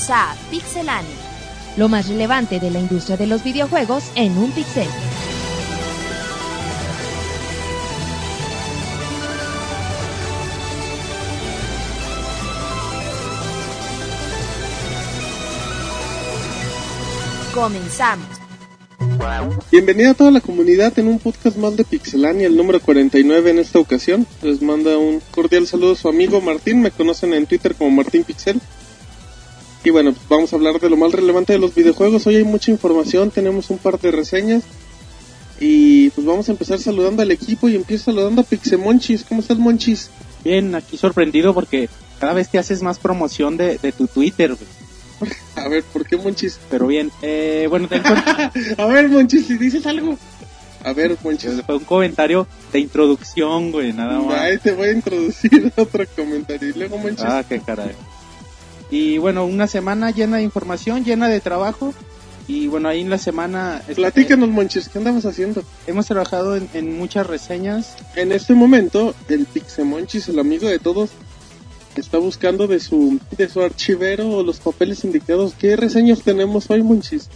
Bienvenidos a Pixelania. Lo más relevante de la industria de los videojuegos en un pixel. Comenzamos. Bienvenida a toda la comunidad en un podcast más de Pixelania, el número 49 en esta ocasión. Les manda un cordial saludo a su amigo Martín, me conocen en Twitter como Martín Pixel. Y bueno, vamos a hablar de lo más relevante de los videojuegos. Hoy hay mucha información, tenemos un par de reseñas. Y pues vamos a empezar saludando al equipo y empiezo saludando a Pixemonchis. ¿Cómo estás, Monchis? Bien, aquí sorprendido porque cada vez te haces más promoción de, de tu Twitter, güey. A ver, ¿por qué Monchis? Pero bien, eh, bueno, te a ver, Monchis, si dices algo. A ver, Monchis. fue un comentario de introducción, güey, nada más. Ahí te voy a introducir otro comentario. Y luego, Monchis. Ah, qué caray. Y bueno, una semana llena de información, llena de trabajo. Y bueno, ahí en la semana Platícanos, Monchis, ¿qué andabas haciendo? hemos trabajado en, en muchas reseñas. En este momento, el Pixemonchis, el amigo de todos, está buscando de su, de su archivero los papeles indicados. ¿Qué reseñas tenemos hoy, Monchis?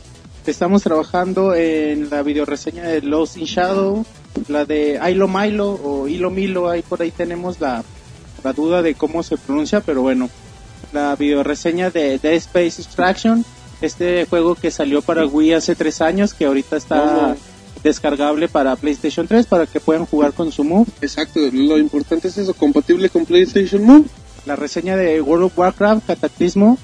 Estamos trabajando en la videoreseña de Lost in Shadow, la de Hilo Milo o Hilo Milo, ahí por ahí tenemos la, la duda de cómo se pronuncia, pero bueno, la videoreseña de Dead Space Extraction, este juego que salió para Wii hace tres años, que ahorita está descargable para PlayStation 3 para que puedan jugar con su Move. Exacto, lo importante es eso, compatible con PlayStation Move. La reseña de World of Warcraft, Cataclismo,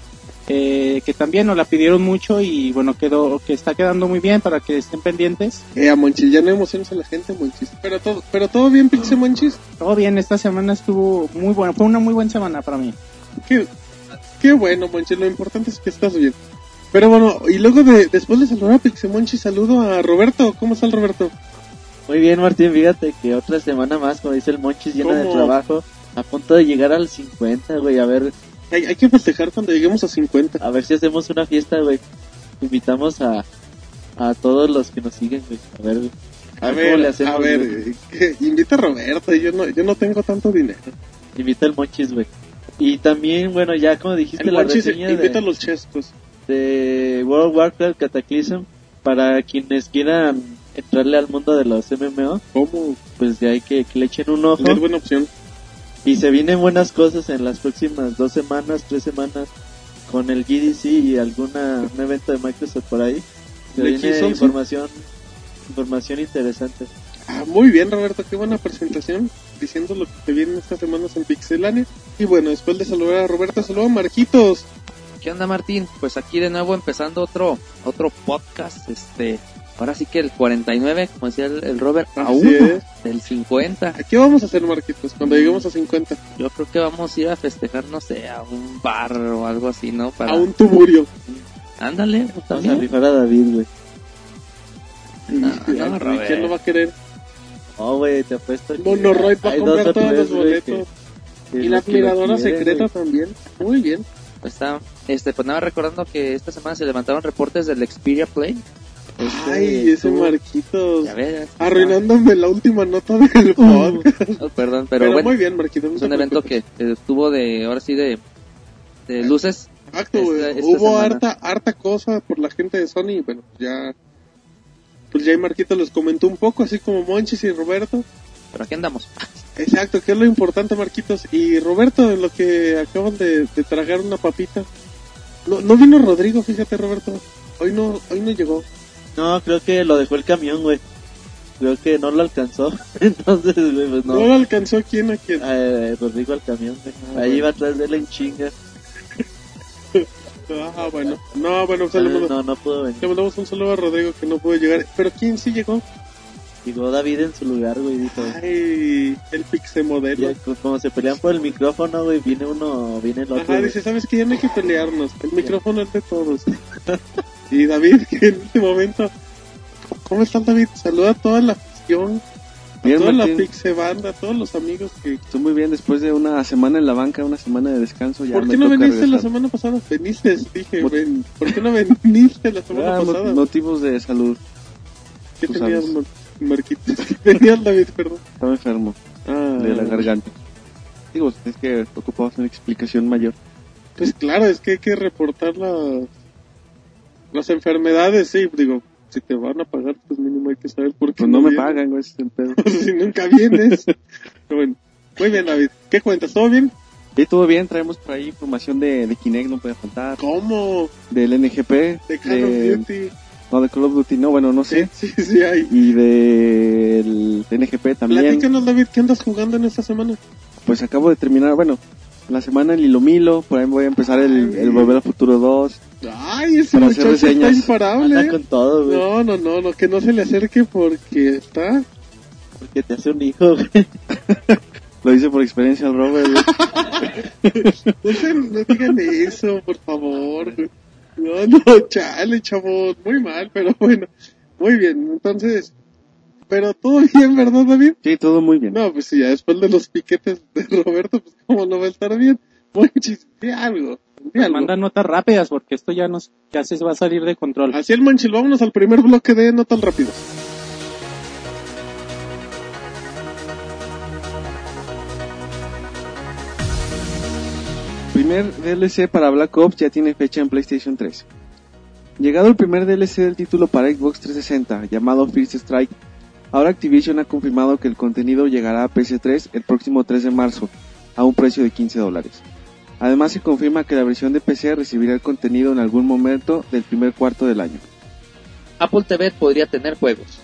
eh, que también nos la pidieron mucho y bueno, quedó que está quedando muy bien para que estén pendientes. Eh, a Monchis, ya no emociones a la gente, Monchis. Pero todo, pero todo bien, Pixemonchis. Todo bien, esta semana estuvo muy buena, fue una muy buena semana para mí. Qué, qué bueno, Monchis, lo importante es que estás bien. Pero bueno, y luego de, después de saludar a Pixemonchis, saludo a Roberto. ¿Cómo está el Roberto? Muy bien, Martín, fíjate que otra semana más, como dice el Monchis, llena de trabajo. A punto de llegar al 50, güey. A ver, Hay, hay que festejar cuando lleguemos a 50. a ver si hacemos una fiesta, güey. Invitamos a, a todos los que nos siguen, güey. A ver, güey. A ver ver, cómo le hacemos. a ver, eh, que invita a Roberto, yo no, yo no tengo tanto dinero. Invita al Monchis, güey. Y también, bueno, ya como dijiste, El la reseña de, los chescos. de World of Warcraft Cataclysm. Para quienes quieran entrarle al mundo de los MMO, ¿Cómo? pues ya hay que, que le echen un ojo. Es buena opción. Y se vienen buenas cosas en las próximas dos semanas, tres semanas, con el GDC y alguna un evento de Microsoft por ahí. Se ¿De viene X11? información, información interesante. Ah, muy bien, Roberto, qué buena presentación. Diciendo lo que te viene estas semanas en Pixelania. Y bueno, después de saludar a Roberto, saludo a Marquitos. ¿Qué onda Martín? Pues aquí de nuevo empezando otro otro podcast, este, ahora sí que el 49, como decía el, el Robert, a Así uno es. del 50. ¿Qué vamos a hacer, Marquitos, cuando lleguemos a 50? Yo creo que vamos a ir a festejar, no sé, a un bar o algo así, ¿no? Para A un tuburio. Ándale, Vamos a también. rifar a David, güey. No, ¿Y no, Robert. ¿Quién lo va a querer? No, güey, te apuesto que Monoroid va a hay dos comprar o todos los boletos. que- que Y la admiradora secreta también. Muy bien. Pues está, este, pues nada, recordando que esta semana se levantaron reportes del Xperia Play. Este, Ay, ese Marquitos. Ya ves. Arruinándome la última nota del podcast. Oh, perdón, Pero, pero, bueno, muy bien, Marquitos. es un evento que estuvo de, ahora sí, de, de luces. Exacto, güey. Hubo semana. harta, harta cosa por la gente de Sony y bueno, ya. Pues ya Marquito les comentó un poco, así como Monchis y Roberto. Pero aquí andamos. Exacto, que es lo importante, Marquitos. Y Roberto, en lo que acaban de, de tragar una papita. No, no vino Rodrigo, fíjate, Roberto. Hoy no, hoy no llegó. No, creo que lo dejó el camión, güey. Creo que no lo alcanzó. Entonces, güey, pues No, no. lo alcanzó quién a quién. Eh, Rodrigo al camión, güey. Ah, Ahí bueno. va atrás de él en chinga. Ah, bueno. No, bueno, pues le, no, no pudo venir. le mandamos un saludo a Rodrigo que no pudo llegar. Pero ¿quién sí llegó? Llegó David en su lugar, güey, dijo. Ay, el Pixe modelo. Ya, co- como se pelean por el micrófono, güey, viene uno, viene el otro. Ajá, dice, ¿sabes qué? Ya no hay que pelearnos. El micrófono es de todos. y David, que en este momento... ¿Cómo estás, David? Saluda a toda la afición, Bien, toda Martín. la Pixe banda, todos los amigos que... Estoy muy bien después de una semana en la banca, una semana de descanso. Ya ¿Por me qué no toca viniste la regresar. semana pasada? Veniste, dije. Mot- ven. ¿Por qué no viniste la semana Ah, mo- pasada? motivos de salud. ¿Qué tú tenías, sabes. Mar- Marquitos? ¿Qué tenías, David, perdón? Estaba enfermo Ah, de la garganta. Digo, es que ocupamos una explicación mayor. Pues claro, es que hay que reportar las, las enfermedades, sí, digo, si te van a pagar, pues mínimo hay que saber por qué Pues no me vienes. pagan, güey, ese es si nunca vienes. Pero bueno, muy bien, David. ¿Qué cuentas? ¿Todo bien? Y todo bien, traemos por ahí información de, de Kinect, no puede faltar. ¿Cómo? Del NGP. De Call of de- Duty. No, de Call of Duty, no, bueno, no Sí, sé. sí, sí hay. Y del NGP también. Platícanos, David, ¿qué andas jugando en esta semana? Pues acabo de terminar, bueno, la semana el Hilo Milo, por ahí voy a empezar el, el Volver al Futuro 2. Ay, ese Para hacer muchacho está imparable. Anda con todo, güey. No, no, no, no, que no se le acerque porque está... Porque te hace un hijo, güey. Lo hice por experiencia al Robert. güey. No, se, no digan eso, por favor. No, no, chale, chavos. Muy mal, pero bueno. Muy bien, entonces... Pero todo bien, ¿verdad, David? Sí, todo muy bien. No, pues sí, ya después de los piquetes de Roberto, pues cómo no va a estar bien. Di algo. Manda notas rápidas porque esto ya nos ya se va a salir de control. Así el manchil, vámonos al primer bloque de No tan rápido. primer DLC para Black Ops ya tiene fecha en PlayStation 3. Llegado el primer DLC del título para Xbox 360, llamado First Strike, ahora Activision ha confirmado que el contenido llegará a PS3 el próximo 3 de marzo, a un precio de 15 dólares. Además se confirma que la versión de PC recibirá el contenido en algún momento del primer cuarto del año. Apple TV podría tener juegos.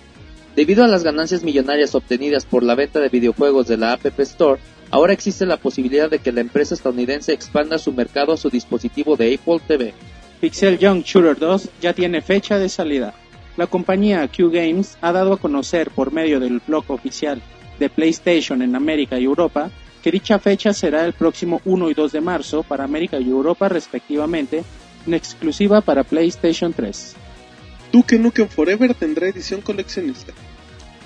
Debido a las ganancias millonarias obtenidas por la venta de videojuegos de la App Store, ahora existe la posibilidad de que la empresa estadounidense expanda su mercado a su dispositivo de Apple TV. Pixel Young Shooter 2 ya tiene fecha de salida. La compañía Q Games ha dado a conocer por medio del blog oficial de PlayStation en América y Europa que dicha fecha será el próximo 1 y 2 de marzo para América y Europa respectivamente, en exclusiva para PlayStation 3. Duke Nukem Forever tendrá edición coleccionista.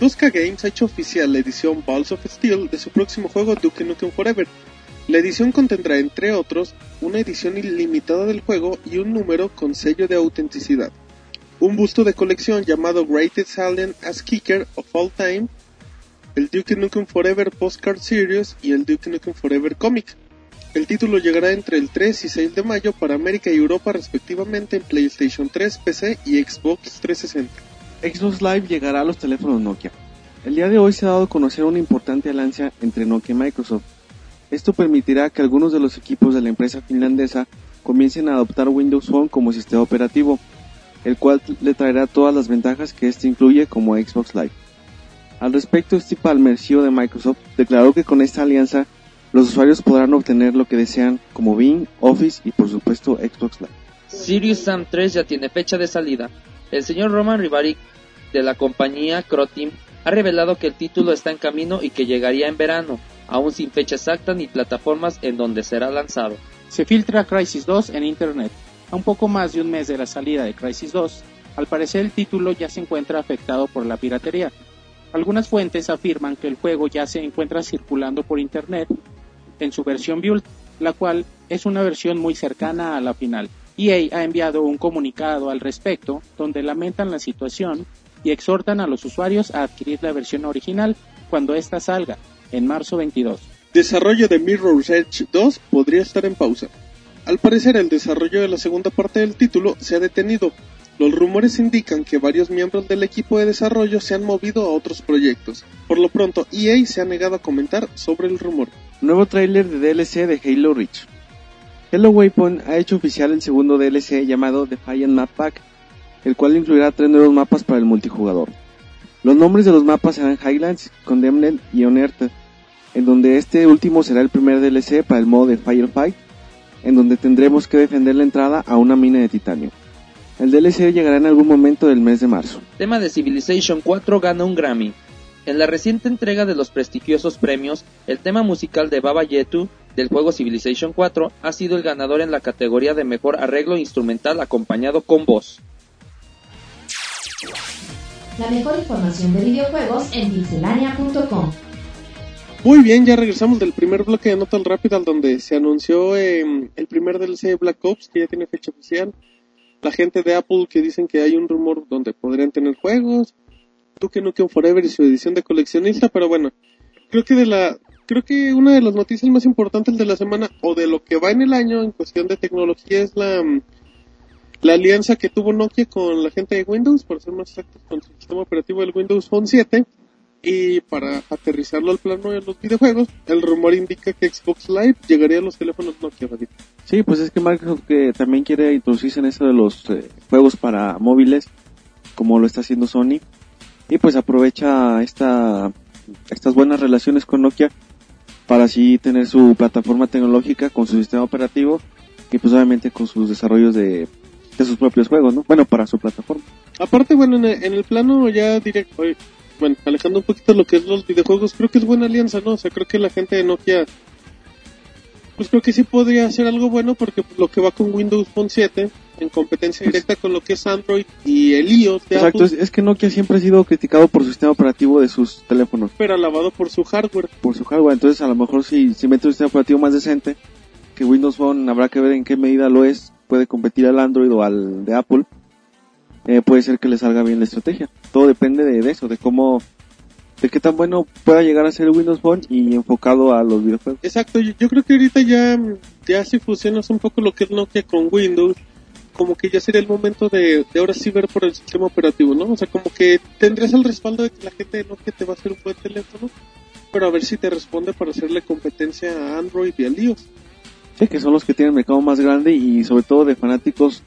2K Games ha hecho oficial la edición Balls of Steel de su próximo juego Duke Nukem Forever. La edición contendrá, entre otros, una edición ilimitada del juego y un número con sello de autenticidad. Un busto de colección llamado Greatest Alien as Kicker of All Time, el Duke Nukem Forever Postcard Series y el Duke Nukem Forever Comic. El título llegará entre el 3 y 6 de mayo para América y Europa respectivamente en PlayStation 3, PC y Xbox 360. Xbox Live llegará a los teléfonos Nokia. El día de hoy se ha dado a conocer una importante alianza entre Nokia y Microsoft. Esto permitirá que algunos de los equipos de la empresa finlandesa comiencen a adoptar Windows Phone como sistema operativo, el cual le traerá todas las ventajas que este incluye como Xbox Live. Al respecto, Steve Palmer, CEO de Microsoft, declaró que con esta alianza los usuarios podrán obtener lo que desean como Bing, Office y por supuesto Xbox Live. Sirius Sam 3 ya tiene fecha de salida. El señor Roman Rivaric de la compañía Croteam ha revelado que el título está en camino y que llegaría en verano, aún sin fecha exacta ni plataformas en donde será lanzado. Se filtra Crisis 2 en Internet. A un poco más de un mes de la salida de Crisis 2, al parecer el título ya se encuentra afectado por la piratería. Algunas fuentes afirman que el juego ya se encuentra circulando por Internet en su versión build, la cual es una versión muy cercana a la final. EA ha enviado un comunicado al respecto donde lamentan la situación y exhortan a los usuarios a adquirir la versión original cuando ésta salga, en marzo 22. Desarrollo de Mirror's Edge 2 podría estar en pausa. Al parecer el desarrollo de la segunda parte del título se ha detenido. Los rumores indican que varios miembros del equipo de desarrollo se han movido a otros proyectos. Por lo pronto, EA se ha negado a comentar sobre el rumor. Nuevo tráiler de DLC de Halo Reach. Hello Waypoint ha hecho oficial el segundo DLC llamado Defiant Map Pack, el cual incluirá tres nuevos mapas para el multijugador. Los nombres de los mapas serán Highlands, Condemned y Unearthed, en donde este último será el primer DLC para el modo de Firefight, en donde tendremos que defender la entrada a una mina de titanio. El DLC llegará en algún momento del mes de marzo. Tema de Civilization 4 gana un Grammy. En la reciente entrega de los prestigiosos premios, el tema musical de Baba Yetu del juego Civilization 4 ha sido el ganador en la categoría de mejor arreglo instrumental acompañado con voz. La mejor información de videojuegos en pixelania.com. Muy bien, ya regresamos del primer bloque de Nota al donde se anunció eh, el primer DLC de Black Ops, que ya tiene fecha oficial. La gente de Apple que dicen que hay un rumor donde podrían tener juegos. Duke Nukem Forever y su edición de coleccionista, pero bueno, creo que de la creo que una de las noticias más importantes de la semana o de lo que va en el año en cuestión de tecnología es la, mm, la alianza que tuvo Nokia con la gente de Windows, por ser más exactos, con su sistema operativo del Windows Phone 7. Y para aterrizarlo al plano de los videojuegos, el rumor indica que Xbox Live llegaría a los teléfonos Nokia. Sí, pues es que Microsoft que también quiere introducirse en eso de los eh, juegos para móviles, como lo está haciendo Sony, y pues aprovecha esta, estas buenas relaciones con Nokia para así tener su plataforma tecnológica con su sistema operativo y pues obviamente con sus desarrollos de, de sus propios juegos, ¿no? Bueno, para su plataforma. Aparte, bueno, en el, en el plano ya directo, bueno, alejando un poquito lo que es los videojuegos, creo que es buena alianza, ¿no? O sea, creo que la gente de Nokia, pues creo que sí podría hacer algo bueno porque lo que va con Windows Phone 7 en competencia directa con lo que es Android y el iOS de Exacto, Apple, es, es que Nokia siempre ha sido criticado por su sistema operativo de sus teléfonos, pero alabado por su hardware. por su hardware, entonces a lo mejor si, si mete un sistema operativo más decente, que Windows Phone habrá que ver en qué medida lo es, puede competir al Android o al de Apple, eh, puede ser que le salga bien la estrategia. Todo depende de, de eso, de cómo, de qué tan bueno pueda llegar a ser Windows Phone y enfocado a los videojuegos. Exacto, yo, yo creo que ahorita ya, ya si fusionas un poco lo que es Nokia con Windows, como que ya sería el momento de, de ahora sí ver por el sistema operativo, ¿no? O sea, como que tendrías el respaldo de que la gente de Nokia te va a hacer un buen teléfono, pero a ver si te responde para hacerle competencia a Android y al iOS. Sí, que son los que tienen el mercado más grande y sobre todo de fanáticos,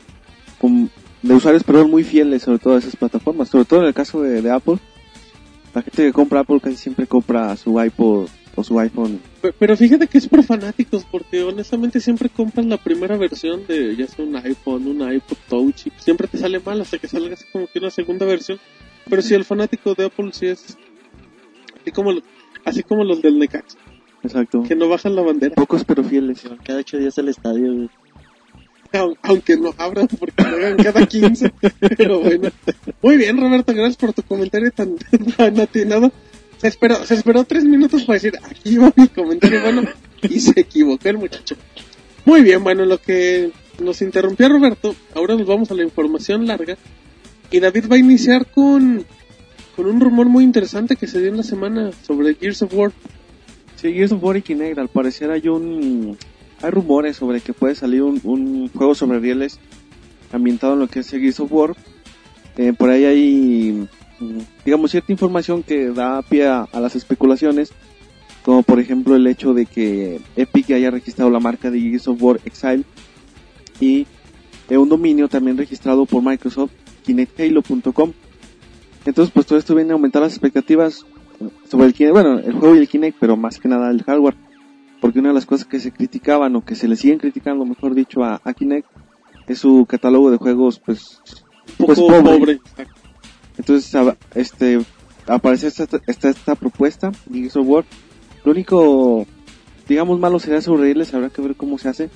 con- de usuarios, perdón, muy fieles sobre todo a esas plataformas. Sobre todo en el caso de, de Apple, la gente que compra Apple casi siempre compra su iPod o su iPhone. Pe- Pero fíjate que es por fanáticos, porque honestamente siempre compras la primera versión de ya sea un iPhone, un iPod Touch, y siempre te sale mal hasta que salga así como que una segunda versión. Pero si el fanático de Apple sí es así como, así como los del Necax, Exacto. que no bajan la bandera, Pocos pero fieles. Cada ocho días al estadio, güey. Au- aunque no abran porque juegan cada 15. Pero bueno, muy bien Roberto, gracias por tu comentario tan, tan atinado. Se esperó, se esperó tres minutos para decir, aquí va mi comentario bueno, y se equivocó el muchacho. Muy bien, bueno, lo que nos interrumpió Roberto, ahora nos vamos a la información larga. Y David va a iniciar con, con un rumor muy interesante que se dio en la semana sobre Gears of War. Sí, Gears of War y Kinect, al parecer hay un... Hay rumores sobre que puede salir un, juego sobre rieles ambientado en lo que es el Gears of War. Eh, por ahí hay, mm, digamos, cierta información que da pie a, a las especulaciones, como por ejemplo el hecho de que Epic haya registrado la marca de Gears of War Exile y eh, un dominio también registrado por Microsoft, kinecthalo.com. Entonces, pues todo esto viene a aumentar las expectativas sobre el Kinect, bueno, el juego y el Kinect, pero más que nada el hardware. Porque una de las cosas que se criticaban o que se le siguen criticando, mejor dicho, a, a Kinect es su catálogo de juegos, pues, Pues pobre. pobre. entonces, a- este, aparece esta, esta, esta propuesta, Gears of War. Lo único, digamos, malo sería sobreírles, habrá que ver cómo se hace.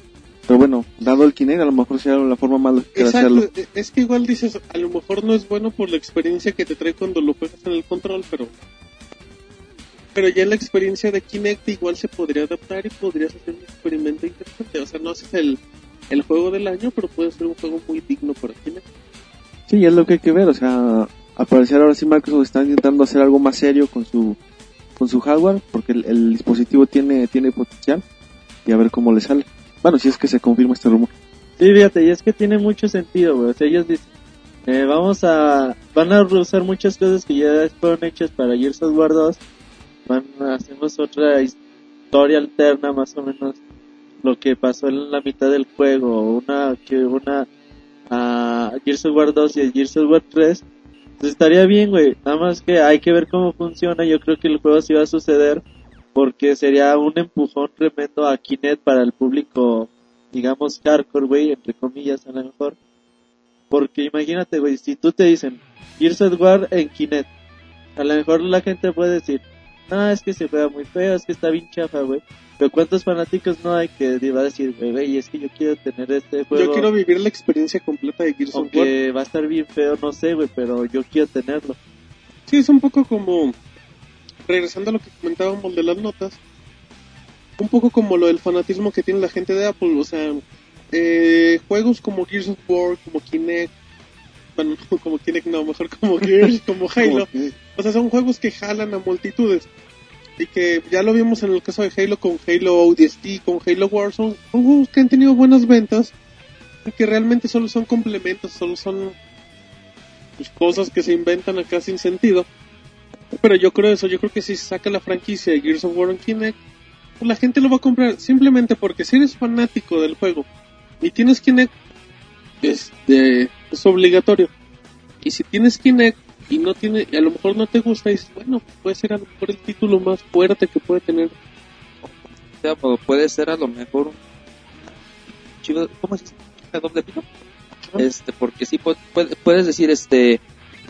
Pero bueno, dado el Kinect, a lo mejor sería la forma más de hacerlo. E- es que igual dices, a lo mejor no es bueno por la experiencia que te trae cuando lo juegas en el control, pero pero ya la experiencia de Kinect igual se podría adaptar y podrías hacer un experimento interesante. O sea, no haces el, el juego del año, pero puede ser un juego muy digno para Kinect. Sí, es lo que hay que ver, o sea, al parecer ahora sí Microsoft está intentando hacer algo más serio con su con su hardware, porque el, el dispositivo tiene tiene potencial y a ver cómo le sale. Bueno, si es que se confirma este rumor. Sí, fíjate, y es que tiene mucho sentido, güey. O sea, ellos dicen, eh, vamos a, van a usar muchas cosas que ya fueron hechas para Gears of War 2. Van hacemos otra historia alterna, más o menos, lo que pasó en la mitad del juego. Una, que una, a Gears of War 2 y a Gears of War 3. Pues estaría bien, güey. Nada más que hay que ver cómo funciona. Yo creo que el juego sí va a suceder. Porque sería un empujón tremendo a Kinect para el público digamos, hardcore, güey, entre comillas, a lo mejor. Porque imagínate, güey, si tú te dicen Gears of War en Kinect, a lo mejor la gente puede decir, no, es que se juega muy feo, es que está bien chafa, güey. Pero ¿cuántos fanáticos no hay que va a decir, güey, es que yo quiero tener este juego? Yo quiero vivir la experiencia completa de Gears of War. va a estar bien feo, no sé, güey, pero yo quiero tenerlo. Sí, es un poco como, regresando a lo que comentábamos de las notas, un poco como lo del fanatismo que tiene la gente de Apple, o sea, eh, juegos como Gears of War, como Kinect, bueno, como Kinect no, mejor como Gears, como Halo, o sea, son juegos que jalan a multitudes. Y que ya lo vimos en el caso de Halo con Halo ODST, con Halo Warzone, son juegos que han tenido buenas ventas y que realmente solo son complementos, solo son pues, cosas que se inventan acá sin sentido. Pero yo creo eso, yo creo que si se saca la franquicia de Gears of War en Kinect, pues la gente lo va a comprar simplemente porque si eres fanático del juego y tienes Kinect, este, es obligatorio. Y si tienes Kinect y no tiene, y a lo mejor no te gusta, dices, bueno, puede ser a lo mejor el título más fuerte que puede tener. O puede ser a lo mejor un chivo, ¿cómo es? ¿A doble pito? Este, porque sí pu- puede- puedes decir, este,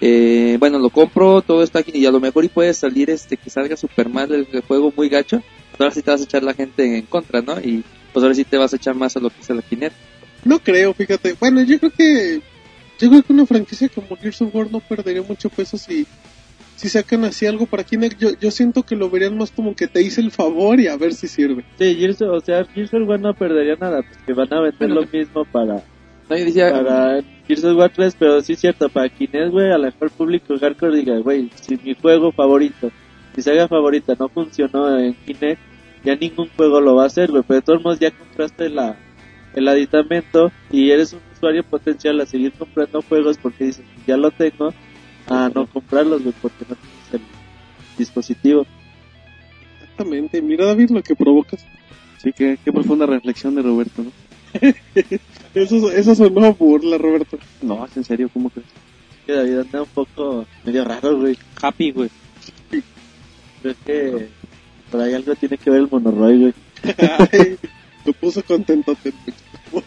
eh, bueno, lo compro, todo está aquí y a lo mejor y puede salir, este, que salga super mal el, el juego muy gacho. Ahora sí te vas a echar la gente en contra, ¿no? Y pues ahora sí te vas a echar más a lo que es la Kinect. No creo, fíjate. Bueno, yo creo que yo creo que una franquicia como Gears of War no perdería mucho peso si si sacan así algo para Kinect. Yo, yo siento que lo verían más como que te hice el favor y a ver si sirve. Sí, Gears, o sea, Gears of War no perdería nada, porque van a vender Bueno, lo mismo para, Nadie decía, para Gears of War 3, pero sí es cierto, para Kinect, güey, a lo mejor el público hardcore diga, güey, si mi juego favorito, mi saga favorita no funcionó en Kinect, ya ningún juego lo va a hacer, güey, pero de todos modos ya compraste la, el aditamento y eres un usuario potencial a seguir comprando juegos porque dices, ya lo tengo, a no comprarlos, güey, porque no tienes el dispositivo. Exactamente. Mira, David, lo que provocas. Sí, qué, qué profunda reflexión de Roberto, ¿no? Eso, eso sonó burla, Roberto. No, es en serio, ¿cómo crees? Que David anda un poco medio raro, güey. happy, güey. Creo que por ahí algo tiene que ver el monorroy, güey. Ay, lo puso contento.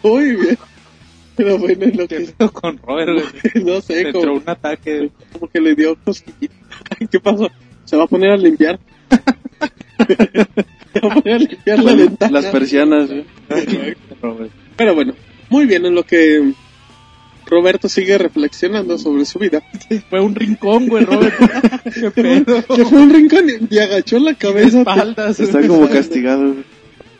Muy bien. Pero bueno, en lo ¿Qué que pedo con Robert, güey? no sé, Le entró como, un ataque. como que le dio cosquillita. ¿Qué pasó? ¿Se va a poner a limpiar? Se va a poner a limpiar la ventana. Las persianas, güey. Robert. Pero bueno, muy bien en lo que Roberto sigue reflexionando sobre su vida. Fue un rincón, güey, Robert. Qué pedo. se fue un rincón y, agachó la cabeza. espaldas. Está como castigado, güey.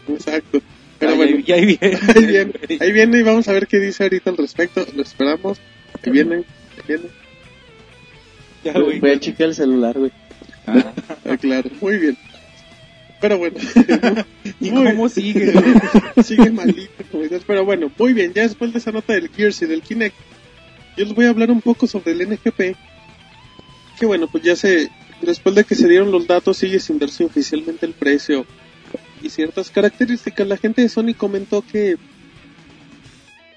Exacto. Pero Ahí- bueno, ahí viene. ahí viene, ahí viene y vamos a ver qué dice ahorita al respecto. Lo esperamos. Ahí viene, ahí viene. Ya, güey. Voy a checar el celular, güey. Ah, Ah, claro, muy bien. Pero bueno, ¿Y Muy- cómo sigue? sigue malito. Pero bueno, muy bien. Ya después de esa nota del Gears y del Kinect, yo les voy a hablar un poco sobre el NGP. Que bueno, pues ya se. Después de que se dieron los datos, sigue sin darse oficialmente el precio y ciertas características. La gente de Sony comentó que.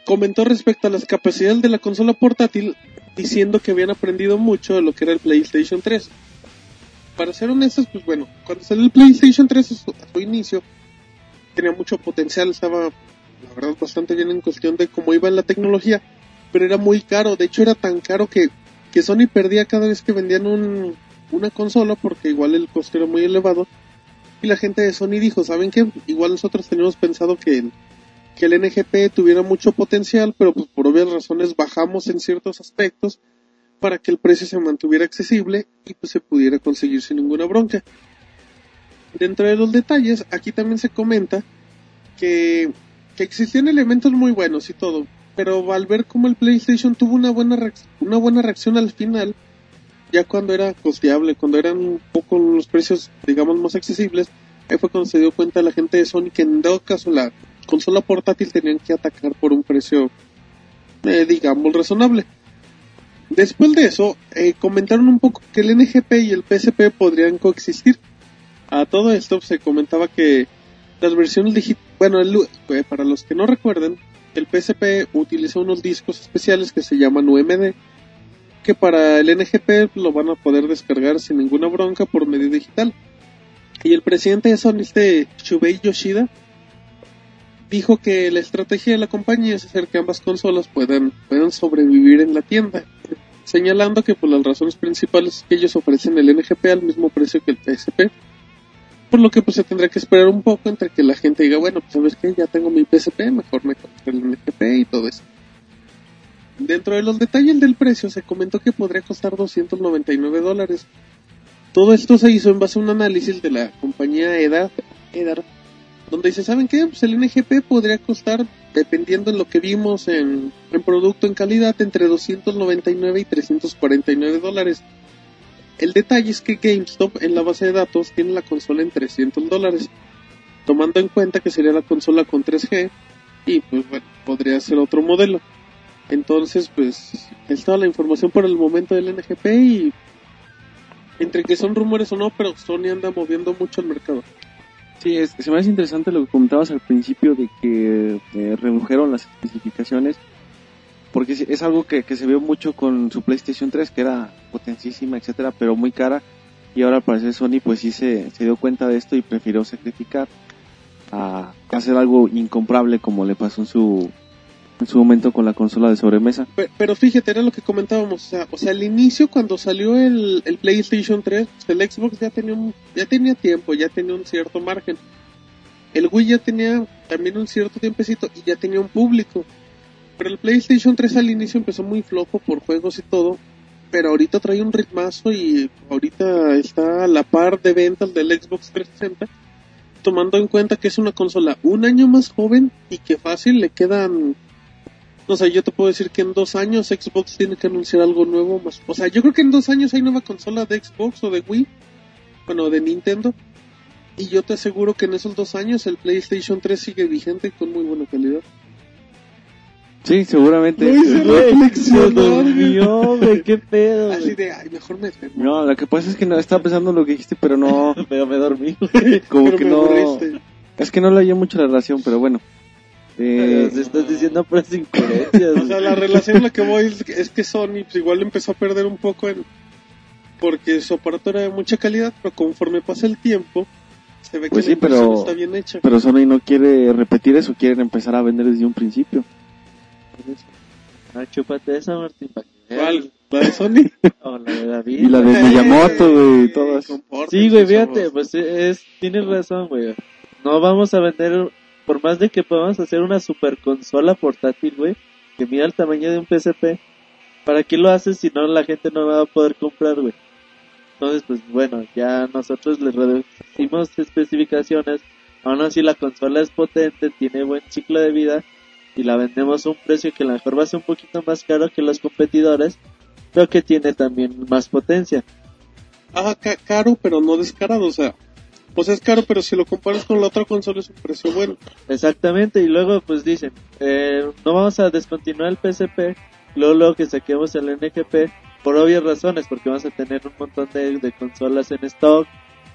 Comentó respecto a las capacidades de la consola portátil, diciendo que habían aprendido mucho de lo que era el PlayStation 3 para ser honestos, pues bueno, cuando salió el PlayStation 3 a su, inicio, tenía mucho potencial, estaba, la verdad, bastante bien en cuestión de cómo iba la tecnología, pero era muy caro, de hecho era tan caro que, que Sony perdía cada vez que vendían un, una consola, porque igual el costo era muy elevado, y la gente de Sony dijo, ¿saben qué? Igual nosotros teníamos pensado que el, que el NGP tuviera mucho potencial, pero pues por obvias razones bajamos en ciertos aspectos, para que el precio se mantuviera accesible y pues se pudiera conseguir sin ninguna bronca. Dentro de los detalles, aquí también se comenta que, que existían elementos muy buenos y todo, pero al ver cómo el PlayStation tuvo una buena, una buena reacción al final, ya cuando era costeable, cuando eran un poco los precios, digamos, más accesibles, ahí fue cuando se dio cuenta la gente de Sony que en dado caso la consola portátil tenían que atacar por un precio, eh, digamos, razonable. Después de eso, eh, comentaron un poco que el NGP y el PSP podrían coexistir. A todo esto se comentaba que las versiones digitales, bueno, el- eh, para los que no recuerden, el PSP utiliza unos discos especiales que se llaman UMD, que para el NGP lo van a poder descargar sin ninguna bronca por medio digital. Y el presidente de Sony, este Shubei Yoshida, dijo que la estrategia de la compañía es hacer que ambas consolas puedan, puedan sobrevivir en la tienda, señalando que por las razones principales es que ellos ofrecen el NGP al mismo precio que el PSP, por lo que pues se tendrá que esperar un poco entre que la gente diga, bueno, pues sabes que ya tengo mi PSP, mejor me compro el NGP y todo eso. Dentro de los detalles del precio se comentó que podría costar 299 dólares. Todo esto se hizo en base a un análisis de la compañía EDA, EDAR, donde dice, ¿saben qué? Pues el NGP podría costar, dependiendo de lo que vimos en, en producto en calidad, entre 299 y 349 dólares. El detalle es que GameStop en la base de datos tiene la consola en 300 dólares, tomando en cuenta que sería la consola con 3G y pues bueno, podría ser otro modelo. Entonces pues es toda la información por el momento del NGP y entre que son rumores o no, pero Sony anda moviendo mucho el mercado. Sí, es- se me hace interesante lo que comentabas al principio de que eh, redujeron las especificaciones, porque sí, es algo que, que se vio mucho con su PlayStation 3, que era potentísima, etcétera, pero muy cara, y ahora al parecer Sony pues sí se, se dio cuenta de esto y prefirió sacrificar a hacer algo incomparable como le pasó en su en su momento con la consola de sobremesa. Pe- Pero fíjate, era lo que comentábamos, o sea, o sea al inicio cuando salió el, el PlayStation 3, el Xbox ya tenía, un, ya tenía tiempo, ya tenía un cierto margen. El Wii ya tenía también un cierto tiempecito y ya tenía un público. Pero el PlayStation 3 al inicio empezó muy flojo por juegos y todo, pero ahorita trae un ritmazo y ahorita está a la par de ventas del Xbox 360, tomando en cuenta que es una consola un año más joven y que fácil le quedan no sé, yo te puedo decir que en dos años Xbox tiene que anunciar algo nuevo más. O sea, yo creo que en dos años hay nueva consola de Xbox o de Wii, bueno, de Nintendo. Y yo te aseguro que en esos dos años el PlayStation 3 sigue vigente y con muy buena calidad. Sí, seguramente. Se güey, qué pedo. Así de, ay, mejor me. No, lo que pasa es que no estaba pensando en lo que dijiste, pero no, Pero me dormí. como Pero que me no, aburriste. es que no le hallé mucho la relación, pero bueno. Eh, Se estás diciendo puras incoherencias. O sea, la relación a la que voy es, es que Sony pues, igual empezó a perder un poco en... Porque su aparato era de mucha calidad, pero conforme pasa el tiempo, se ve que Pues la sí, pero- está bien hecha. Pero Sony no quiere repetir eso, quieren empezar a vender desde un principio. Ah, chúpate esa, Martín. ¿Cuál? ¿La de Sony? O la de David. Y la de Miyamoto, güey, y todas. Sí, güey, fíjate, pues es, tienes razón, güey. No vamos a vender, por más de que podamos hacer una super consola portátil, güey, que mira el tamaño de un PSP, ¿para qué lo haces si no la gente no va a poder comprar, güey? Entonces, pues bueno, ya nosotros le reducimos especificaciones, aún así la consola es potente, tiene buen ciclo de vida y la vendemos a un precio que a lo mejor va a ser un poquito más caro que los competidores, pero que tiene también más potencia. Ah, ca- caro, pero no descarado, o sea, pues es caro, pero si lo comparas con la otra consola es un precio bueno. Exactamente, y luego pues dicen, eh, no vamos a descontinuar el PSP, luego, luego que saquemos el NGP, por obvias razones, porque vamos a tener un montón de, de consolas en stock,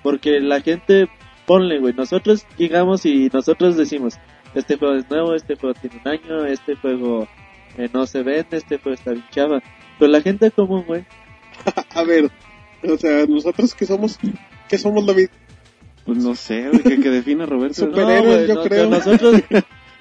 porque la gente, ponle, güey, nosotros llegamos y nosotros decimos, este juego es nuevo, este juego tiene un año, este juego eh, no se vende, este juego está bien chava, pero la gente común, güey, A ver, o sea, nosotros que somos, que somos David, Pues no sé, güey, que, que define a Roberto. No, yo no, creo. pero Nosotros,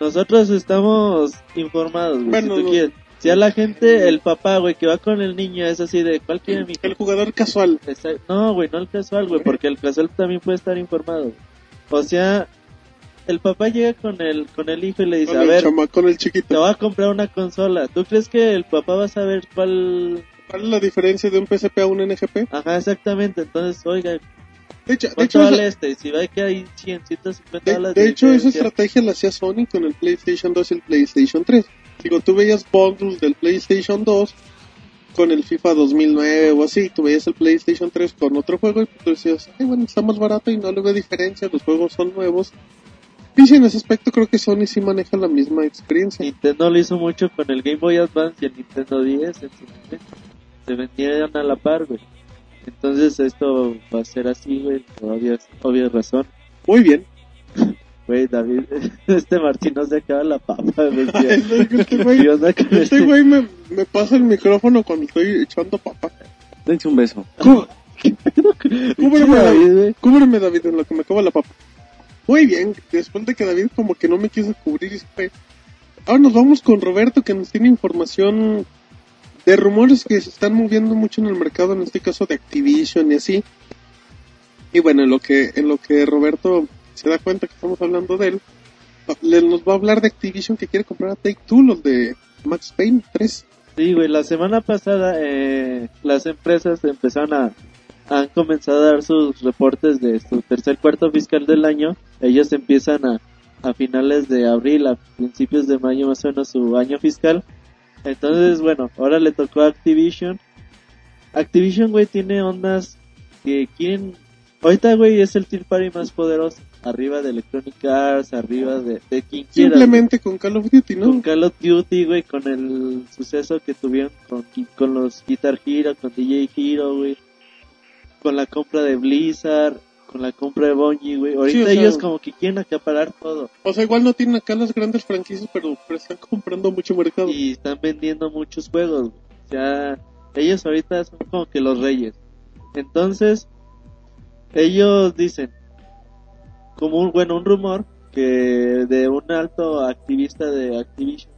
nosotros estamos informados, güey, Bueno, si tú quieres. Si a la gente, el papá, güey, que va con el niño es así de, ¿cuál quiere mi el jugador casual. No, güey, no el casual, güey, porque el casual también puede estar informado. O sea, el papá llega con el, con el hijo y le dice, Con a ver, chama- con el te chiquito. voy a comprar una consola. ¿Tú crees que el papá va a saber cuál? ¿Cuál es la diferencia de un PSP a un NGP? Ajá, exactamente. Entonces, oiga, De hecho, de ¿cuánto hecho, vale esa, este? Si ve que hay 100, 150 de, de hecho, esa estrategia la hacía Sony con el PlayStation 2 y el PlayStation 3. Digo, tú veías bundles del PlayStation 2 con el FIFA 2009 o así, tú veías el PlayStation 3 con otro juego y tú decías, ay, bueno, está más barato y no le veo diferencia, los juegos son nuevos. Y en ese aspecto creo que Sony sí maneja la misma experiencia. Nintendo lo hizo mucho con el Game Boy Advance y el Nintendo 10 en su momento. Se vendían a la par, güey. Entonces esto va a ser así, güey, por obvias, obvias razón. Muy bien. Güey, David, este Martín no se acaba la papa, güey. Este güey, ¿Qué onda con este este? güey me, me pasa el micrófono cuando estoy echando papa. Dense un beso. Cú- Cúbreme, David, cúbreme, David, en lo que me acaba la papa. Muy bien, después de que David como que no me quiso cubrir y se fue. Ahora nos vamos con Roberto que nos tiene información de rumores que se están moviendo mucho en el mercado, en este caso de Activision y así. Y bueno, en lo que, en lo que Roberto se da cuenta que estamos hablando de él, le- nos va a hablar de Activision que quiere comprar a Take Two, los de Max Payne 3. Sí, güey, la semana pasada eh, las empresas empezaron a han comenzado a dar sus reportes de su tercer cuarto fiscal del año. Ellos empiezan a a finales de abril, a principios de mayo más o menos su año fiscal. Entonces, bueno, ahora le tocó a Activision Activision, güey, tiene ondas que quieren... Ahorita, güey, es el tier party más poderoso. Arriba de Electronic Arts, arriba de, de quien quiera. Simplemente con Call of Duty, ¿no? Con Call of Duty, güey, con el suceso que tuvieron con, con los Guitar Hero, con DJ Hero, güey. Con la compra de Blizzard, con la compra de Bungie, güey. Ahorita o sea- ellos como que quieren acaparar todo. O sea, igual no tienen acá las grandes franquicias, pero, pero están comprando mucho mercado. y están vendiendo muchos juegos. güey. Sea, ellos ahorita son como que los reyes. Entonces, ellos dicen, como un, bueno, un rumor que de un alto activista de Activision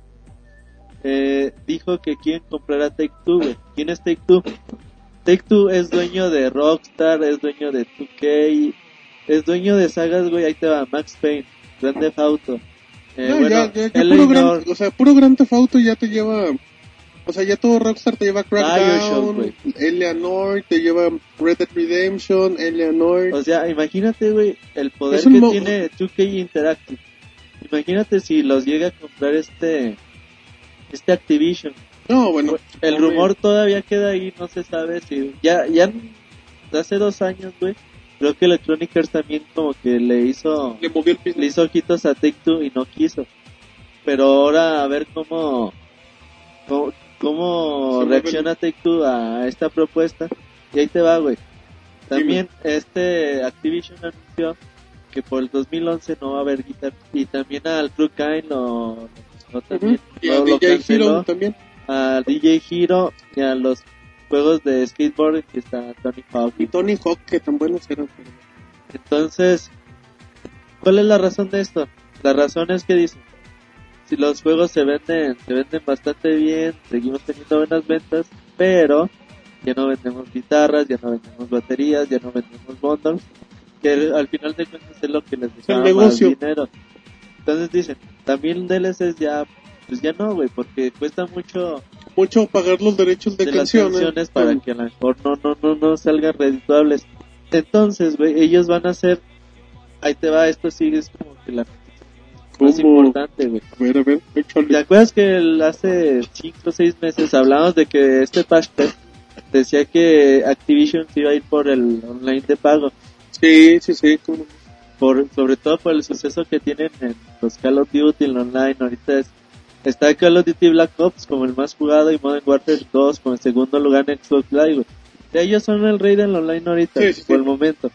eh, dijo que quieren comprar a Take Two, güey. ¿Quién es Take Two? Take Two es dueño de Rockstar, es dueño de 2K, es dueño de sagas, güey. Ahí te va, Max Payne, Grand Theft Auto. Eh, No, bueno, ya, ya, ya puro gran, o sea, puro Grand Theft Auto ya te lleva, o sea, ya todo Rockstar te lleva Crackdown. Eleanor, te lleva Red Dead Redemption, Eleanor. O sea, imagínate, güey, el poder que tiene 2K Interactive. Imagínate si los llega a comprar este este Activision. No, bueno, El rumor todavía queda ahí, no se sabe si ya ya hace dos años, güey. Creo que Electronic Arts también como que le hizo le movió el le hizo ojitos a Take Two y no quiso. Pero ahora a ver cómo cómo, reacciona Take Two a esta propuesta. Y ahí te va, güey. También este Activision anunció que por el 2011 no va a haber guitar y también al Crew Kind lo, lo también Y a lo- DJ canceló. También. A DJ Hero y a los juegos de skateboard que está Tony Hawk Y Tony Hawk, que tan buenos eran. entonces, ¿cuál es la razón de esto? La razón es que dicen, si los juegos se venden, se venden bastante bien, seguimos teniendo buenas ventas, pero ya no vendemos guitarras, ya no vendemos baterías, ya no vendemos bundles, que al final de cuentas es lo que les deja más dinero. Entonces dicen, también DLCs ya, pues ya no, güey, porque cuesta mucho Mucho pagar los derechos de, de las canciones. canciones para que a lo mejor no, no, no, no salgan redituables. Entonces, güey, ellos van a hacer, ahí te va, esto sí es como que la más importante, güey. A ver, a ver, échale. ¿Te acuerdas que el- hace 5 o 6 meses hablamos de que este Pashter decía que Activision se iba a ir por el online de pago? Sí, sí, sí. por sobre todo por el suceso que tienen en los Call of Duty en online ahorita es está Call of Duty Black Ops como el más jugado y Modern Warfare 2 como el segundo lugar en Xbox Live güey. ellos son el rey del online ahorita Sí, sí, por sí. el momento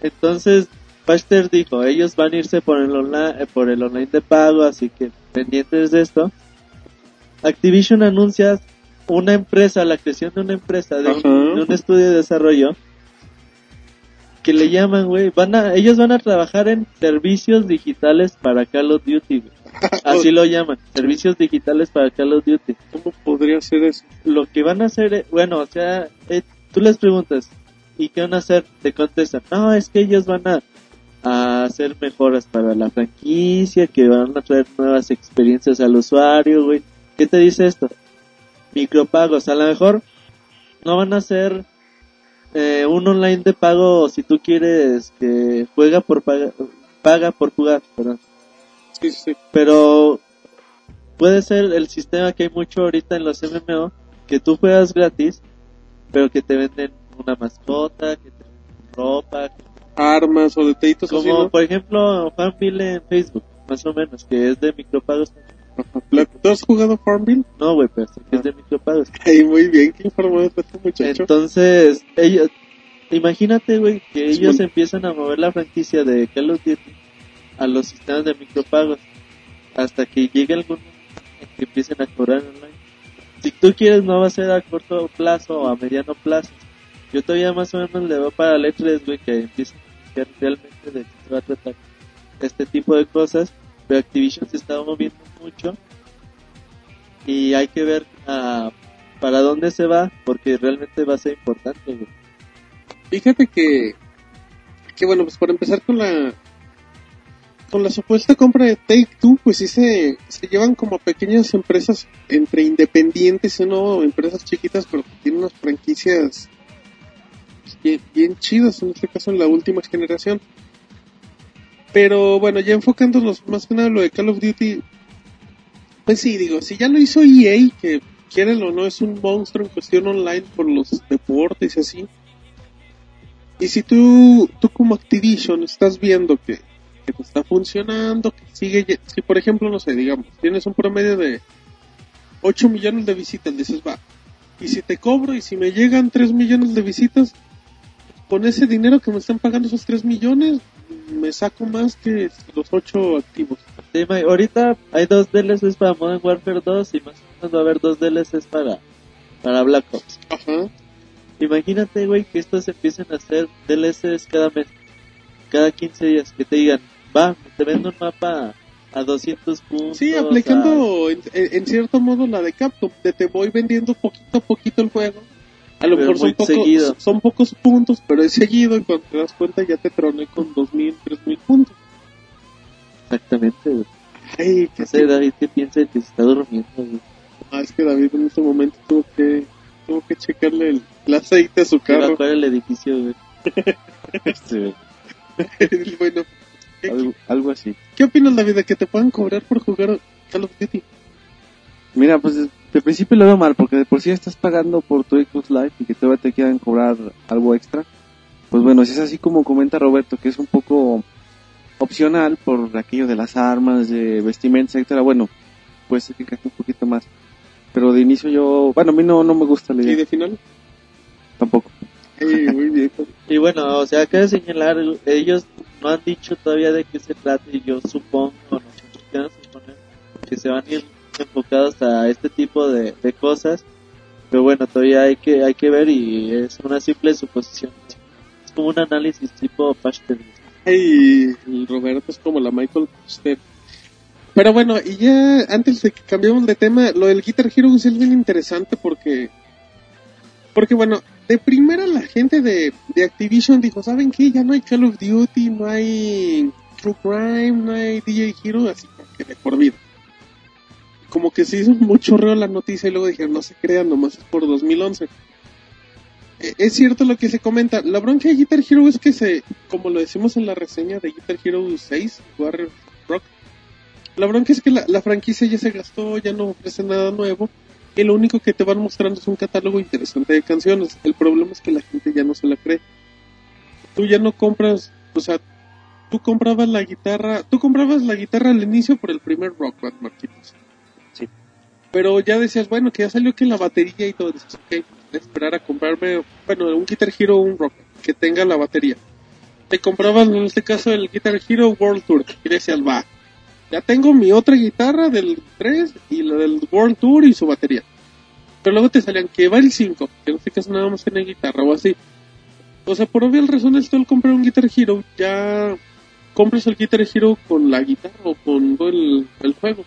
entonces Pachter dijo ellos van a irse por el online eh, por el online de pago así que pendientes de esto Activision anuncia una empresa la creación de una empresa de un, Ajá. de un estudio de desarrollo que le llaman, güey, van a, ellos van a trabajar en servicios digitales para Call of Duty, güey. Así lo llaman, servicios digitales para Call of Duty. ¿Cómo podría ser eso? Lo que van a hacer, eh, bueno, o sea, eh, tú les preguntas, ¿y qué van a hacer? Te contestan, no, es que ellos van a, a hacer mejoras para la franquicia, que van a traer nuevas experiencias al usuario, güey. ¿Qué te dice esto? Micropagos, a lo mejor no van a ser eh, un online de pago si tú quieres que juega por paga, paga por jugar, perdón. Sí, sí. Pero puede ser el sistema que hay mucho ahorita en los MMO, que tú juegas gratis, pero que te venden una mascota, que te venden ropa, Armas o detallitos así, como ¿no? por ejemplo Fanville en Facebook, más o menos, que es de micropagos. ¿Tú has jugado Farmville? No, güey, pero que es de micropagos. Ay, muy bien, qué informado está este muchacho. Entonces, ellos, imagínate, güey, que Es ellos empiezan a mover la franquicia de Call of Duty a los sistemas de micropagos hasta que llegue algún momento en que empiecen a cobrar online. Si tú quieres, no va a ser a corto plazo o a mediano plazo. Yo todavía más o menos le veo para el E3, güey, que empiecen a realmente de qué se va a tratar este tipo de cosas. Pero Activision se está moviendo mucho y hay que ver ah, para dónde se va porque realmente va a ser importante. Fíjate que, que bueno, pues para empezar con la con la supuesta compra de Take Two, pues sí se, se llevan como pequeñas empresas entre independientes y no empresas chiquitas, pero que tienen unas franquicias bien, bien chidas, en este caso en la última generación. Pero bueno, ya enfocándonos más que nada en lo de Call of Duty, pues sí, digo, si ya lo hizo EA, que quieren o no, es un monstruo en cuestión online por los deportes y así. Y si tú, tú como Activision estás viendo que, que te está funcionando, que sigue, si por ejemplo, no sé, digamos, tienes un promedio de 8 millones de visitas, dices, va, y si te cobro y si me llegan 3 millones de visitas, con ese dinero que me están pagando esos 3 millones, me saco más que los 8 activos. Sí, ahorita hay dos DLCs para Modern Warfare 2 y más o menos va a haber dos DLCs para, para Black Ops. Ajá. Imagínate, güey, que estos empiecen a hacer DLCs cada mes, cada 15 días, que te digan, va, te vendo un mapa a 200 puntos. Sí, aplicando en cierto modo la de Capcom, de te voy vendiendo poquito a poquito el juego. A lo Pero mejor son seguido. son pocos puntos, pero es seguido y cuando te das cuenta ya te troné con 2000, 3000 puntos. Exactamente, güey. Ay, que No sé, David, ¿qué piensa de que se está durmiendo, güey? Ah, es que David en este momento tuvo que, tuvo que checarle el, el aceite a su carro. el edificio, güey. Sí, güey. bueno, ¿qué, algo, algo así. ¿qué opinas David de que te puedan cobrar por jugar Call of Duty? Mira, pues de principio lo veo mal, porque de por sí estás pagando por tu Xbox Live y que todavía te quieran cobrar algo extra. Pues bueno, si es así como comenta Roberto, que es un poco opcional por aquello de las armas, de vestimenta, etcétera, bueno, pues encaja un poquito más. Pero de inicio yo, bueno, a mí no, no me gusta la ¿Y idea, de final? tampoco. Ay, muy bien. Y bueno, o sea, cabe señalar, ellos no han dicho todavía de qué se trata y yo supongo, nosotros suponer que se van a ir enfocados a este tipo de, de cosas. Pero bueno, todavía hay que hay que ver y es una simple suposición. Es como un análisis tipo patch test. Ay, el Roberto es como la Michael. Pero bueno, y ya antes de que cambiemos de tema, lo del Guitar Hero es bien interesante porque, porque bueno, de primera la gente de, de Activision dijo, ¿saben qué? Ya no hay Call of Duty, no hay True Crime, no hay DJ Hero, así que de por vida. Como que se hizo mucho reo la noticia y luego dijeron, no se crean, nomás es por 2011. Eh, Es cierto lo que se comenta. La bronca de Guitar Hero es que se, como lo decimos en la reseña de Guitar Hero 6, Warrior Rock, la bronca es que la, la franquicia ya se gastó, ya no ofrece nada nuevo, y lo único que te van mostrando es un catálogo interesante de canciones. El problema es que la gente ya no se la cree. Tú ya no compras, o sea, tú comprabas la guitarra, tú comprabas la guitarra al inicio por el primer Rock Band, Marquitos. Pero ya decías, bueno, que ya salió que la batería y todo, dices, ok, esperar a comprarme, bueno, un Guitar Hero un Rock que tenga la batería. Te comprabas en este caso el Guitar Hero World Tour, y decías, va, ya tengo mi otra guitarra del 3 y la del World Tour y su batería. Pero luego te salían que va el 5, que en este caso nada más tiene guitarra o así. O sea, por obvias razones, tú al comprar un Guitar Hero, ya compras el Guitar Hero con la guitarra o con el, el juego.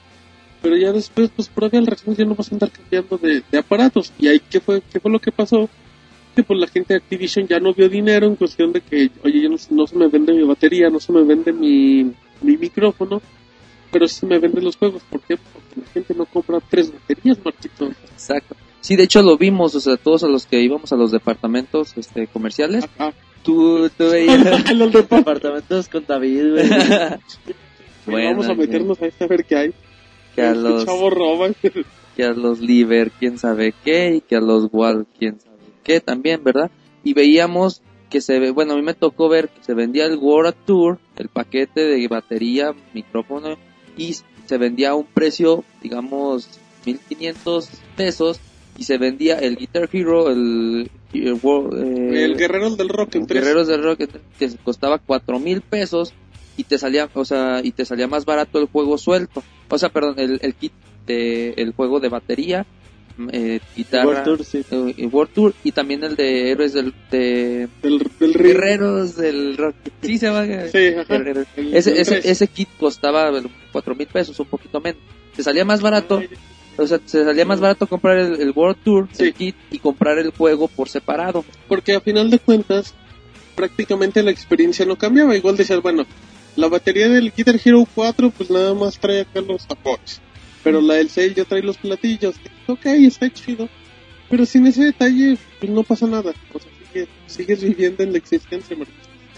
Pero ya después, pues por obvias razones, ya no vas a andar cambiando de, de aparatos. Y ahí, ¿qué fue, ¿qué fue lo que pasó? Que pues la gente de Activision ya no vio dinero en cuestión de que, oye, ya no, no se me vende mi batería, no se me vende mi, mi micrófono, pero sí se me venden los juegos. ¿Por qué? Porque la gente no compra tres baterías, Marquito. Exacto. Sí, de hecho lo vimos, o sea, todos a los que íbamos a los departamentos este, comerciales, Ah, tú, tú veías... los de pa- Departamentos con David, güey. Bueno, vamos a meternos a este a ver qué hay. Que a Este los chavo roban. que a los Liver, quién sabe qué, y que a los Wal, quién sabe qué también, ¿verdad? Y veíamos que se ve, bueno, a mí me tocó ver que se vendía el World Tour, el paquete de batería, micrófono, y se vendía a un precio, digamos, 1500 pesos, y se vendía el Guitar Hero, el, el, World- eh, el guerrero del rock tres. Guerreros del Rock que costaba cuatro mil pesos y te salía, o sea, y te salía más barato el juego suelto. O sea, perdón, el, el kit de el juego de batería, mm, eh, guitarra, World Tour, sí. eh, y World Tour y también el de héroes del de del, guerreros del rock. Sí se llama Sí. El- Ese, ese, ese kit costaba cuatro mil pesos, un poquito menos. Te salía más barato, o sea, te salía más barato comprar el, el World Tour, Sí. el kit y comprar el juego por separado. Porque a final de cuentas, prácticamente la experiencia no cambiaba. Igual decías, bueno, la batería del Guitar Hero 4, pues nada más trae acá los apoyos. Pero la del 6 ya trae los platillos. Ok, está chido. Pero sin ese detalle, pues no pasa nada. O sea, sigue- sigues viviendo en la existencia, Marcos.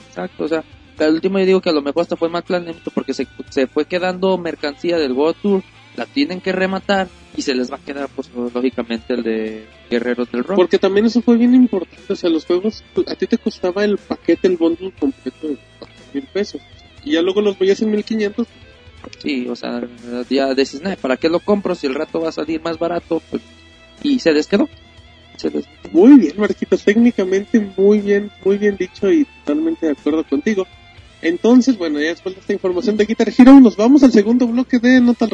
Exacto, o sea, al último yo digo que a lo mejor hasta fue mal planeamiento porque se, se fue quedando mercancía del World Tour, la tienen que rematar y se les va a quedar, pues, lógicamente, el de Guerreros del Rock. Porque también eso fue bien importante. O sea, los juegos, a ti te costaba el paquete, el bundle completo de 4 mil pesos. Y ya luego los veías en 1500. Sí, o sea, ya decís, "Nah, ¿para qué lo compro si el rato va a salir más barato? Pues, y se desquedó. Se des- Muy bien, Marquitos. Técnicamente muy bien, muy bien dicho y totalmente de acuerdo contigo. Entonces, bueno, ya después de esta información de Guitar Hero, nos vamos al segundo bloque de No tan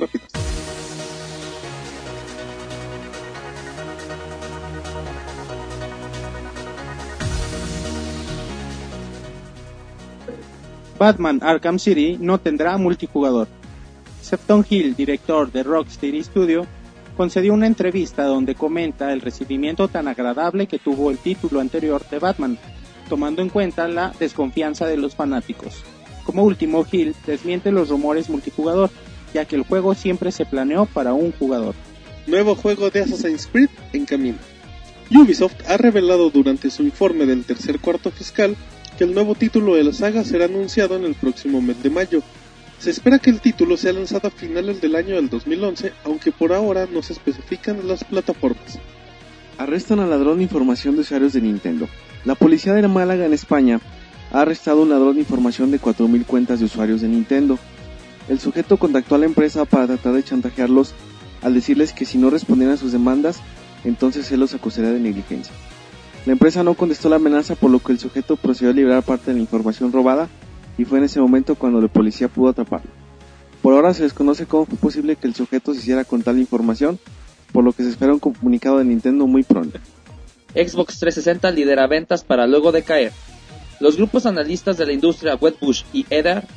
Batman Arkham City no tendrá multijugador. Sefton Hill, director de Rocksteady Studio, concedió una entrevista donde comenta el recibimiento tan agradable que tuvo el título anterior de Batman, tomando en cuenta la desconfianza de los fanáticos. Como último, Hill desmiente los rumores multijugador, ya que el juego siempre se planeó para un jugador. Nuevo juego de Assassin's Creed en camino. Ubisoft ha revelado durante su informe del tercer cuarto fiscal que el nuevo título de la saga será anunciado en el próximo mes de mayo. Se espera que el título sea lanzado a finales del año del 2011, aunque por ahora no se especifican las plataformas. Arrestan al ladrón de información de usuarios de Nintendo. La policía de Málaga en España ha arrestado a un ladrón de información de 4.000 cuentas de usuarios de Nintendo. El sujeto contactó a la empresa para tratar de chantajearlos al decirles que si no respondían a sus demandas, entonces él los acusaría de negligencia. La empresa no contestó la amenaza por lo que el sujeto procedió a liberar parte de la información robada y fue en ese momento cuando la policía pudo atraparlo. Por ahora se desconoce cómo fue posible que el sujeto se hiciera con tal información, por lo que se espera un comunicado de Nintendo muy pronto. Xbox 360 lidera ventas para luego decaer. Los grupos analistas de la industria Wedbush y Edar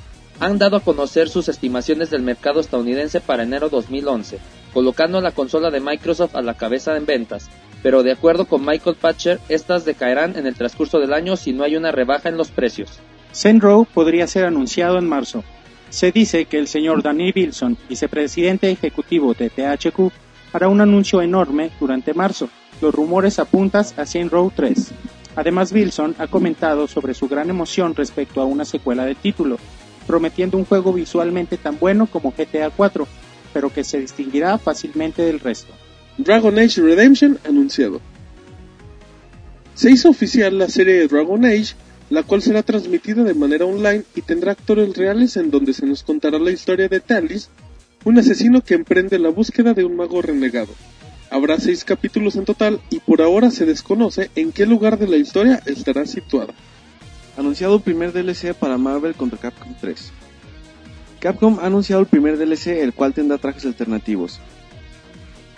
han dado a conocer sus estimaciones del mercado estadounidense para enero 2011, colocando la consola de Microsoft a la cabeza en ventas, pero de acuerdo con Michael Patcher, estas decaerán en el transcurso del año si no hay una rebaja en los precios. Zenrow podría ser anunciado en marzo. Se dice que el señor Danny Wilson, vicepresidente ejecutivo de THQ, hará un anuncio enorme durante marzo. Los rumores apuntan a Zenrow 3. Además, Wilson ha comentado sobre su gran emoción respecto a una secuela del título, prometiendo un juego visualmente tan bueno como GTA 4, pero que se distinguirá fácilmente del resto. Dragon Age Redemption anunciado. Se hizo oficial la serie de Dragon Age, la cual será transmitida de manera online y tendrá actores reales en donde se nos contará la historia de Talis, un asesino que emprende la búsqueda de un mago renegado. Habrá seis capítulos en total y por ahora se desconoce en qué lugar de la historia estará situada. Anunciado primer DLC para Marvel contra Capcom 3. Capcom ha anunciado el primer DLC, el cual tendrá trajes alternativos.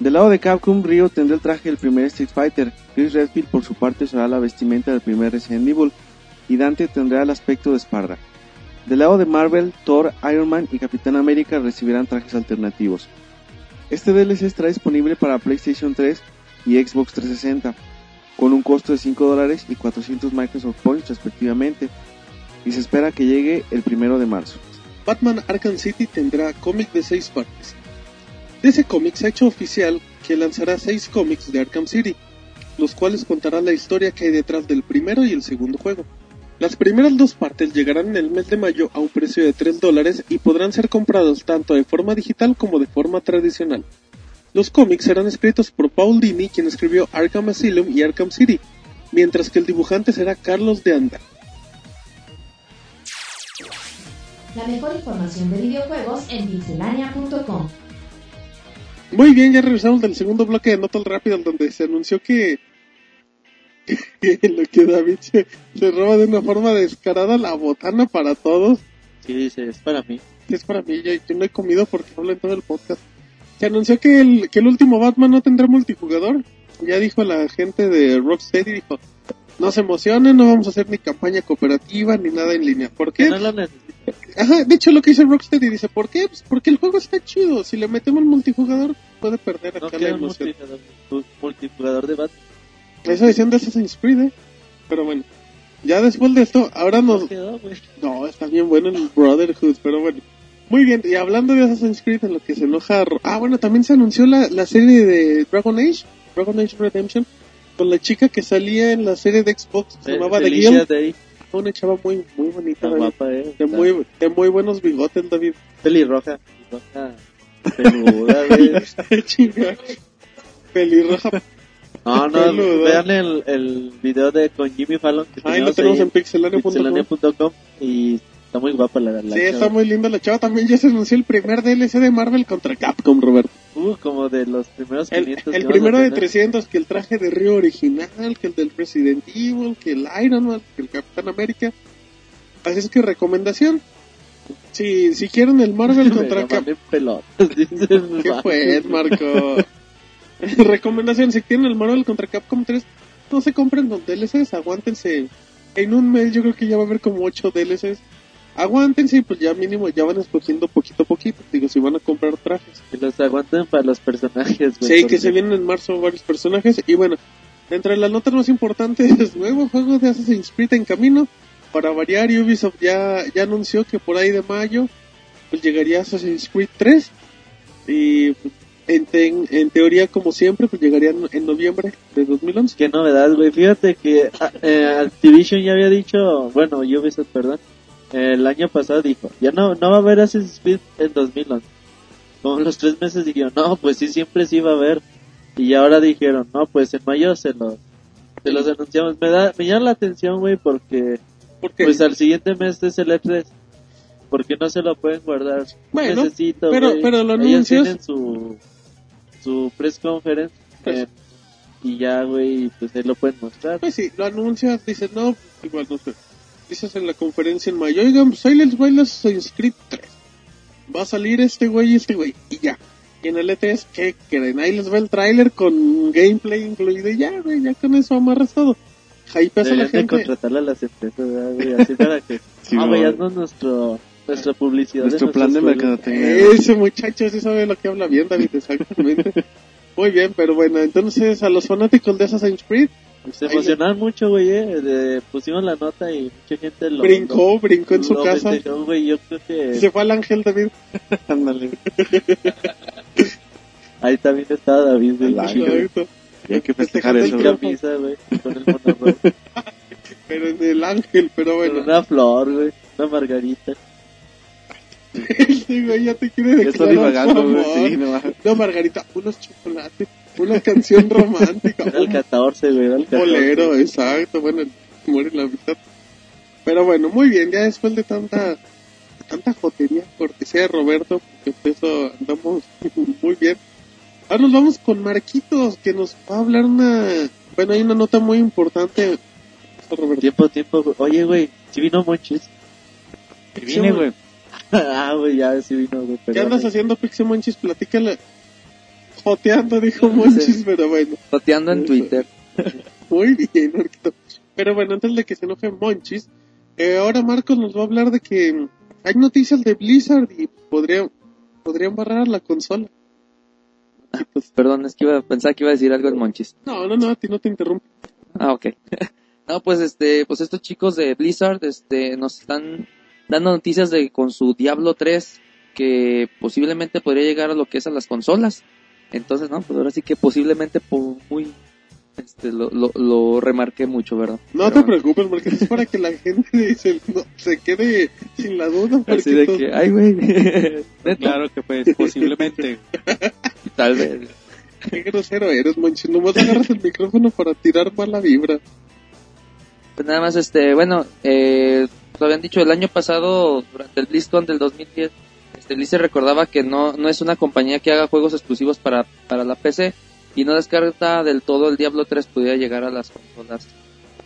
Del lado de Capcom, Ryo tendrá el traje del primer Street Fighter, Chris Redfield por su parte usará la vestimenta del primer Resident Evil, y Dante tendrá el aspecto de Sparda. Del lado de Marvel, Thor, Iron Man y Capitán América recibirán trajes alternativos. Este DLC estará disponible para PlayStation 3 y Xbox 360, con un costo de 5 dólares y 400 Microsoft Points respectivamente, y se espera que llegue el primero de marzo. Batman Arkham City tendrá cómic de 6 partes. DC Comics ha hecho oficial que lanzará 6 cómics de Arkham City, los cuales contarán la historia que hay detrás del primero y el segundo juego. Las primeras dos partes llegarán en el mes de mayo a un precio de 3 dólares y podrán ser comprados tanto de forma digital como de forma tradicional. Los cómics serán escritos por Paul Dini, quien escribió Arkham Asylum y Arkham City, mientras que el dibujante será Carlos de Anda. La mejor información de videojuegos en pixelania.com. Muy bien, ya regresamos del segundo bloque de Notas Rápidas donde se anunció que, que lo que David se, se roba de una forma descarada la botana para todos. Sí, dice, es para mí. es para mí, yo, yo no he comido porque hablo en todo el podcast. Se anunció que el, que el último Batman no tendrá multijugador. Ya dijo la gente de Rocksteady, dijo, no se emocionen, no vamos a hacer ni campaña cooperativa ni nada en línea. ¿Por qué? no lo necesito. Ajá, de hecho lo que dice Rocksteady dice, ¿por qué? Pues porque el juego está chido. Si le metemos multijugador, puede perder No acá la quiero un emoción. multijugador, multijugador de Batman. Eso decían de Assassin's Creed, ¿eh? Pero bueno, ya después de esto, ahora nos... No quedó. No, está bien bueno el Brotherhood, pero bueno. Muy bien, y hablando de Assassin's Creed, en lo que se enoja... Ah, bueno, también se anunció la, la serie de Dragon Age, Dragon Age Redemption, con la chica que salía en la serie de Xbox, se llamaba The Guild. Day. Una chava muy, muy bonita, Está guapa, eh. De muy, de muy buenos bigotes, David. Pelirroja. pelirroja peluda, güey. Pelirroja. No, no, vean el, el video de con Jimmy Fallon que Ahí lo tenemos tenemos ahí en pixelania.com. pixelania.com y está muy guapa la, la Sí, chava. está muy linda la chava. También ya se anunció el primer DLC de Marvel contra Capcom, Roberto. Uh, como de los primeros El, 500 el primero de tener. 300, que el traje de Río original, que el del Resident Evil, que el Iron Man, que el Capitán América. Así es que recomendación. Si, si quieren el Marvel contra Capcom. ¿Qué fue, Marco? recomendación, si quieren el Marvel contra Capcom 3, no se compren los DLCs, aguántense. En un mes yo creo que ya va a haber como 8 DLCs. Aguántense y pues ya mínimo ya van escogiendo poquito a poquito. Digo, si van a comprar trajes. Que los aguanten para los personajes, güey. Sí, que se vienen en marzo varios personajes. Y bueno, entre las notas más importantes, nuevo juego de Assassin's Creed en camino. Para variar, Ubisoft ya, ya anunció que por ahí de mayo pues llegaría Assassin's Creed 3. Y en, te- en teoría, como siempre, pues llegaría en, en noviembre de 2011. Qué novedad, güey. Fíjate que ah, eh, Activision ya había dicho, bueno, Ubisoft, perdón, el año pasado dijo, ya no, no va a haber Assassin's Creed en 2011. Como los tres meses dijeron, no, pues sí, siempre sí va a haber. Y ahora dijeron, no, pues en mayo se los, se los anunciamos. Me da, me llama la atención, güey, porque Porque, pues al siguiente mes es el E3. Porque no se lo pueden guardar. Bueno, Necesito, pero- güey. pero lo Ellos tienen su, su press conference. Pues- eh, y ya, güey, pues ahí lo pueden mostrar. pues sí, lo anuncias, dices, no, igual no sé. Dices en la conferencia en mayo, oigan, pues ahí les va el Assassin's Creed 3. Va a salir este güey y este güey, y ya. Y en el E3, ¿qué creen? Ahí les va el tráiler con gameplay incluido y ya, güey, ya con eso amarras todo. Hypeas a la Deberían de gente. contratarle a las empresas, ¿verdad, güey, así para que... Sí, ah, no. güey, haznos nuestro, nuestra publicidad. de Nuestro plan de mercadotecnia. Ese muchacho sí sabe lo que habla bien, David, exactamente. Muy bien, pero bueno, entonces a los fanáticos de Assassin's Creed, Se emocionaban mucho, güey, eh. de- pusimos la nota y mucha gente lo... brincó, brincó en lo- su lo casa. festejó, güey, yo creo que... Se fue al ángel, David. Ándale. Ahí también estaba David, güey. Exacto. Hay que festejar eso. güey. camisa, güey, con el monorrojo. Pero en el ángel, pero Con bueno. una flor, güey, una margarita. Este güey ya te estoy declarar su divagando, güey. Sí, no. No, Margarita, unos chocolates, una canción romántica, Era el un 14, güey, era el 14. bolero, exacto, bueno, muere la mitad. Pero bueno, muy bien, ya después de tanta tanta jotería, cortesía de Roberto, porque por eso andamos muy bien. Ahora nos vamos con Marquitos, que nos va a hablar una... Bueno, hay una nota muy importante. Roberto. Tiempo, tiempo. Oye, güey, si vino Monchis. Que viene, güey. ah, güey, ya sí vino, güey. ¿Qué andas haciendo, Pixie Monchis? Platícale. Joteando, dijo Monchis, pero bueno. Toteando en Twitter. Muy bien, Marquito. Pero bueno, antes de que se enoje Monchis, eh, ahora Marcos nos va a hablar de que hay noticias de Blizzard y podría, podrían barrar la consola. Marquitos. Perdón, es que iba, pensaba que iba a decir algo en Monchis. No, no, no, a ti no te interrumpo. Ah, ok. no, pues este, pues estos chicos de Blizzard, este, nos están dando noticias de con su Diablo 3 que posiblemente podría llegar a lo que es a las consolas. Entonces, no, pues ahora sí que posiblemente por muy, este, lo, lo, lo remarqué mucho, ¿verdad? No Pero te preocupes, porque es para que la gente se, no, se quede sin la duda. Así de que, ay, güey. Claro que pues, posiblemente. Tal vez. Qué grosero eres, Monchis. Nomás agarras el micrófono para tirar mala vibra. Pues nada más, este, bueno, eh, lo habían dicho el año pasado, durante el BlizzCon del 2010, este, Blizzard recordaba que no, no es una compañía que haga juegos exclusivos para, para la PC y no descarta del todo el Diablo 3 pudiera llegar a las consolas.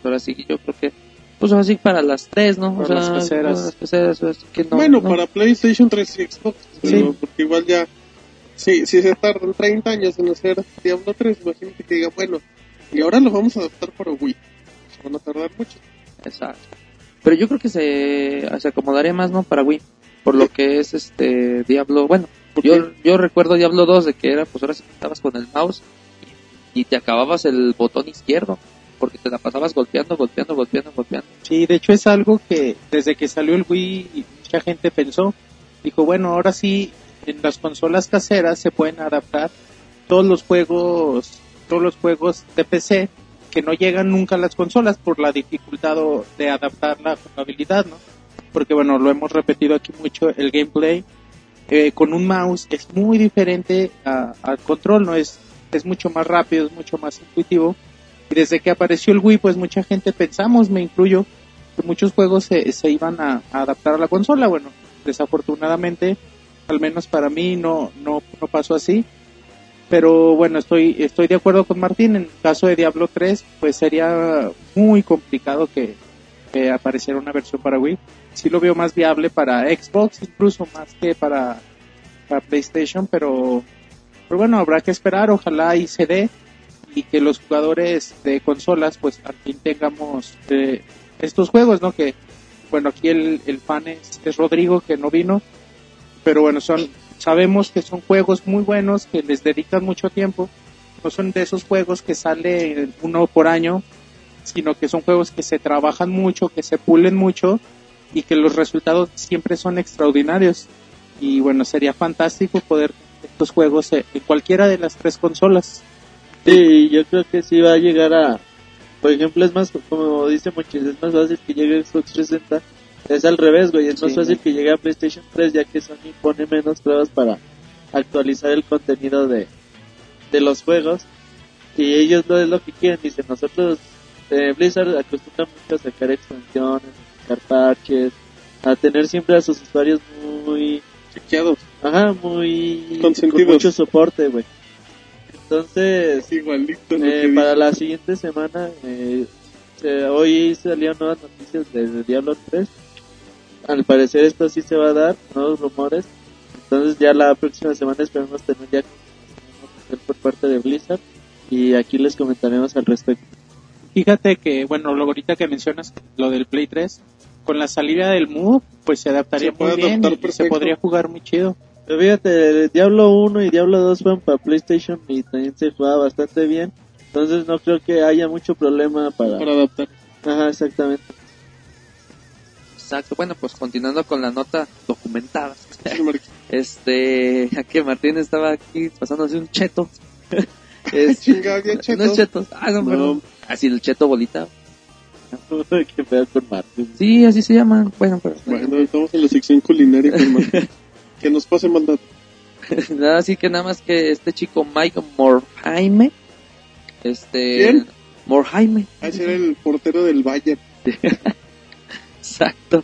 Ahora sí, yo creo que, pues así para las tres, ¿no? Para las peceras. para las peceras, así que no, bueno, no. para PlayStation 3 y Xbox. Sí. pero Porque igual ya, sí, si se tardan 30 años en hacer Diablo 3, imagínate que diga, bueno, y ahora lo vamos a adaptar para Wii. Se van a tardar mucho. Exacto. Pero yo creo que se, se acomodaría más, ¿no? Para Wii. Por lo que es este Diablo. Bueno, yo, yo recuerdo Diablo 2 de que era, pues ahora sí estabas con el mouse y, y te acababas el botón izquierdo. Porque te la pasabas golpeando, golpeando, golpeando, golpeando. Sí, de hecho es algo que desde que salió el Wii mucha gente pensó, dijo, bueno, ahora sí en las consolas caseras se pueden adaptar todos los juegos, todos los juegos de PC que no llegan nunca a las consolas por la dificultad o- de adaptar la jugabilidad, ¿no? Porque bueno, lo hemos repetido aquí mucho, el gameplay eh, con un mouse es muy diferente al control, no es, es mucho más rápido, es mucho más intuitivo. Y desde que apareció el Wii, pues mucha gente pensamos, me incluyo, que muchos juegos se, se iban a, a adaptar a la consola. Bueno, desafortunadamente, al menos para mí no, no, no pasó así. Pero bueno, estoy, estoy de acuerdo con Martín. En el caso de Diablo 3, pues sería muy complicado que, que apareciera una versión para Wii. Sí lo veo más viable para Xbox, incluso más que para, para PlayStation, pero, pero bueno, habrá que esperar. Ojalá y se dé y que los jugadores de consolas, pues al fin tengamos eh, estos juegos, ¿no? Que, bueno, aquí el, el fan es, es Rodrigo, que no vino, pero bueno, son sabemos que son juegos muy buenos, que les dedican mucho tiempo, no son de esos juegos que sale uno por año, sino que son juegos que se trabajan mucho, que se pulen mucho y que los resultados siempre son extraordinarios. Y bueno, sería fantástico poder estos juegos en cualquiera de las tres consolas. Sí, yo creo que sí va a llegar a... Por ejemplo, es más, como dice Monchis, es más fácil que llegue a Xbox 360. Es al revés, güey. Es más fácil que llegue a PlayStation 3 ya que Sony pone menos pruebas para actualizar el contenido de, de los juegos. Y ellos no es lo que quieren. Dicen, nosotros, eh, Blizzard acostumbra mucho a sacar expansiones, sacar parches, a tener siempre a sus usuarios muy Chequeados. Ajá, muy... Consentidos. Con mucho soporte, güey. Entonces, Igualito. eh, para dice. la siguiente semana, eh, se- hoy salieron nuevas noticias de Diablo 3. Al parecer esto sí se va a dar, nuevos rumores. Entonces ya la próxima semana esperamos tener ya por parte de Blizzard. Y aquí les comentaremos al respecto. Fíjate que, bueno, lo ahorita que mencionas lo del Play 3, con la salida del Move, pues se adaptaría Se muy bien y se podría jugar muy chido. Pero fíjate, Diablo 1 y Diablo 2 fueron para PlayStation y también se jugaba bastante bien. Entonces no creo que haya mucho problema para... Para adaptar. Ajá, exactamente. Exacto. Bueno, pues continuando con la nota documentada. Este, ya que Martín estaba aquí pasándose un cheto. Este, Chinga, había No chetos. es chetos. Ah, no, No. Así el cheto bolita. Qué pedo con Martín. Sí, así se llama. Bueno, pero Bueno, estamos en la sección culinaria con Marco. Que nos pase maldad. nada, así que nada más que este chico Mike Morhaime. Este. ¿Quién? Morhaime. A ser el portero del Bayern. Exacto.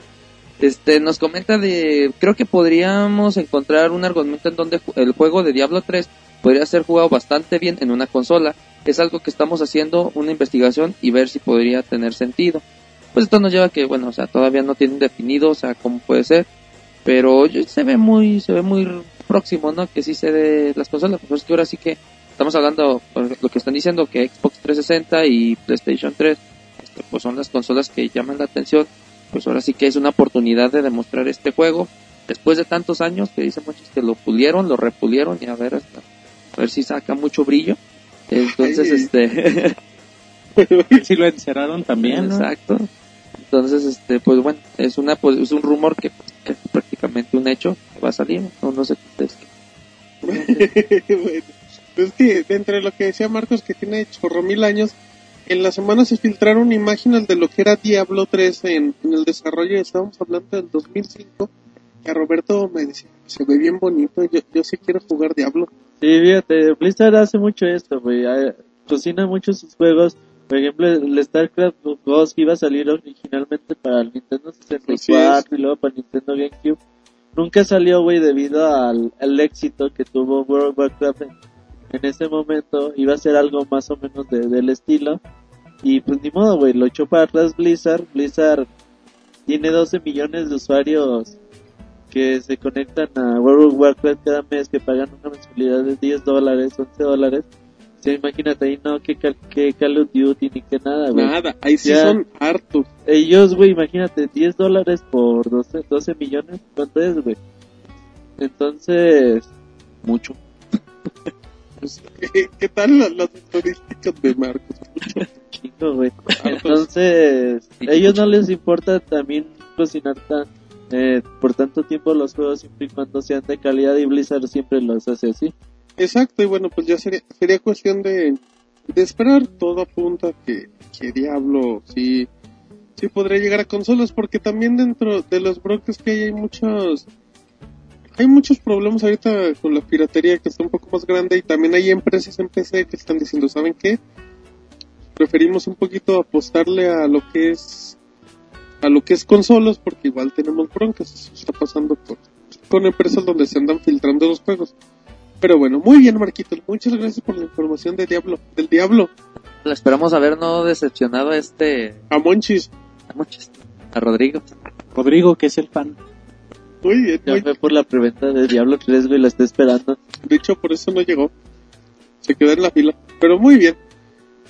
Este, nos comenta de, creo que podríamos encontrar un argumento en donde el juego de Diablo 3 podría ser jugado bastante bien en una consola. Es algo que estamos haciendo una investigación y ver si podría tener sentido. Pues esto nos lleva a que, bueno, o sea, todavía no tienen definido, o sea, cómo puede ser. Pero se ve muy, se ve muy próximo, ¿no? Que sí se de las consolas. Pues es que ahora sí que estamos hablando, lo que están diciendo, que Xbox 360 y PlayStation 3, este, pues son las consolas que llaman la atención pues ahora sí que es una oportunidad de demostrar este juego después de tantos años que dicen muchos que lo pulieron, lo repulieron y a ver hasta a ver si saca mucho brillo. Entonces, este, Si lo encerraron también, ¿no? exacto. Entonces, este, pues bueno, es una pues, es un rumor que, que es prácticamente un hecho que va a salir. No, no sé qué ustedes. bueno, es que entre lo que decía Marcos que tiene chorro mil años, en la semana se filtraron imágenes de lo que era Diablo 3 en, en el desarrollo, estábamos hablando del 2005, que a Roberto me decía, se ve bien bonito, yo, yo sí quiero jugar Diablo. Sí, fíjate, Blizzard hace mucho esto, güey. Cocina mucho sus juegos. Por ejemplo, el StarCraft 2 que iba a salir originalmente para el Nintendo 64 y luego para Nintendo GameCube. Nunca salió, güey, debido al, al éxito que tuvo World of Warcraft en, en ese momento. Iba a ser algo más o menos de- del estilo. Y pues ni modo, güey, lo echó para atrás Blizzard. Blizzard tiene 12 millones de usuarios que se conectan a World of Warcraft cada mes que pagan una mensualidad de 10 dólares, 11 dólares. O sea, imagínate ahí no que, que Call of Duty ni que nada, güey. Nada, ahí sí Ya. son hartos. Ellos, güey, imagínate, 10 dólares por 12, 12 millones, ¿cuánto es, güey? Entonces, mucho. ¿Qué, qué tal las, las estadísticas de Marcos? Chingo, güey. Entonces, ellos no les importa también cocinar tan, eh, por tanto tiempo los juegos siempre y cuando sean de calidad y Blizzard siempre los hace así. Exacto, y bueno, pues ya sería, sería cuestión de, de esperar. Todo apunta que, que Diablo sí, sí podría llegar a consolas, porque también dentro de los brokers que hay hay muchos hay muchos problemas ahorita con la piratería que está un poco más grande y también hay empresas en PC que están diciendo, ¿saben qué? Preferimos un poquito apostarle a lo que es a lo que es consolas porque igual tenemos broncas, eso está pasando por, con empresas donde se andan filtrando los juegos. Pero bueno, muy bien Marquitos, muchas gracias por la información de Diablo, del Diablo, Le esperamos haber no decepcionado a este... a Monchis. A muchos. A Rodrigo. Rodrigo, que es el fan. Muy bien, Ya muy- fue por la preventa de Diablo 3, güey, la estoy esperando. de hecho por eso no llegó, se quedó en la fila, pero muy bien.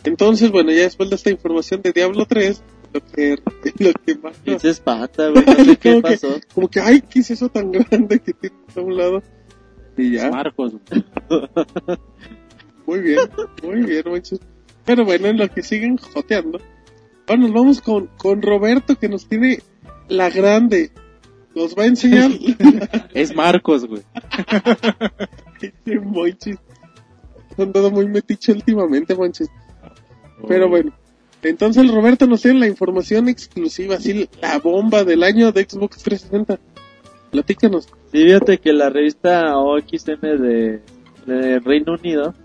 Entonces, bueno, ya después de esta información de Diablo 3, lo que, lo que más Y se espanta, güey, no sé qué Como que- pasó. como que, ay, ¿qué es eso tan grande que tiene a un lado? Y ya, Marcos. muy bien, muy bien, muchachos. Pero bueno, en lo que siguen joteando, ahora nos vamos con, con Roberto que nos tiene la grande. Nos va a enseñar Es Marcos, güey. Qué monchis. Han andado muy metiche últimamente, monchis. Pero bueno. Entonces Roberto nos tiene la información exclusiva, así la bomba del año de Xbox 360. Platícanos. Sí, fíjate que la revista OXM de, de Reino Unido,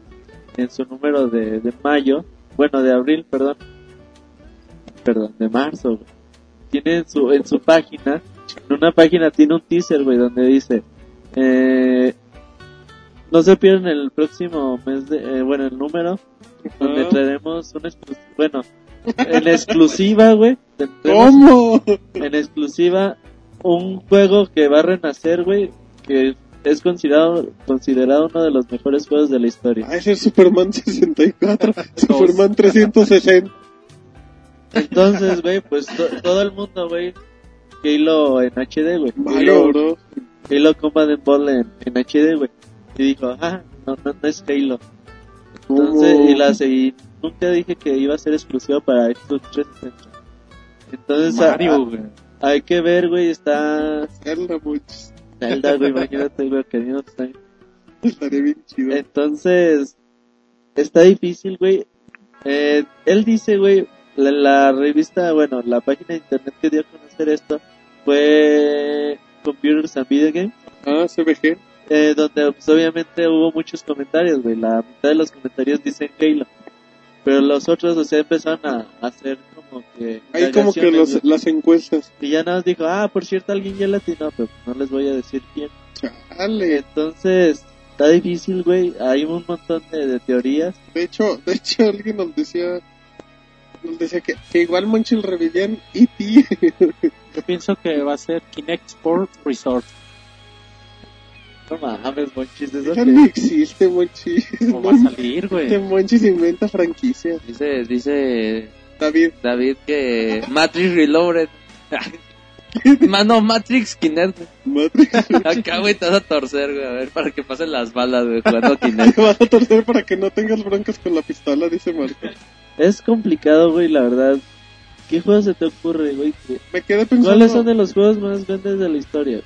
en su número de, de mayo, bueno, de abril, perdón, perdón, de marzo, güey, tiene en su, en su página, en una página tiene un teaser, güey, donde dice, eh, no se pierdan el próximo mes de, eh, bueno, el número, donde traeremos un exclusivo, bueno, en exclusiva, güey, ¿Cómo? en exclusiva un juego que va a renacer, güey, que es considerado considerado uno de los mejores juegos de la historia. Va a ser Superman 64, Superman 360. Entonces, güey, pues to- todo el mundo, güey, Halo en HD, güey. Halo, bro. Halo Combat and Ball en, en HD, güey. Y dijo, ah, no, no, no es Halo. Entonces, y la y nunca dije que iba a ser exclusivo para Xbox 360. Entonces, Mario, güey. hay que ver, güey, está Zelda, monchis. Zelda, güey, imagínate, güey, que no está Estaría bien chido. Entonces, está difícil, güey. Eh, él dice, güey, la, la revista, bueno, la página de internet que dio a conocer esto fue Computers and Video Games, Ah, CBG. eh, donde pues, obviamente hubo muchos comentarios, güey. La mitad de los comentarios dicen Halo. Pero los otros, o sea, empezaron a, a hacer como que... Hay como que los, las encuestas. Y ya nada más dijo, ah, por cierto, alguien ya latinó, pero no les voy a decir quién. Chale. Entonces, está difícil, güey. Hay un montón de, de teorías. De hecho, de hecho alguien nos decía, nos decía que, que igual Monchil revivían E.T. Yo pienso que va a ser Kinect Sport Resort. No mames, monchis, eso ya que- no existe Monchil. ¿Cómo va a salir, güey? Monchis inventa franquicias. Dice, dice David, David que Matrix Reloaded. Mano, Matrix Kinect. Matrix, Acá, güey, te vas a torcer, güey. A ver, para que pasen las balas, güey, jugando Kinect. te vas a torcer para que no tengas broncas con la pistola, dice Marco. Es complicado, güey, la verdad. ¿Qué juego se te ocurre, güey? ¿Qué- Me quedé pensando. ¿Cuáles son de los juegos más grandes de la historia?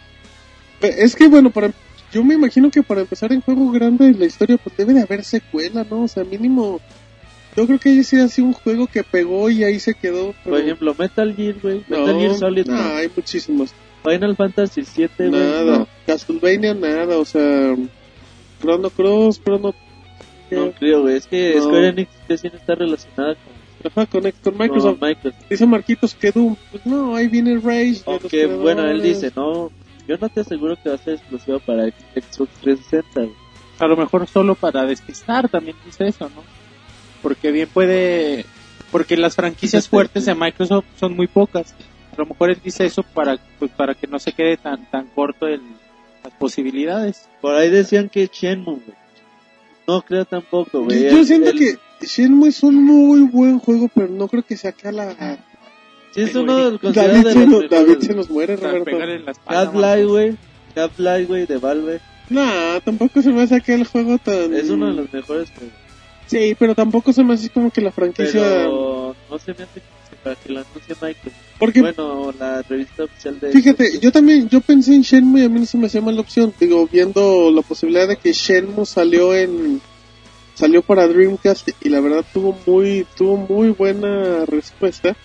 Es que bueno, para yo me imagino que para empezar en juego grande la historia pues debe de haber secuela, ¿no? O sea, mínimo yo creo que ese ha sido un juego que pegó y ahí se quedó. pero- Por ejemplo, Metal Gear, güey. no, Metal Gear Solid, no, no. hay muchísimos. Final Fantasy 7, güey. Nada. No. Castlevania nada, o sea, Chrono Cross, Chrono No creo, güey. Es que No. Square Enix recién está relacionada con, Ajá, con, Microsoft. Microsoft. Dice Marquitos que Doom, pues no, ahí viene Rage. Aunque, bueno, él dice, no, yo no te aseguro que va a ser exclusivo para Xbox 360, güey. A lo mejor solo para despistar, también dice eso, ¿no? Porque bien puede... Porque las franquicias fuertes de Microsoft son muy pocas. A lo mejor él dice eso para pues, para que no se quede tan tan corto el, las posibilidades. Por ahí decían que Shenmue, güey. No creo tampoco, güey. Yo, siento el- que Shenmue es un muy buen juego, pero no creo que sea acá la... Sí, es uno del David, considerado de se los nos, David se nos muere, Roberto. Marcos. güey. Half-Life, güey, de Valve. No, tampoco se me hace aquel juego tan... Es uno de los mejores juegos. Sí, pero tampoco se me hace como que la franquicia... Pero no se me hace que para que lo anuncie Microsoft. Porque, Bueno, la revista oficial de... fíjate, yo también, yo pensé en Shenmue y a mí no se me hacía mala opción. Digo, viendo la posibilidad de que Shenmue salió en... Salió para Dreamcast y la verdad tuvo muy, tuvo muy buena respuesta.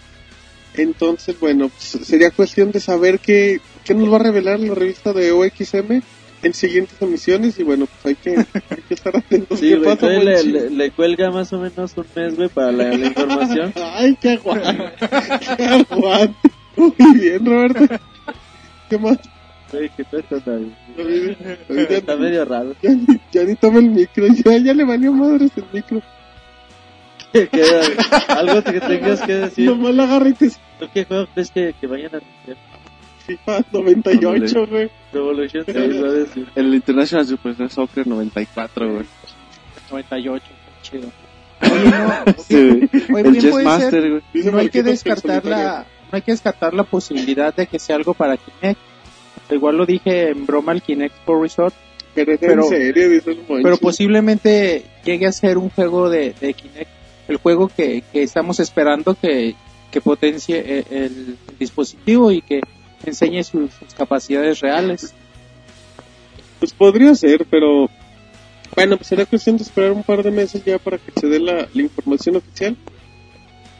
Entonces, bueno, pues, sería cuestión de saber qué, qué nos va a revelar la revista de OXM en siguientes emisiones y bueno, pues hay que, hay que estar atentos. Sí, ¿Qué güey, pasa, le, le- le cuelga más o menos un mes, güey, para la, la información. Ay, qué aguante. qué aguante. Muy bien, Roberto. ¿Qué más? Güey, ¿qué dando? Ya, Está medio raro. ya ni- ya ni toma el micro, ya, ya le valió madres el micro. Queda- Algo que tengas que decir. Nomás la agarra y te ¿Tú qué juego crees que, que vayan a anunciar? FIFA 98, güey. Revolution 6 va a decir. El International Superstar Soccer 94, güey. 98, chido. Oye, no, Sí, oye, el Chess Master, güey. Dice no hay que descartar la, no hay que descartar la posibilidad de que sea algo para Kinect. Igual lo dije en broma al Kinect Pro Resort, Pero pero- en serio, pero posiblemente llegue a ser un juego de, de Kinect, el juego que, que estamos esperando que, que potencie eh, el, dispositivo y que enseñe sus, sus capacidades reales. Pues podría ser, pero bueno, pues será cuestión de esperar un par de meses ya para que se dé la, la información oficial.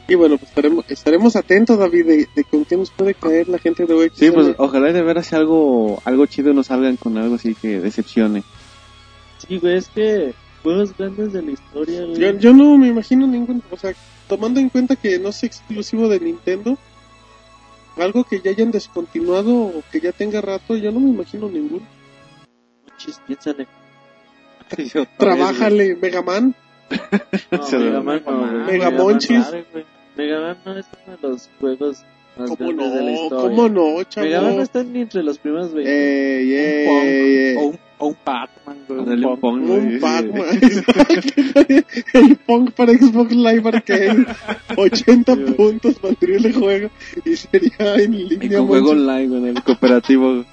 Y bueno, pues estaremos, estaremos atentos, David, de, de con qué nos puede caer la gente de OX. Sí, pues ojalá de veras sea algo, algo chido no salgan con algo así que decepcione. Sí, güey, es que juegos grandes de la historia, güey. yo, yo no me imagino ningún, o sea, tomando en cuenta que no es exclusivo de Nintendo, algo que ya hayan descontinuado o que ya tenga rato, yo no me imagino ninguno. Chis, piénsale. Trabájale, Mega Man. No, Se Mega lo- Man no, güey. Mega Mega Man Monchis. sabe, güey. Mega Man no es uno de los juegos más ¿Cómo grandes de la no? historia. ¿Cómo no, chavo? Mega Man no está ni entre los primeros 20. Ey, ey, un Pong, ey. o un, o un Pac-Man, güey, un Ándale, Pong. Pong, güey. Un Pac-Man. el Pong para Xbox Live Arcade. 80 puntos valdría el juego. Y sería en Y línea. con juego online, güey, en el cooperativo.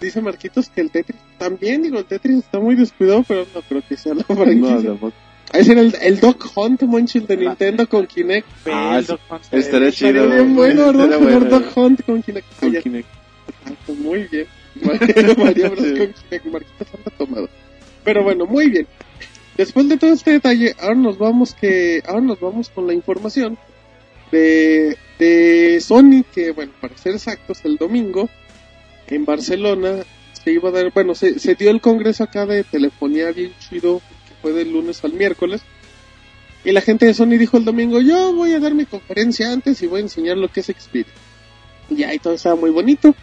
Dice Marquitos que el Tetris también. Digo, el Tetris está muy descuidado, pero no creo que sea la No, franquicia. tampoco. A ese era el, el Dog Hunt, Monchi, el de Nintendo con Kinect. Ah, Pero, Estaría Estaría chido. bien güey. bueno, ¿verdad? Estaría Jugar bueno, Dog Hunt con Kinect. Con. Kinect. Muy bien. María anda tomado. Pero bueno, muy bien. Después de todo este detalle, ahora nos vamos que ahora nos vamos con la información de, de Sony que bueno, para ser exactos, el domingo en Barcelona se iba a dar, bueno, se, se dio el congreso acá de telefonía bien chido que fue del lunes al miércoles. Y la gente de Sony dijo el domingo, yo voy a dar mi conferencia antes y voy a enseñar lo que es Xperia. Y ahí todo estaba muy bonito.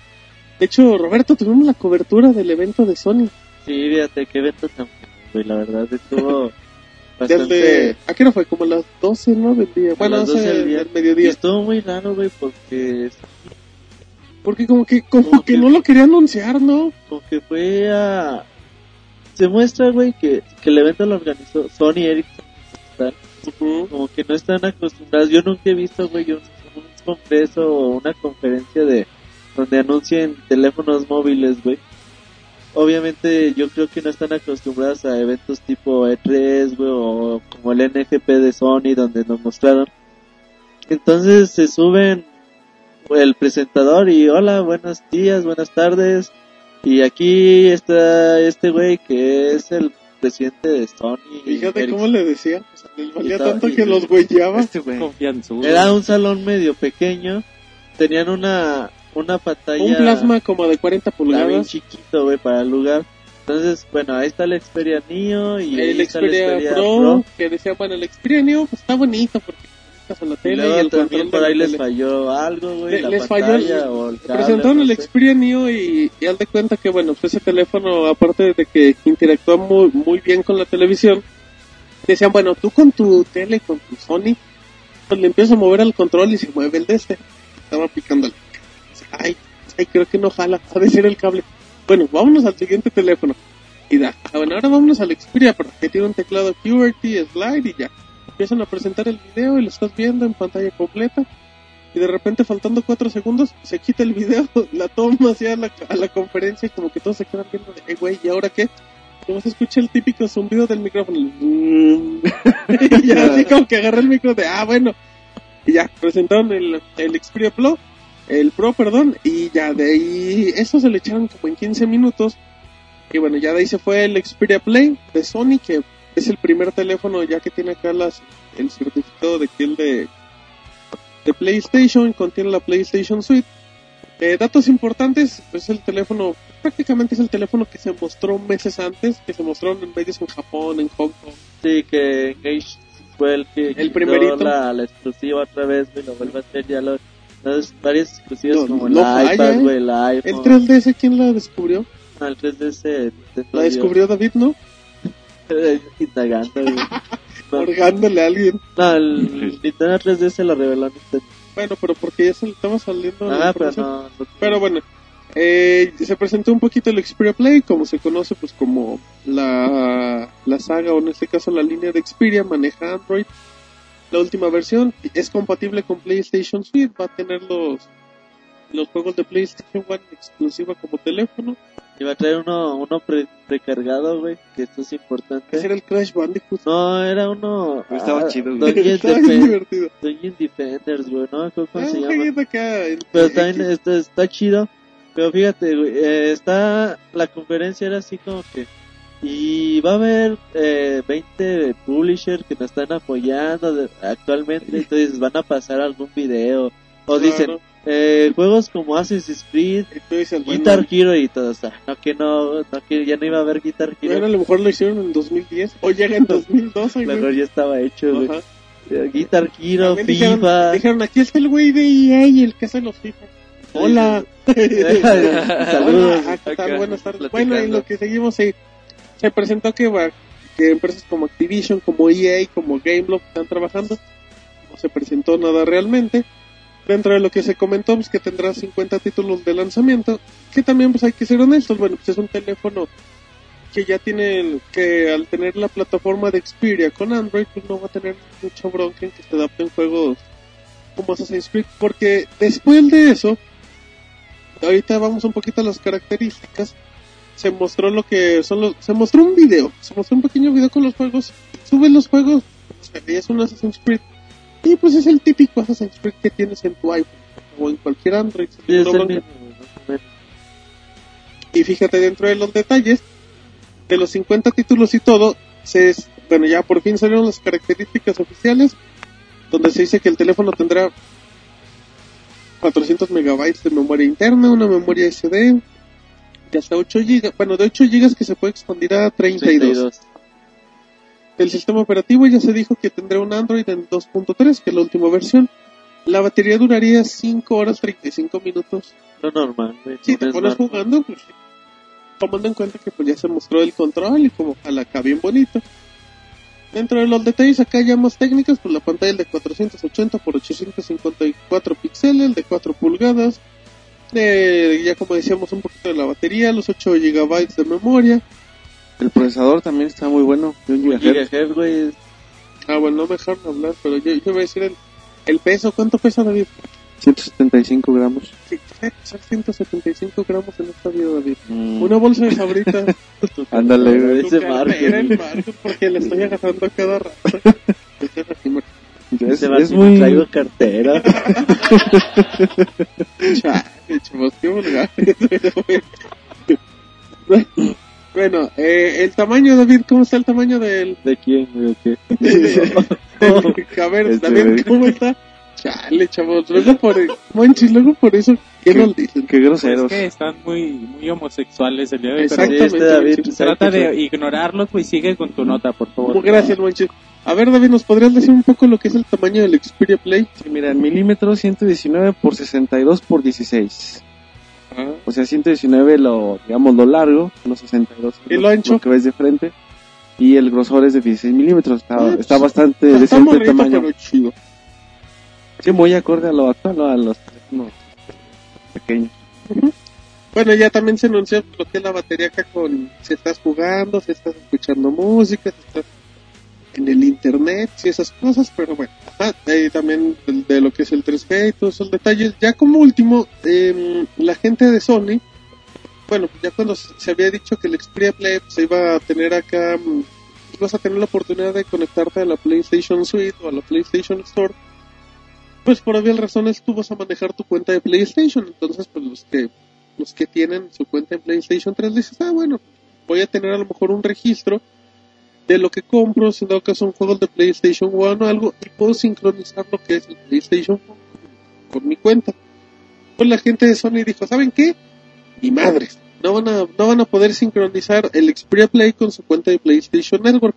De hecho, Roberto, tuvimos la cobertura del evento de Sony. Sí, fíjate, qué evento tan güey, la verdad estuvo Desde, bastante... ¿A qué hora fue? Como a las 12, ¿no? Del día. Bueno, las 12 12 del día. del Y mediodía. estuvo muy raro, güey, porque Porque como que, como Como que que- no lo quería anunciar, ¿no? como que fue a... Se muestra, güey, que, que el evento lo organizó Sony Ericsson. Como que no están acostumbrados. Yo nunca he visto, güey, un, un congreso o una conferencia de donde anuncien teléfonos móviles, güey. Obviamente yo creo que no están acostumbrados a eventos tipo E3, güey, o como el NFP de Sony donde nos mostraron. Entonces se suben el presentador y hola, buenos días, buenas tardes. Y aquí está este güey que es el presidente de Sony. Fíjate cómo le decía. O sea, les valía tanto y- que los güeyaba. Este güey. Confianzudo. Era un salón medio pequeño. Tenían una, una pantalla. Un plasma como de 40 está bien pulgadas. chiquito, güey, para el lugar. Entonces, bueno, ahí está el Xperia Neo y ahí El está el Xperia Pro, que decía, bueno, el Xperia Neo pues, está bonito porque a la tele y, luego el también control por ahí les tele. falló algo, güey, Le- la les falló pantalla o el cable, Presentaron no el sé. Xperia Neo y, y haz de cuenta que, bueno, pues ese teléfono, aparte de que interactúa muy, muy bien con la televisión, decían, bueno, tú con tu tele, con tu Sony, pues le empiezas a mover al control y se mueve el de este. Estaba picándole. Ay, ay, creo que no jala, ha de ser el cable. Bueno, vámonos al siguiente teléfono. Y da, ah, bueno, ahora vámonos al Xperia, porque tiene un teclado QWERTY, slide y ya. Empiezan a presentar el video y lo estás viendo en pantalla completa. Y de repente, faltando cuatro segundos, se quita el video, la toma hacia la, a la conferencia y como que todos se quedan viendo de, "Eh, güey, ¿y ahora qué? Como se escucha el típico zumbido del micrófono. y así como que agarré el micro de, ah, bueno. Y ya, presentaron el, el Xperia Pro, el Pro, perdón, y ya de ahí, eso se le echaron como en 15 minutos. Y bueno, ya de ahí se fue el Xperia Play de Sony, que es el primer teléfono ya que tiene acá las, el certificado de que el de, de PlayStation, contiene la PlayStation Suite. Eh, datos importantes, es el teléfono, prácticamente es el teléfono que se mostró meses antes, que se mostró en medios en Japón, en Hong Kong. Sí, que fue el que El primerito. La, la exclusiva otra vez, güey, lo vuelve a hacer ya los, los varios exclusivos No, como no el falla, iPad, ¿eh? güey, el El iPhone. 3DS, ¿quién la descubrió? Ah, el 3DS. La descubrió David, ¿no? Indagando, güey. No, Orgándole a alguien. no, el Nintendo 3DS lo reveló Nintendo. Bueno, pero porque ya se le estaba saliendo la Ah, pero no. no- Pero bueno, eh, se presentó un poquito el Xperia Play, como se conoce, pues como la, la saga, o en este caso la línea de Xperia, maneja Android. La última versión es compatible con PlayStation Suite, va a tener los, los juegos de PlayStation One exclusiva como teléfono. Iba a traer uno, uno pre- precargado, güey, que esto es importante. Ese era el Crash Bandicoot. No, era uno. Pero estaba ah, chido, güey. Estaba divertido. Dungeon Defenders, güey, ¿no? ¿Cómo, Ah, se llama? acá en- Pero también está, está chido. Pero fíjate, güey, eh, está. La conferencia era así como que. Y va a haber eh, 20 publishers que nos están apoyando de- actualmente. Entonces van a pasar algún video. O dicen, Claro. eh, juegos como Assassin's Creed, tú dices, bueno, Guitar Hero y todo. O sea, no que no, no que ya no iba a haber Guitar Hero. Bueno, a lo mejor lo hicieron en 2010 o llega en 2012. güey. Mejor ya estaba hecho, güey. Eh, Guitar Hero, También dijeron, FIFA. dijeron, aquí está el güey de EA y el que hace los FIFA. Hola. Saludos. Hola, ¿qué tal? Acá, Buenas tardes. platicando. Bueno, en lo que seguimos, se, se presentó que, va- que empresas como Activision, como EA, como Gameloft están trabajando. No se presentó nada realmente. Dentro de lo que se comentó, pues que tendrá 50 títulos de lanzamiento. Que también, pues hay que ser honestos. Bueno, pues es un teléfono que ya tiene, el- que al tener la plataforma de Xperia con Android, pues no va a tener mucha bronca en que se adapten juegos como Assassin's Creed. Porque después de eso, ahorita vamos un poquito a las características. Se mostró lo que son los, se mostró un video, se mostró un pequeño video con los juegos. Subes los juegos, es un Assassin's Creed. Y pues es el típico Assassin's Creed que tienes en tu iPhone o en cualquier Android. Sí, es el mismo. Y fíjate dentro de los detalles, de los 50 títulos y todo, se es- bueno, ya por fin salieron las características oficiales, donde se dice que el teléfono tendrá 400 megabytes de memoria interna, una memoria SD de hasta 8 GB, bueno, de 8 GB que se puede expandir a 32. 32. El sistema operativo ya se dijo que tendrá un Android en 2.3, que es la última versión. La batería duraría 5 horas 35 minutos Lo normal, güey. si Un te pones jugando, pues tomando en cuenta que pues ya se mostró el control y como ojalá acá bien bonito. Dentro de los detalles acá ya más técnicos, pues la pantalla es de 480 por 854 píxeles, el de 4 pulgadas. Eh, ya como decíamos un poquito de la batería, los 8 GB de memoria. El procesador también está muy bueno. De un güey. Ah, bueno, no me dejaron hablar, pero yo, yo voy a decir el, el peso. ¿Cuánto pesa David? 175 gramos. Sí, tiene que pesar 175 gramos en esta vida, David. Mm. Una bolsa de sabrita. Ándale, güey. Ese margen. margen, porque le estoy agarrando a cada rato. Es, Ese es muy... traigo cartera. Chale, chavos, qué vulgar. bueno, eh, el tamaño, David, ¿cómo está el tamaño del... ¿De quién, o qué? a ver, Este, David. ¿cómo está? Chale, chavos, luego por... Monchis, luego por eso, ¿qué nos dicen? Qué Es groseros. que están muy, muy homosexuales el día de hoy. Exacto. Pero este David. Monchis. ¿sabe trata qué de ignorarlos, pues sigue con tu nota, por favor. Gracias, Monchis. A ver, David, ¿nos podrías decir un poco lo que es el tamaño del Xperia Play? Sí, mira, en milímetros 119 por 62 por 16. Ah, O sea, 119 lo, digamos, lo largo, los 62 ¿Y lo ancho? que ves de frente. Y el grosor es de 16 milímetros. Está, Ah, está pues, bastante está decente el morrito, tamaño. pero chido. Sí, muy acorde a lo actual, ¿no? a los teléfonos pequeños. Bueno, ya también se anunció lo que es la batería acá con si estás jugando, si estás escuchando música, si estás en el internet y esas cosas, pero bueno, ah, eh, también de, lo que es el 3G y todos esos detalles. Ya como último, eh, la gente de Sony, bueno, ya cuando se había dicho que el Xperia Play se iba a tener acá, mm, ibas a tener la oportunidad de conectarte a la PlayStation Suite o a la PlayStation Store, pues por obvias razones tú vas a manejar tu cuenta de PlayStation, entonces pues los que los que tienen su cuenta en PlayStation 3 dices, ah bueno, voy a tener a lo mejor un registro de lo que compro, si dado que son juegos de PlayStation 1 o algo, y puedo sincronizar lo que es el PlayStation 1 con mi cuenta. pues la gente de Sony dijo, ¿saben qué? Ni madres. No van a, no van a poder sincronizar el Xperia Play con su cuenta de PlayStation Network.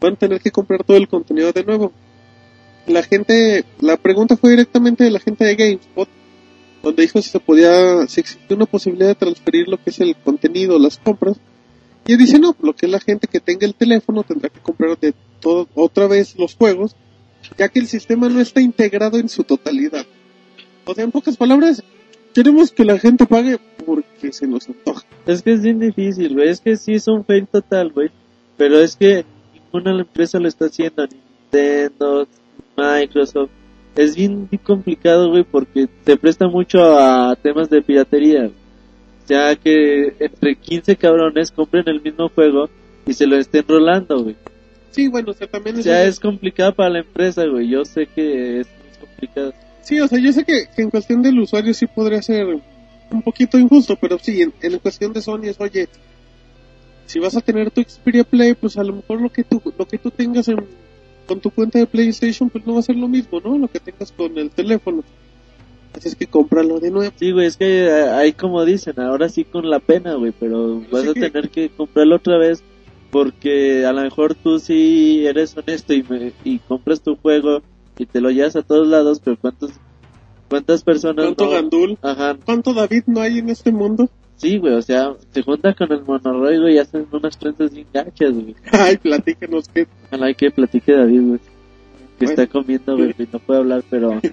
Van a tener que comprar todo el contenido de nuevo. La gente, la pregunta fue directamente de la gente de GameSpot, donde dijo si se podía, si existía una posibilidad de transferir lo que es el contenido, las compras. Y dice, no, lo que la gente que tenga el teléfono tendrá que comprar de todo, otra vez los juegos, ya que el sistema no está integrado en su totalidad. O sea, en pocas palabras, queremos que la gente pague porque se nos antoja. Es que es bien difícil, güey. Es que sí es un fail total, güey. Pero es que ninguna empresa lo está haciendo. Nintendo, Microsoft. Es bien complicado, güey, porque te presta mucho a temas de piratería. Sea, que entre 15 cabrones compren el mismo juego y se lo estén rolando, güey. Sí, bueno, o sea, también O sea, es complicado para la empresa, güey. Yo sé que es muy complicado. Sí, o sea, yo sé que, que en cuestión del usuario sí podría ser un poquito injusto, pero sí, en, en cuestión de Sony es, oye, si vas a tener tu Xperia Play, pues a lo mejor lo que tú, lo que tú tengas en, con tu cuenta de PlayStation, pues no va a ser lo mismo, ¿no? Lo que tengas con el teléfono. Así es que cómpralo de nuevo. Sí, güey, es que eh, ahí como dicen, ahora sí con la pena, güey, pero vas Sí a tener que comprarlo otra vez porque a lo mejor tú sí eres honesto y, me- y compras tu juego y te lo llevas a todos lados, pero ¿cuántos, cuántas personas ¿Cuánto no? gandul? Ajá, ¿Cuánto David no hay en este mundo? sí, güey, o sea, se junta con el monorroy, güey, y hacen unas trenzas bien gachas, güey. Ay, platícanos que... Ojalá que platique David, güey, que Bueno. está comiendo, güey, y no puede hablar, pero...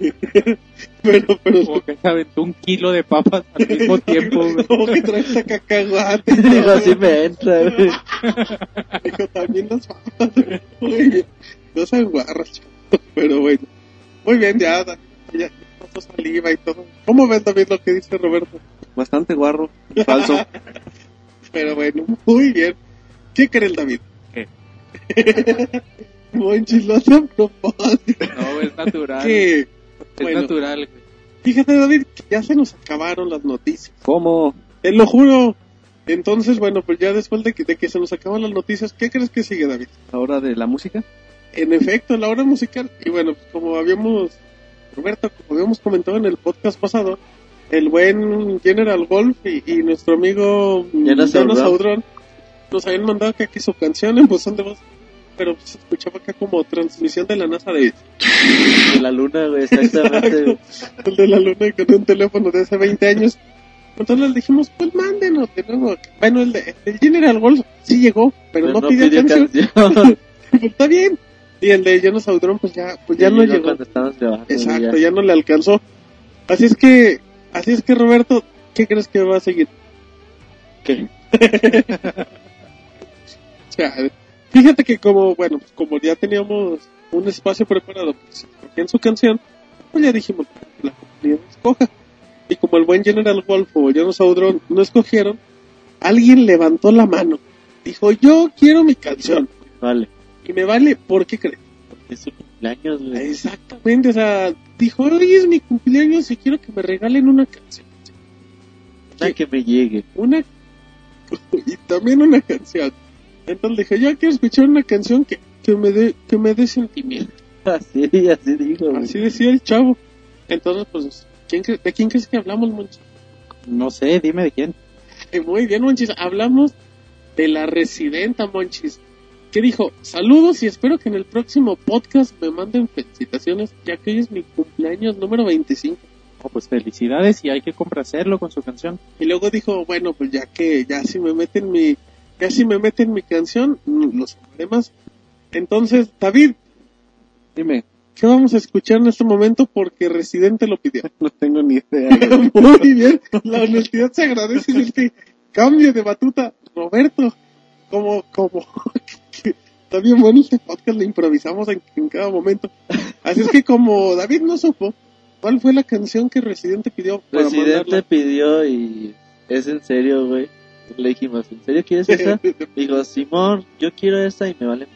Pero, pero... Como que se aventó un kilo de papas al mismo tiempo, güey. Como que traes a cacahuate. Digo, así me entra, güey. Dijo, también las papas. Muy bien. No chavos. Pero bueno. Muy bien, ya, David, ya pasó saliva y todo. ¿Cómo ves, David, lo que dice Roberto? Bastante guarro, falso. Pero bueno, muy bien. ¿Qué cree el David? ¿Qué? Buen chiloso a propósito. No, es natural. ¿Qué? Es Bueno. natural, güey. Fíjate, David, que ya se nos acabaron las noticias. ¿Cómo? Te lo juro. Entonces, bueno, pues ya después de que, de que se nos acaban las noticias, ¿qué crees que sigue, David? ¿Ahora de la música? En efecto, la hora musical. Y bueno, pues como habíamos, Roberto, como habíamos comentado en el podcast pasado, el buen General Golf y, y nuestro amigo Jonas Audrón. Nos habían mandado que su canción en buzón de voz, pero se escuchaba acá como transmisión de la NASA de De la luna, güey, exactamente, el de la luna con un teléfono de hace 20 años. Entonces les dijimos, pues mándenos de nuevo. Bueno, el, de, el General Golf sí llegó, pero, Pero no, pidió, canción. canción. Está bien. Y el de Jonas Audrón, pues ya, pues ya Sí, no llegó Exacto, ya. ya no le alcanzó. Así es que, así es que Roberto, ¿qué crees que va a seguir? ¿Qué? O sea, fíjate que como, bueno, pues como ya teníamos un espacio preparado, pues en su canción, pues ya dijimos que la comunidad escoja. Y como el buen General Wolf o Jonas Audrón no escogieron, alguien levantó la mano. Dijo, yo quiero mi canción. Vale. Y me vale, ¿por qué crees? Es su cumpleaños, güey. Exactamente, o sea, dijo, hoy es mi cumpleaños y quiero que me regalen una canción. Una que me llegue. una y también una canción. Entonces dije, yo quiero escuchar una canción que, que me dé que me dé sentimiento. Así, así dijo, güey. Así decía el chavo. Entonces, pues, ¿quién cre- ¿de quién crees que hablamos, Monchis? No sé, dime de quién. Eh, muy bien, Monchis. Hablamos de la residenta, Monchis. Que dijo, saludos y espero que en el próximo podcast me manden felicitaciones, ya que hoy es mi cumpleaños número 25. Oh, pues felicidades y hay que complacerlo con su canción. Y luego dijo, bueno, pues ya que ya si me meten mi, ya si me meten mi canción, mm, los más. Entonces, David, Dime, ¿qué vamos a escuchar en este momento? Porque Residente lo pidió. no tengo ni idea. Muy bien, la honestidad se agradece en este cambio de batuta. Roberto, como, como, está bien bueno este podcast, lo improvisamos en, en cada momento. Así es que como David no supo, ¿cuál fue la canción que Residente pidió para Residente mandarla? pidió y es en serio, güey. Le dijimos, ¿en serio quieres esa? Dijo, Simón, yo quiero esa y me vale.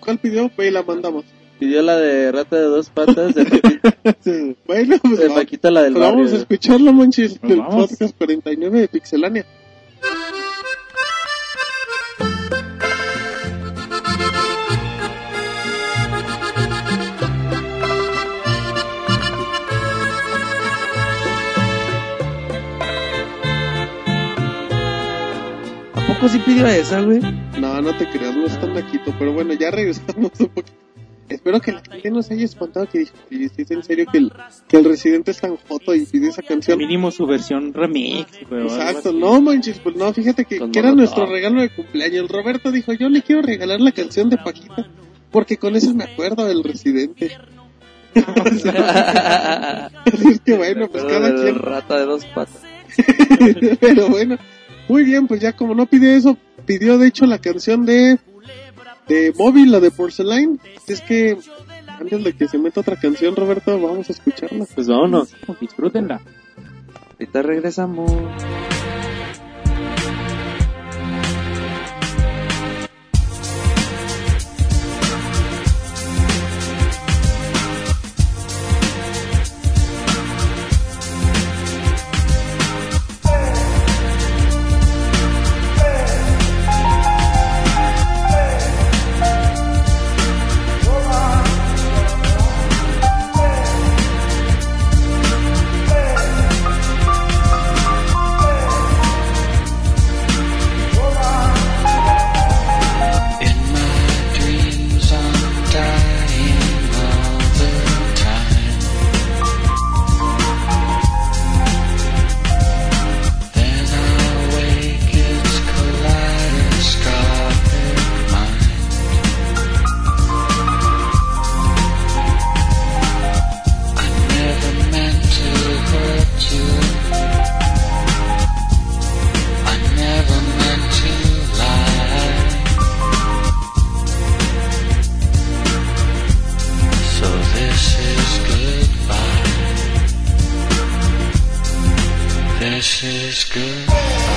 ¿Cuál pidió? Y la mandamos. Pidió la de rata de dos patas, de Paquita, Bueno, pues de va- Paquita la del pues barrio. vamos a escucharla, Monchis, Pues del vamos. podcast 49 de Pixelania. Poco sí pidió esa, güey? No, no te creas, no es tan naquito, pero bueno, ya regresamos un poquito. Espero que la gente no se haya espantado que dijo, "Oye, ¿sí es en serio que el, que el residente es tan joto y pide esa canción. Mínimo su versión remix, güey. Exacto, no manches, pues no, fíjate que, que era nuestro regalo de cumpleaños. Roberto dijo, yo le quiero regalar la canción de Paquita, porque con eso me acuerdo del residente. Así es que bueno, pues cada quien. rata de dos patas. Pero bueno, muy bien, pues ya como no pidió eso, pidió de hecho la canción de de móvil, la de Porcelain. Así es que antes de que se meta otra canción, Roberto, vamos a escucharla. Pues vámonos. Disfrútenla. Ahorita regresamos. This is goodbye.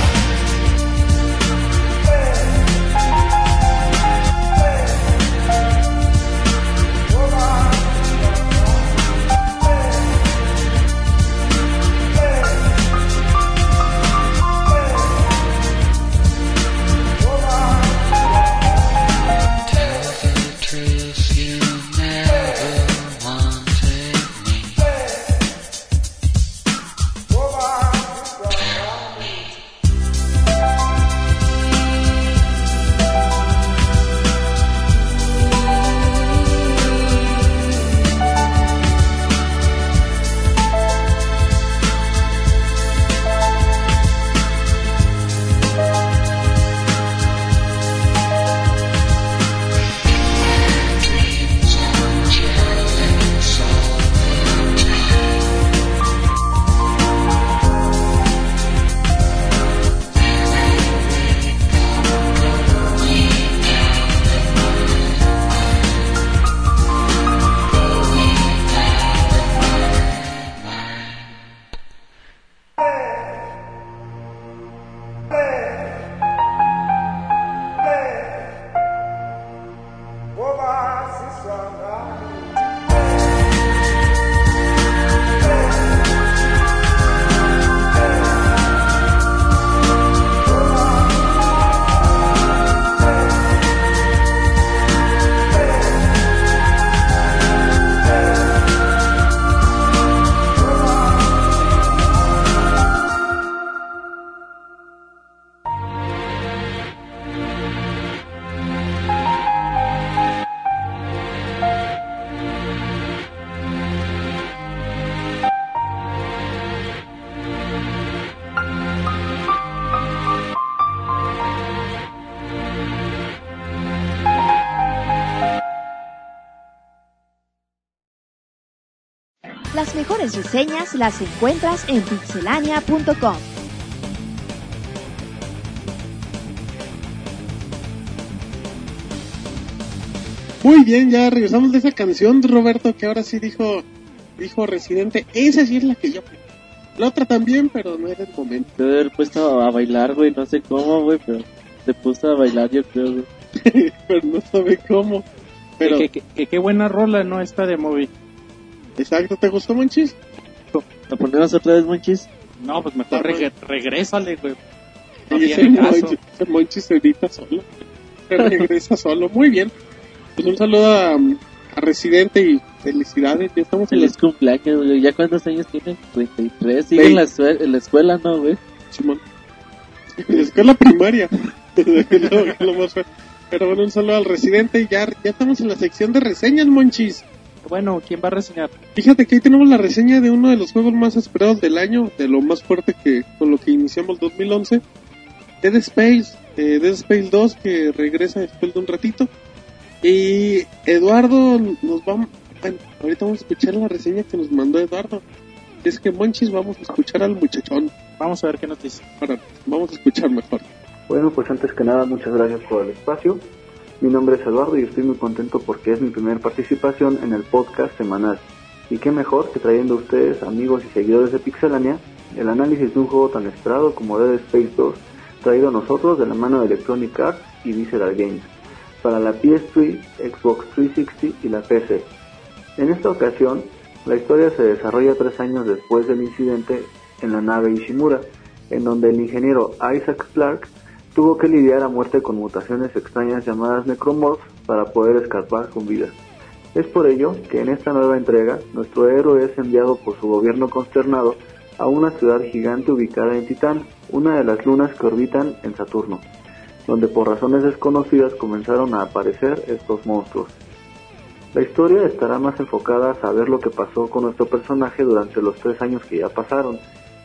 Reseñas las encuentras en pixelania.com. Muy bien, ya regresamos de esa canción, Roberto, que ahora sí dijo, dijo Residente, esa sí es la que yo. La otra también, pero no era el momento. Debe haber puesto a bailar, güey. No sé cómo, güey, pero se puso a bailar, yo creo, güey. pero no sabe cómo. Pero, Que, que- que- qué buena rola, ¿no? Esta de móvil. exacto, ¿te gustó, Monchis? ¿La ponemos otra vez, monchis? No, pues mejor reg- regrésale, güey. No Y ese. Monchis, ese Monchis se edita solo. Se regresa solo. Muy bien. Pues un saludo a, a Residente y felicidades. Ya estamos en el cumpleaños, güey. ¿Ya cuántos años tiene? 33. Sigue en la, en la escuela, ¿no, güey? Simón. Es la primaria. Lo- lo más feo. Pero bueno, un saludo al residente y ya, ya estamos en la sección de reseñas, monchis. Bueno, ¿quién va a reseñar? Fíjate que ahí tenemos la reseña de uno de los juegos más esperados del año, de lo más fuerte que con lo que iniciamos 2011, Dead Space, eh, Dead Space 2 que regresa después de un ratito. Y Eduardo nos vamos, bueno, ahorita vamos a escuchar la reseña que nos mandó Eduardo. Es que Monchis vamos a escuchar al muchachón. Vamos a ver qué nos dice. Ahora, vamos a escuchar mejor. Bueno, pues antes que nada, muchas gracias por el espacio. Mi nombre es Eduardo y estoy muy contento porque es mi primera participación en el podcast semanal. Y qué mejor que trayendo a ustedes, amigos y seguidores de Pixelania, el análisis de un juego tan esperado como Dead Space 2, traído a nosotros de la mano de Electronic Arts y Visceral Games, para la PS3, Xbox 360 y la PC. En esta ocasión, la historia se desarrolla tres años después del incidente en la nave Ishimura, en donde el ingeniero Isaac Clarke tuvo que lidiar a muerte con mutaciones extrañas llamadas necromorphs para poder escapar con vida. Es por ello que en esta nueva entrega, nuestro héroe es enviado por su gobierno consternado a una ciudad gigante ubicada en Titán, una de las lunas que orbitan en Saturno, donde por razones desconocidas comenzaron a aparecer estos monstruos. La historia estará más enfocada a saber lo que pasó con nuestro personaje durante los tres años que ya pasaron,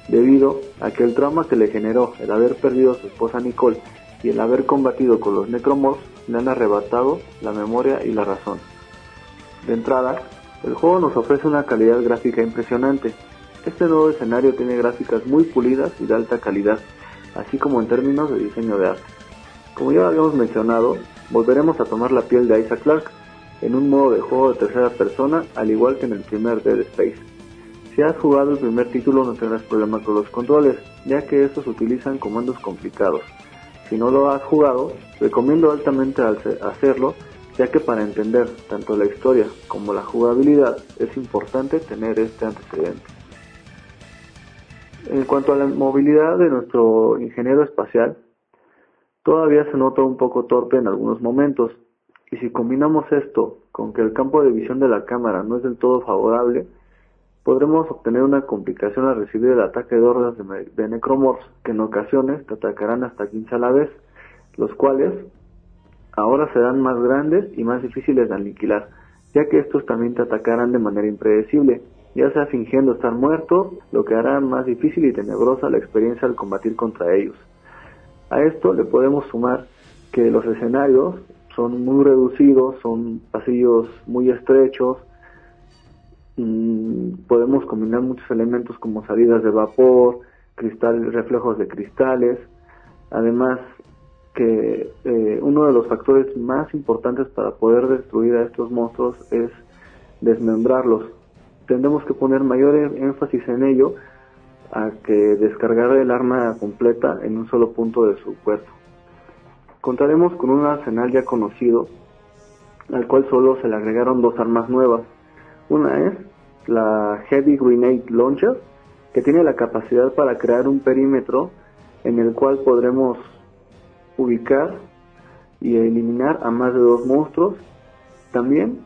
debido a que el trauma que le generó el haber perdido a su esposa Nicole y el haber combatido con los necromorphs le han arrebatado la memoria y la razón. De entrada, el juego nos ofrece una calidad gráfica impresionante. Este nuevo escenario tiene gráficas muy pulidas y de alta calidad, así como en términos de diseño de arte. Como ya habíamos mencionado, volveremos a tomar la piel de Isaac Clarke en un modo de juego de tercera persona, al igual que en el primer Dead Space. Si has jugado el primer título no tendrás problema con los controles, ya que estos utilizan comandos complicados. Si no lo has jugado, recomiendo altamente hace- hacerlo, ya que para entender tanto la historia como la jugabilidad es importante tener este antecedente. En cuanto a la movilidad de nuestro ingeniero espacial, todavía se nota un poco torpe en algunos momentos, y si combinamos esto con que el campo de visión de la cámara no es del todo favorable, podremos obtener una complicación al recibir el ataque de hordas de, de necromorphs que en ocasiones te atacarán hasta 15 a la vez, los cuales ahora serán más grandes y más difíciles de aniquilar, ya que estos también te atacarán de manera impredecible, ya sea fingiendo estar muerto, lo que hará más difícil y tenebrosa la experiencia al combatir contra ellos. A esto le podemos sumar que los escenarios son muy reducidos, son pasillos muy estrechos, Mm, podemos combinar muchos elementos como salidas de vapor, cristal, reflejos de cristales, además que eh, uno de los factores más importantes para poder destruir a estos monstruos es desmembrarlos. Tendremos que poner mayor e- énfasis en ello a que descargar el arma completa en un solo punto de su cuerpo. Contaremos con un arsenal ya conocido, al cual solo se le agregaron dos armas nuevas. Una es la Heavy Grenade Launcher, que tiene la capacidad para crear un perímetro en el cual podremos ubicar y eliminar a más de dos monstruos. También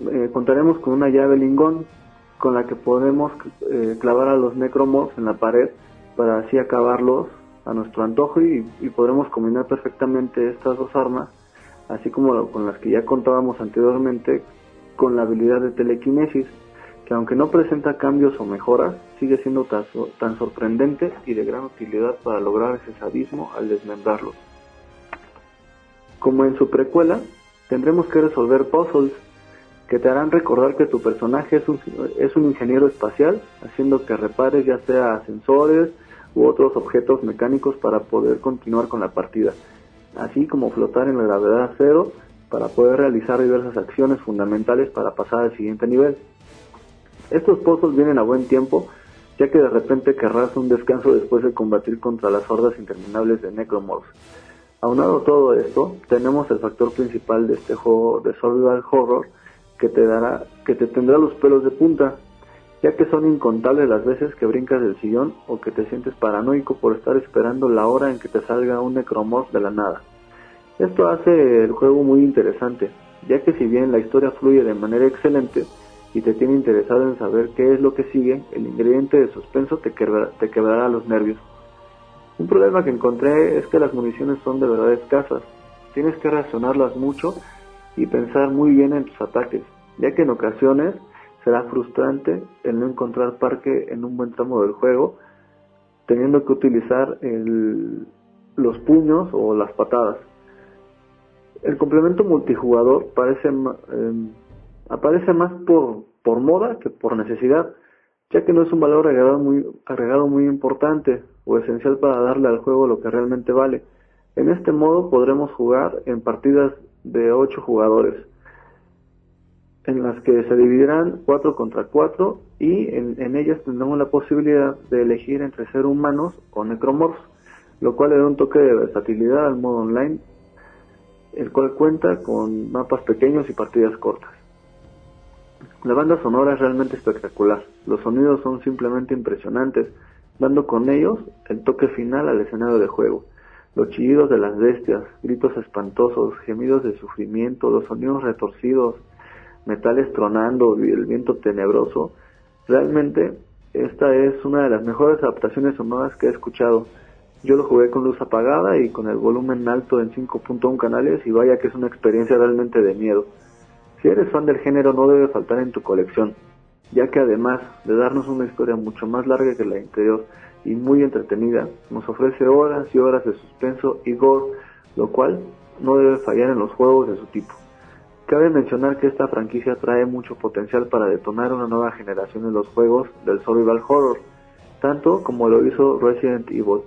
eh, contaremos con una llave lingón con la que podemos eh, clavar a los necromorphs en la pared para así acabarlos a nuestro antojo y, podremos combinar perfectamente estas dos armas, así como con las que ya contábamos anteriormente con la habilidad de telequinesis, que aunque no presenta cambios o mejoras, sigue siendo tan, so- tan sorprendente y de gran utilidad para lograr ese sadismo al desmembrarlos. Como en su precuela, tendremos que resolver puzzles que te harán recordar que tu personaje es un, es un ingeniero espacial, haciendo que repares ya sea sensores u otros objetos mecánicos para poder continuar con la partida, así como flotar en la gravedad cero para poder realizar diversas acciones fundamentales para pasar al siguiente nivel. Estos puzzles vienen a buen tiempo, ya que de repente querrás un descanso después de combatir contra las hordas interminables de Necromorphs. Aunado a todo esto, tenemos el factor principal de este juego de survival horror que te dará, que te tendrá los pelos de punta, ya que son incontables las veces que brincas del sillón o que te sientes paranoico por estar esperando la hora en que te salga un necromorph de la nada. Esto hace el juego muy interesante, ya que si bien la historia fluye de manera excelente y te tiene interesado en saber qué es lo que sigue, el ingrediente de suspenso te te quebrará los nervios. Un problema que encontré es que las municiones son de verdad escasas. Tienes que reaccionarlas mucho y pensar muy bien en tus ataques, ya que en ocasiones será frustrante el no encontrar parque en un buen tramo del juego, teniendo que utilizar los puños o las patadas. El complemento multijugador parece, em, aparece más por, por moda que por necesidad, ya que no es un valor agregado muy, agregado muy importante o esencial para darle al juego lo que realmente vale. En este modo podremos jugar en partidas de 8 jugadores, en las que se dividirán 4 contra 4 y en, en ellas tendremos la posibilidad de elegir entre ser humanos o necromorphs, lo cual le da un toque de versatilidad al modo online, el cual cuenta con mapas pequeños y partidas cortas. La banda sonora es realmente espectacular, los sonidos son simplemente impresionantes, dando con ellos el toque final al escenario de juego. Los chillidos de las bestias, gritos espantosos, gemidos de sufrimiento, los sonidos retorcidos, metales tronando y el viento tenebroso. Realmente esta es una de las mejores adaptaciones sonoras que he escuchado. Yo lo jugué con luz apagada y con el volumen alto en 5.1 canales y vaya que es una experiencia realmente de miedo. Si eres fan del género no debe faltar en tu colección, ya que además de darnos una historia mucho más larga que la anterior y muy entretenida, nos ofrece horas y horas de suspenso y gore, lo cual no debe fallar en los juegos de su tipo. Cabe mencionar que esta franquicia trae mucho potencial para detonar una nueva generación en los juegos del survival horror, tanto como lo hizo Resident Evil.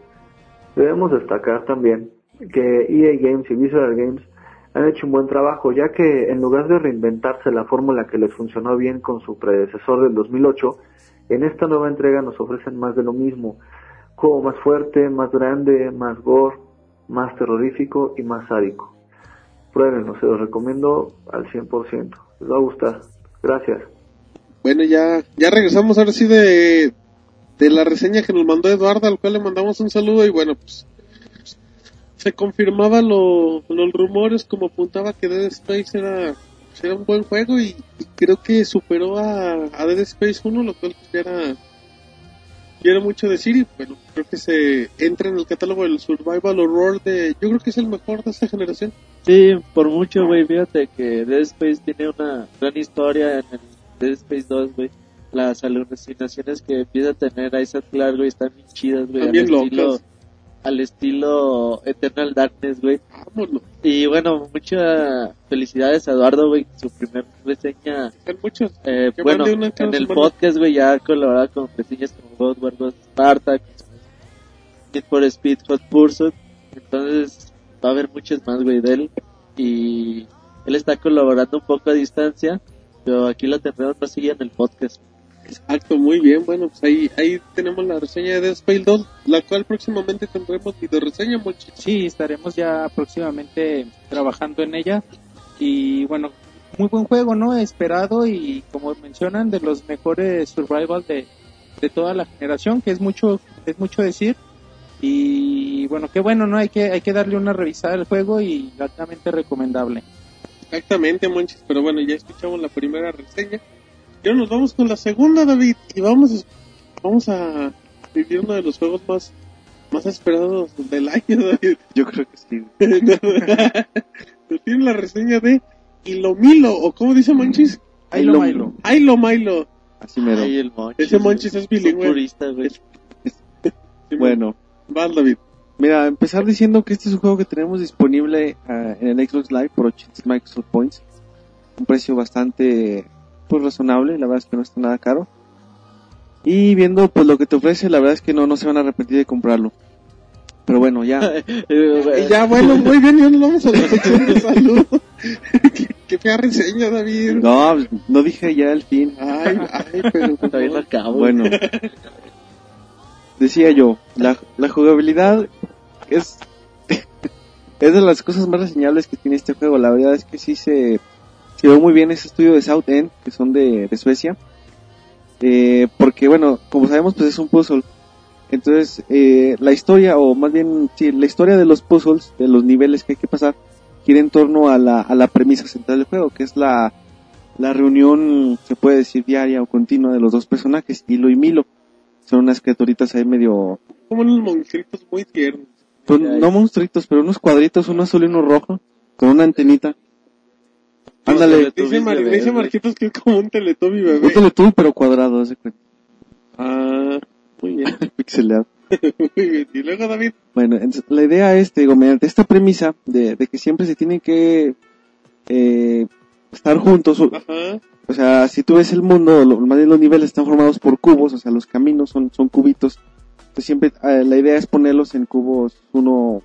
Debemos destacar también que EA Games y Visual Games han hecho un buen trabajo, ya que en lugar de reinventarse la fórmula que les funcionó bien con su predecesor del 2008, en esta nueva entrega nos ofrecen más de lo mismo. Juego más fuerte, más grande, más gore, más terrorífico y más sádico. Pruébenlo, se los recomiendo al 100%. Les va a gustar. Gracias. Bueno, ya, ya regresamos ahora sí de, de la reseña que nos mandó Eduardo, al cual le mandamos un saludo y bueno, pues se confirmaba lo, los rumores como apuntaba que Dead Space era, era un buen juego y, y creo que superó a, a Dead Space 1, lo cual era, ya era mucho decir y bueno, creo que se entra en el catálogo del Survival Horror de, yo creo que es el mejor de esta generación. Sí, por mucho, güey. Fíjate que Dead Space tiene una gran historia en el Dead Space 2, güey. Las alucinaciones que empieza a tener Isaac Clarke, güey, están bien chidas, güey. También estilo, locas. Al estilo Eternal Darkness, güey. Vámonos. Y bueno, muchas felicidades a Eduardo, güey. Su primer reseña, Hay muchos. eh, bueno, en el semana. podcast, güey, ya colaborado con reseñas como God War Ghost Sparta, Need for Speed, Hot Pursuit. Entonces, va a haber muchos más, güey, de él. Y él está colaborando un poco a distancia, pero aquí lo tendremos más seguido en el podcast. Exacto, muy bien. Bueno, pues ahí, ahí tenemos la reseña de Dead Space 2, la cual próximamente tendremos video reseña, Monchi. Sí, estaremos ya próximamente trabajando en ella. Y bueno, muy buen juego, ¿no? Esperado y como mencionan, de los mejores survival de, de toda la generación, que es mucho, es mucho decir. Y bueno, qué bueno, ¿no? Hay que, hay que darle una revisada al juego y altamente recomendable. Exactamente, Monchis, pero bueno, ya escuchamos la primera reseña. Y ahora nos vamos con la segunda, David, y vamos a, vamos a vivir uno de los juegos más, más esperados del año, David. Yo creo que sí. Nos tiene la reseña de Ilomilo, o como dice Monchis, Ailo Milo. Ailo Milo. Así mero. Ay, el Monchis. Ese Monchis es bilingüe. Güey. Sí, Bueno, Vas, David. mira, empezar diciendo que este es un juego que tenemos disponible ah, en el Xbox Live por 80 Microsoft Points. Un precio bastante pues razonable, la verdad es que no está nada caro. Y viendo pues lo que te ofrece, la verdad es que no, no se van a arrepentir de comprarlo. Pero bueno, ya. Y ya, bueno, muy bien, ya nos vamos a la sección de salud. qué, fea reseña, David. No, no dije ya el fin. Ay, ay, pero... Bien acá, güey. Bueno, decía yo, la, la jugabilidad es, es de las cosas más reseñables que tiene este juego. La verdad es que sí se, ve muy bien ese estudio de South End, que son de, de Suecia. Eh, porque bueno, como sabemos, pues es un puzzle. Entonces, eh, la historia, o más bien, sí, la historia de los puzzles, de los niveles que hay que pasar, gira en torno a la, a la premisa central del juego, que es la, la reunión, se puede decir, diaria o continua de los dos personajes, Hilo y Milo. Son unas criaturitas ahí medio... Como unos monstruitos muy tiernos. pues, no monstruitos, pero unos cuadritos, uno azul y uno rojo, con una antenita. Ándale, Dice, Mar- dice. Marquitos que es como un teletubby bebé. un teletubby pero cuadrado, haz de cuenta. Ah, muy bien. Pixeleado. muy bien. Y luego, David, Bueno, entonces, la idea es, te digo, mediante esta premisa de, de que siempre se tienen que eh, estar juntos, o, ajá. o sea, si tú ves el mundo, lo, más bien los niveles están formados por cubos, o sea, los caminos son, son cubitos, entonces siempre eh, la idea es ponerlos en cubos uno,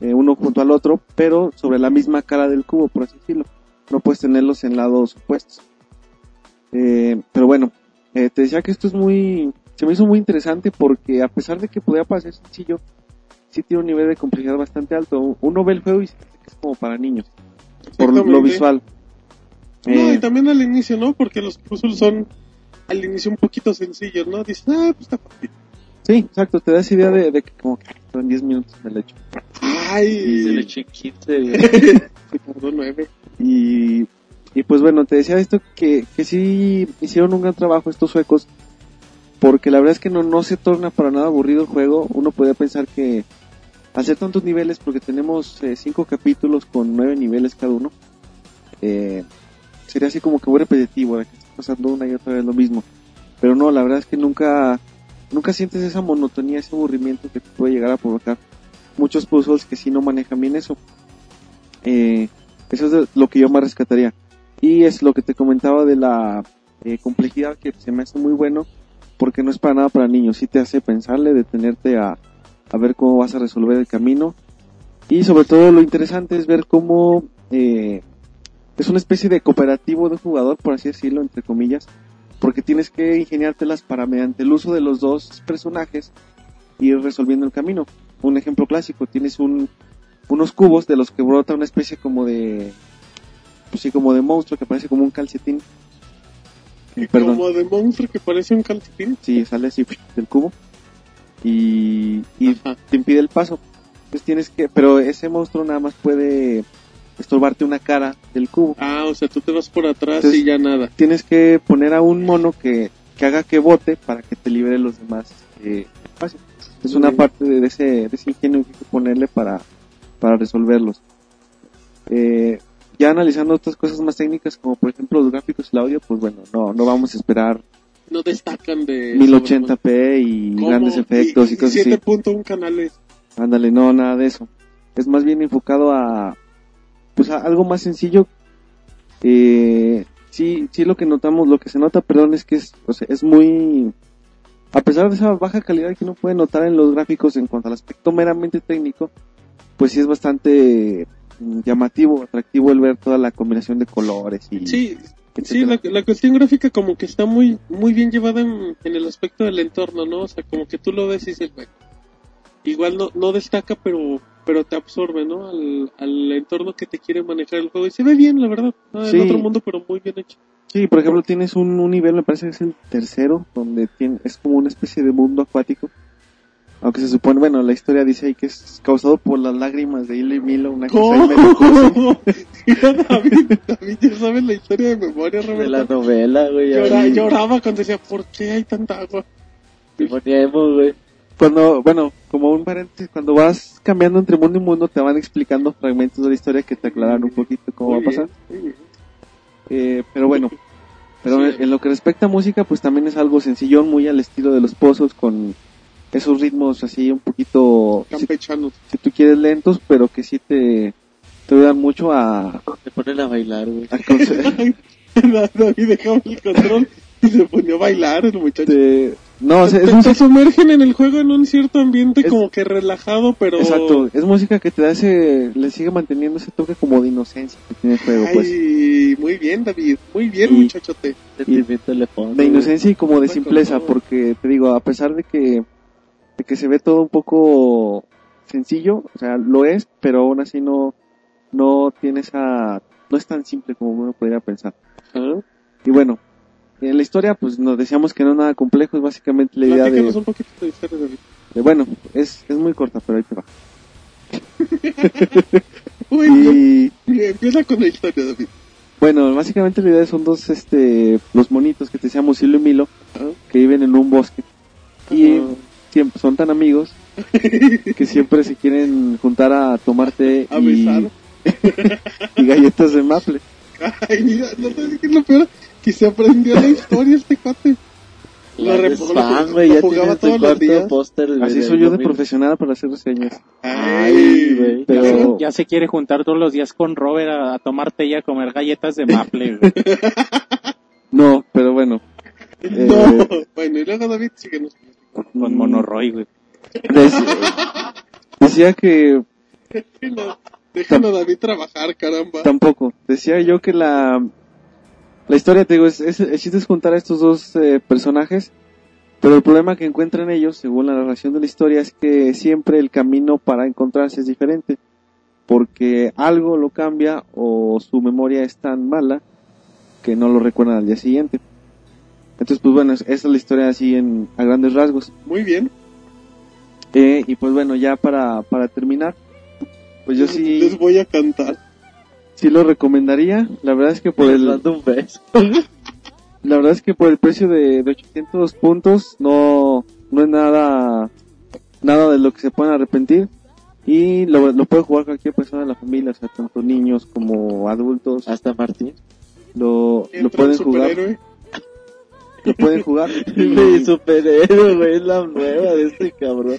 eh, uno junto al otro, pero sobre la misma cara del cubo, por así decirlo, no puedes tenerlos en lados opuestos. Eh, pero bueno, eh, te decía que esto es muy, se me hizo muy interesante porque a pesar de que podía parecer sencillo, sí tiene un nivel de complejidad bastante alto. Uno ve el juego y siente que es como para niños, por lo visual. No, Eh, y también al inicio, ¿no? Porque los puzzles son al inicio un poquito sencillos, ¿no? Dices, ah, pues está fácil. sí, exacto, te da esa idea de, de que como que "Ay, en 10 minutos me lo echo. Ay, Se le eché 15, güey. se tardó nueve. Y, y pues bueno, te decía esto que, que sí hicieron un gran trabajo estos suecos, porque la verdad es que no, no se torna para nada aburrido el juego. Uno podría pensar que hacer tantos niveles, porque tenemos eh, cinco capítulos con nueve niveles cada uno, eh, sería así como que muy repetitivo, que estás pasando una y otra vez lo mismo. Pero no, la verdad es que nunca, nunca sientes esa monotonía, ese aburrimiento que te puede llegar a provocar. Muchos puzzles que sí no manejan bien eso. Eh, eso es lo que yo más rescataría. Y es lo que te comentaba de la eh, complejidad que se me hace muy bueno porque no es para nada para niños. Sí te hace pensarle, detenerte a, a ver cómo vas a resolver el camino. Y sobre todo lo interesante es ver cómo eh, es una especie de cooperativo de jugador, por así decirlo, entre comillas, porque tienes que ingeniártelas para mediante el uso de los dos personajes ir resolviendo el camino. Un ejemplo clásico, tienes un, unos cubos de los que brota una especie como de, pues sí, como de monstruo que parece como un calcetín. Y Perdón. Como de monstruo que parece un calcetín. Sí, sale así del cubo y, y te impide el paso. Entonces tienes que, pero ese monstruo nada más puede estorbarte una cara del cubo. Ah, o sea, tú te vas por atrás Entonces- y ya nada. Tienes que poner a un mono que, que haga que bote para que te libere los demás eh, espacio. Es una parte de ese, de ese ingenio que hay que ponerle para, para resolverlos. Eh, ya analizando otras cosas más técnicas, como por ejemplo los gráficos y el audio, pues bueno, no, no vamos a esperar No destacan de... 1080p y ¿Cómo? grandes efectos y, y cosas así. 7.1 canales. Ándale, no, nada de eso. Es más bien enfocado a, pues a algo más sencillo. Eh, sí, sí lo que notamos, lo que se nota, perdón, es que es, o sea, es muy, a pesar de esa baja calidad que uno puede notar en los gráficos en cuanto al aspecto meramente técnico, pues sí es bastante mm, llamativo, atractivo el ver toda la combinación de colores y Sí, sí, la, la cuestión gráfica como que está muy muy bien llevada en, en el aspecto del entorno, ¿no? O sea, como que tú lo ves y dices, bueno, igual no, no destaca, pero pero te absorbe, ¿no? Al, al entorno que te quiere manejar el juego. Y se ve bien, la verdad. Sí. En otro mundo, pero muy bien hecho. Sí, por ejemplo, tienes un, un nivel, me parece que es el tercero, donde tiene, es como una especie de mundo acuático. Aunque se supone, bueno, la historia dice ahí que es causado por las lágrimas de Hilo y Milo, una cosa. ¿Cómo? David, David ya sabes la historia de memoria, De la Roberto. novela, güey. Llora- lloraba cuando decía, ¿por qué hay tanta agua? Se ponía emo, güey. Cuando, bueno, como un paréntesis, cuando vas cambiando entre mundo y mundo, te van explicando fragmentos de la historia que te aclaran un poquito cómo va a Muy pasar. muy. Eh, pero bueno, pero Sí. en lo que respecta a música, pues también es algo sencillón, muy al estilo de los pozos, con esos ritmos así un poquito, si, Campechanos. si tú quieres lentos, pero que sí te, te ayudan mucho a, Se ponen a bailar, güey. a David dejaba el control y se ponía a bailar el muchacho. te- no, o sea, es Te, un te sumergen en el juego en un cierto ambiente Es- como que relajado, pero... Exacto, es música que te da ese, le sigue manteniendo ese toque como de inocencia que tiene el juego, pues. Ay, muy bien, David. Muy bien, Y- muchachote. De inocencia y como de simpleza, porque te digo, a pesar de que, de que se ve todo un poco sencillo, o sea, lo es, pero aún así no, no tiene esa, no es tan simple como uno podría pensar. Y bueno, en la historia, pues nos decíamos que no es nada complejo, es básicamente la idea de, un poquito de historia, David. de- bueno, es, es muy corta, pero ahí te va. Bien. Y, Empieza con la historia, David. Bueno, básicamente la idea son dos, este, los monitos que te decíamos Hilo y Milo, que viven en un bosque. Son tan amigos que siempre se quieren juntar a tomar té A y, galletas de maple. Ay, mira, no te dije lo peor, que se aprendió la historia este cuate. Lo, fan, lo- ya jugaba todos los días. póster. Así soy yo de domingo. profesional para hacer reseñas. Ay, güey. Pero Ya se quiere juntar todos los días con Robert a, a tomar té y a comer galletas de maple, güey. no, pero bueno. Eh, No, bueno, y luego David, síguenos. Con Monoroy, güey. dec- decía que déjenlo a David trabajar, caramba. Tampoco. Decía yo que la, la historia, te digo, es, es, el chiste es juntar a estos dos eh, personajes, pero el problema que encuentran ellos, según la narración de la historia, es que siempre el camino para encontrarse es diferente, porque algo lo cambia o su memoria es tan mala que no lo recuerdan al día siguiente. Entonces, pues bueno, es- esa es la historia así en, a grandes rasgos. Muy bien. Eh, y pues bueno, ya para, para terminar, pues yo sí, Les voy a cantar. sí lo recomendaría. La verdad es que por el. La verdad es que por el precio de, de 800 puntos no, no es nada, nada de lo que se pueden arrepentir. Y lo, lo puede jugar cualquier persona de la familia, o sea, tanto niños como adultos. Hasta Martín. Lo, lo pueden jugar, superhéroe. lo pueden jugar. Mi superhéroe, güey, es la nueva de este cabrón.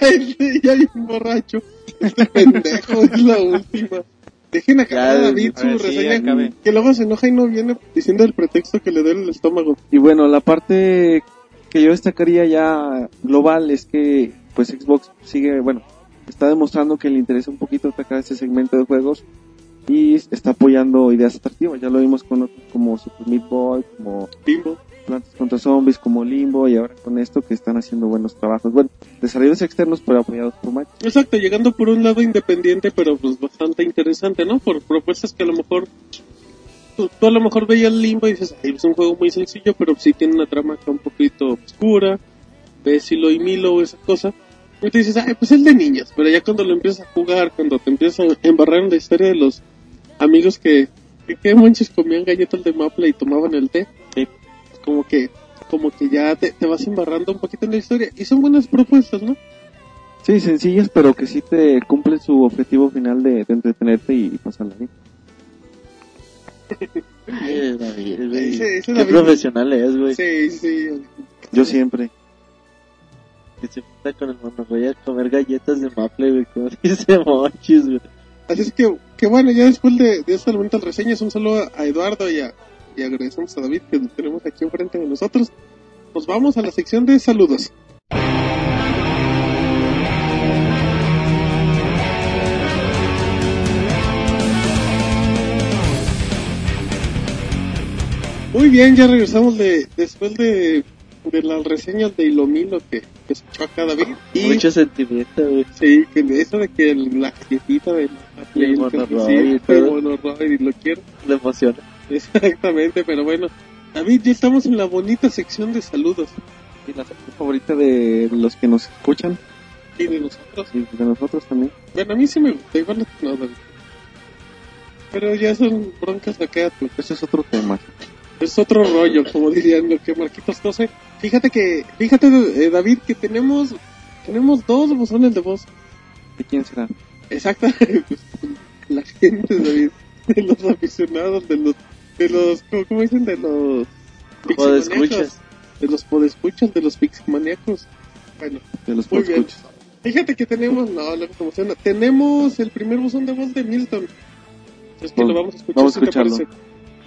Sí, ya hay un borracho. Este pendejo es la última. Dejen acabar a David su sí, reseña. acabe. que luego se enoja y no viene diciendo el pretexto que le duele el estómago. Y bueno, la parte que yo destacaría ya global es que pues Xbox sigue, bueno, está demostrando que le interesa un poquito atacar este segmento de juegos y está apoyando ideas atractivas. Ya lo vimos con otros como Super Meat Boy, como Bimbo. Plantas contra Zombies, como Limbo y ahora con esto que están haciendo buenos trabajos. Bueno, desarrollos externos pero apoyados por Microsoft. Exacto, llegando por un lado independiente, pero pues bastante interesante, ¿no? Por propuestas que a lo mejor tú, tú a lo mejor veías Limbo y dices, ay, es un juego muy sencillo, pero sí tiene una trama acá un poquito oscura, ves Silo y Milo esa cosa. Y te dices, ay, pues es de niños, pero ya cuando lo empiezas a jugar, cuando te empiezas a embarrar en la historia de los amigos que, que, que manches comían galletas de maple y tomaban el té. Como que como que ya te, te vas embarrando un poquito en la historia y son buenas propuestas, ¿no? Sí, sencillas pero que sí te cumplen su objetivo final de, de entretenerte y, pasarla bien. Ay, David, güey. Qué David- profesional es, güey. Sí, sí. Yo siempre. Que se junta con el monorroy a comer galletas de maple, güey, como dice Monchis, güey. Así es que, que bueno, ya después de, de esta bonita reseña, un saludo a Eduardo y, a, y agradecemos a David que lo tenemos aquí enfrente de nosotros. Nos vamos a la sección de saludos. Muy bien, ya regresamos de después de, de las reseñas de Ilomilo que, echó acá David. Y Mucho sentimiento, güey. Sí, que eso de que el- la jetita de la y lo quiero. Le emociona. Exactamente, pero bueno. David, ya estamos en la bonita sección de saludos. Y la sección favorita de los que nos escuchan Y de nosotros. y de nosotros también. Bueno, a mí sí me gusta, igual no, David. Pero ya son broncas acá, Ese es otro tema. es otro rollo, como dirían lo que Marquitos Tose. Fíjate que, fíjate eh, David, que tenemos, tenemos dos buzones de voz. ¿De quién será? Exactamente, pues, la gente, David, de los aficionados, de los, de los, ¿cómo, cómo dicen? De los Podescuchas. de los podescuchas, de los pixelmaníacos. Bueno, De los podescuchas. Fíjate que tenemos, no, lo que emociona, tenemos el primer buzón de voz de Milton. Es que lo vamos a escuchar, vamos a ¿sí te escucharlo.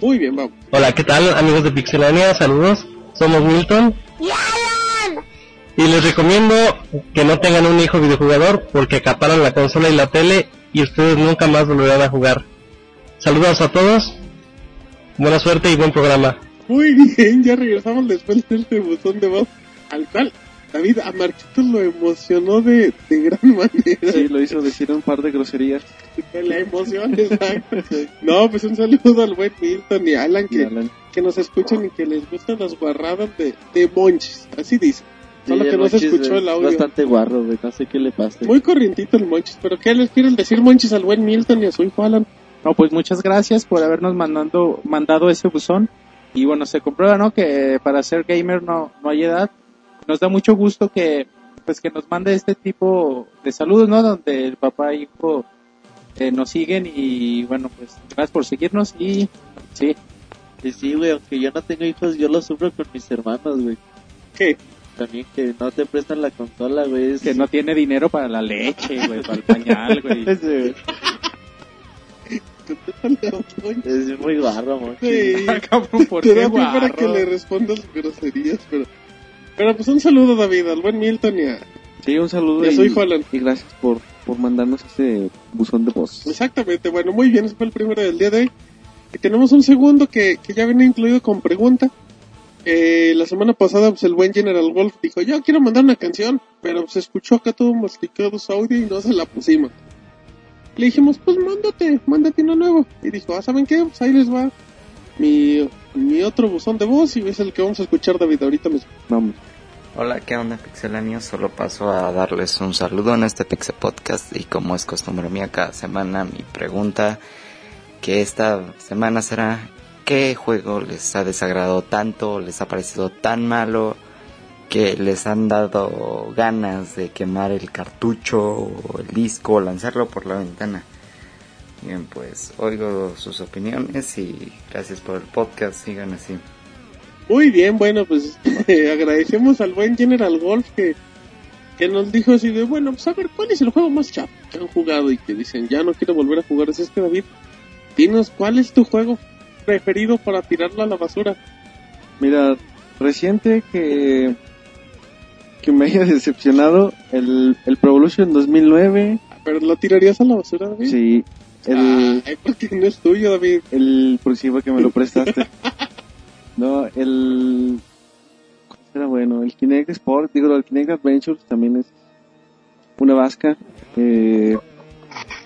Muy bien, vamos. Hola, ¿qué tal amigos de Pixelania? Saludos, somos Milton. Y les recomiendo que no tengan un hijo videojugador porque acaparan la consola y la tele y ustedes nunca más volverán a jugar. Saludos a todos, buena suerte y buen programa. Muy bien, ya regresamos después de este buzón de voz, al cual David a Marquitos lo emocionó de, de gran manera. Sí, lo hizo decir un par de groserías. De la emoción, exacto. No, pues un saludo al buen Milton y Alan Y que, Alan. que nos escuchan y que les gustan las guarradas de, de Monchis, así dice. Solo Sí, que no se escuchó es el audio. bastante guarro, güey. No sé qué le pasa. Muy corrientito el Monchis, pero ¿qué les quieren decir Monchis al buen Milton y a su hijo Alan? No, pues muchas gracias por habernos mandando, mandado ese buzón. Y bueno, se comprueba, ¿no? Que para ser gamer no, no hay edad. Nos da mucho gusto que pues que nos mande este tipo de saludos, ¿no? Donde el papá e hijo eh, nos siguen y bueno, pues gracias por seguirnos y sí, Que sí, güey, aunque yo no tengo hijos, yo lo sufro con mis hermanos, güey. ¿Qué? También que no te prestan la consola, güey. Es... que no tiene dinero para la leche, güey, para el pañal, güey. Es muy barro, mochi. Sí. Cabrón, ¿por Te qué da pie para guarro? que le respondas groserías, pero... Pero pues un saludo, David, al buen Milton y a... Sí, un saludo Y a y, su hijo Alan. y gracias por, por mandarnos este buzón de voz. Exactamente, bueno, muy bien, ese fue el primero del día de hoy. Y tenemos un segundo que, que ya viene incluido con pregunta. Eh, la semana pasada, pues el buen General Wolf dijo, yo quiero mandar una canción, pero se escuchó acá todo masticado su audio y no se la pusimos. Le dijimos, pues mándate, mándate uno nuevo. Y dijo, ah, ¿saben qué? Pues ahí les va mi, mi otro buzón de voz y es el que vamos a escuchar, David, ahorita mismo. Vamos. Hola, ¿qué onda pixelanios? Solo paso a darles un saludo en este Pixel Podcast y como es costumbre mía cada semana mi pregunta que esta semana será ¿qué juego les ha desagradado tanto, les ha parecido tan malo que les han dado ganas de quemar el cartucho o el disco o lanzarlo por la ventana? Bien, pues oigo sus opiniones y gracias por el podcast, sigan así. Muy bien, bueno, pues agradecemos al buen General Wolf que, que nos dijo así de, bueno, pues a ver, ¿cuál es el juego más chato que han jugado? Y que dicen, ya no quiero volver a jugar. Es este, David, dinos, ¿cuál es tu juego preferido para tirarlo a la basura? Mira, reciente que que me haya decepcionado el, el Pro Evolution 2009, ¿Pero lo tirarías a la basura, David? sí, el, Ay, porque no es tuyo, David. el por fue que me lo prestaste. no, el ¿cuál era bueno, el Kinect Sport, digo, el Kinect Adventures también es una vasca. Eh,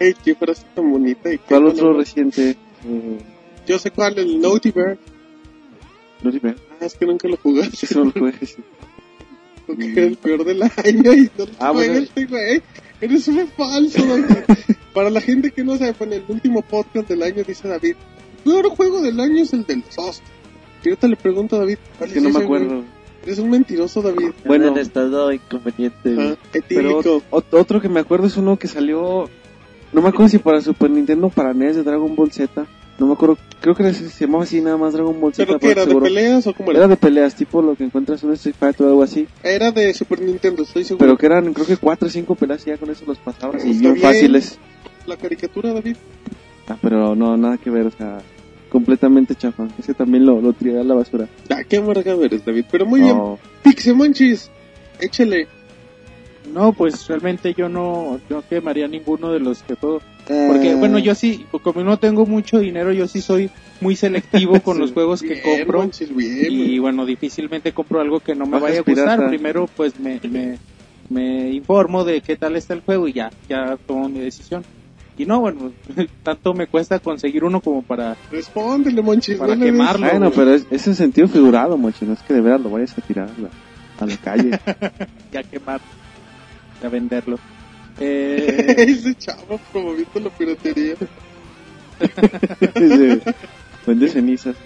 Ay, qué frase tan bonita. Y ¿Cuál otro reciente? Eh, Yo sé cuál, el Naughty Bear. no sé, Ah, es que nunca lo jugaste. eso no lo jugué, sí. Porque era el peor del año y no lo Ah, bueno. jugaste, güey. Eres un falso, David. Para la gente que no sabe, en el último podcast del año dice David, el peor juego del año es el del Sost. Y ahorita le pregunto a David, ¿cuál Es que es no me ese, güey? acuerdo. Eres un mentiroso, David. Bueno. Bueno, en estado inconveniente. Ah, Pero otro que me acuerdo es uno que salió, no me acuerdo si para Super Nintendo o para NES de Dragon Ball Z. No me acuerdo, creo que se llamaba así nada más Dragon Ball Z. ¿Pero qué era? ¿De peleas o cómo era? Era de peleas, tipo lo que encuentras en un Street Fighter o algo así. Era de Super Nintendo, estoy seguro. Pero que eran, creo que cuatro o cinco peleas y ya con eso los pasabas y bien bien. fáciles. La caricatura, David. Ah, pero no, nada que ver, o sea, completamente chafa. Ese también lo, lo tiré a la basura. Ah, qué amargado eres, David. Pero muy bien. No, Pixemonchis, échale. No, pues realmente yo no, no quemaría ninguno de los que todo. Porque, bueno, yo sí, como no tengo mucho dinero, yo sí soy muy selectivo con los juegos que Bien, compro. Monchis, bien. Y bueno, difícilmente compro algo que no me vaya a gustar. pirata. Primero, pues me, me, me informo de qué tal está el juego y ya, ya tomo mi decisión. Y no, bueno, tanto me cuesta conseguir uno como para... Respóndele, Monchis. Para no quemarlo. bueno, güey. pero es, es en sentido figurado, mochi, no es que de verdad lo vayas a tirar a la, a la calle. ya quemar, ya venderlo. Eh, Ese chavo promoviendo la piratería. Vende cenizas.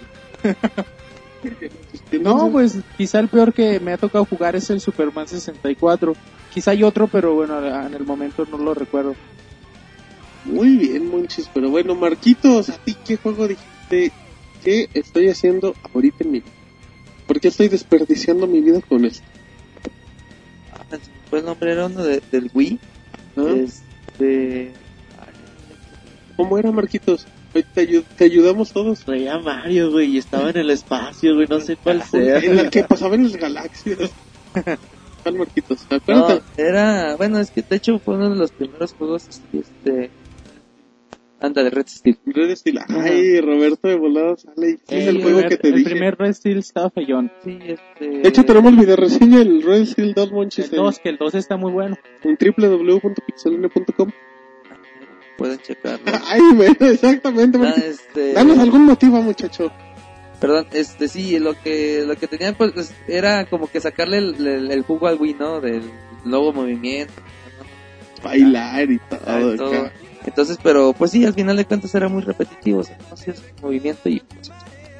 no, pues quizá el peor que me ha tocado jugar es el Superman 64. Quizá hay otro, pero bueno, en el momento no lo recuerdo. Muy bien, Monchis. Pero bueno, Marquitos, ¿a ti qué juego dijiste? ¿Qué estoy haciendo ahorita en mi vida? ¿Por qué estoy desperdiciando mi vida con esto? Ah, el nombre, era uno de- del Wii. ¿Ah? Este. ¿Cómo era, Marquitos? Te, ayu- te ayudamos todos. Traía Mario, güey, y estaba en el espacio, güey, no sé cuál sea. En el que pasaba en las galaxias. ¿Cuál, Marquitos? No, era. Bueno, es que de hecho fue uno de los primeros juegos. Este. Anda, de Red Steel. Red Steel. Ay, Roberto de volada sale. Sí, Eh, el juego primer- que te el dije. primer Red Steel estaba feyón. Sí, este. De hecho, tenemos video reseña del Red Steel 2 Monchis El 2, que el 2 está muy bueno. en, www.pixelania.com. Pueden checarlo. Ay, bueno, exactamente. Ah, este. Danos algún motivo, muchacho. Perdón, este sí, lo que lo que tenían pues es- era como que sacarle el, el- el jugo al Wii, ¿no? Del nuevo movimiento. Bailar y todo. ah, y todo. Entonces, pero pues sí, al final de cuentas era muy repetitivo, o sea, no hacías movimiento y pues,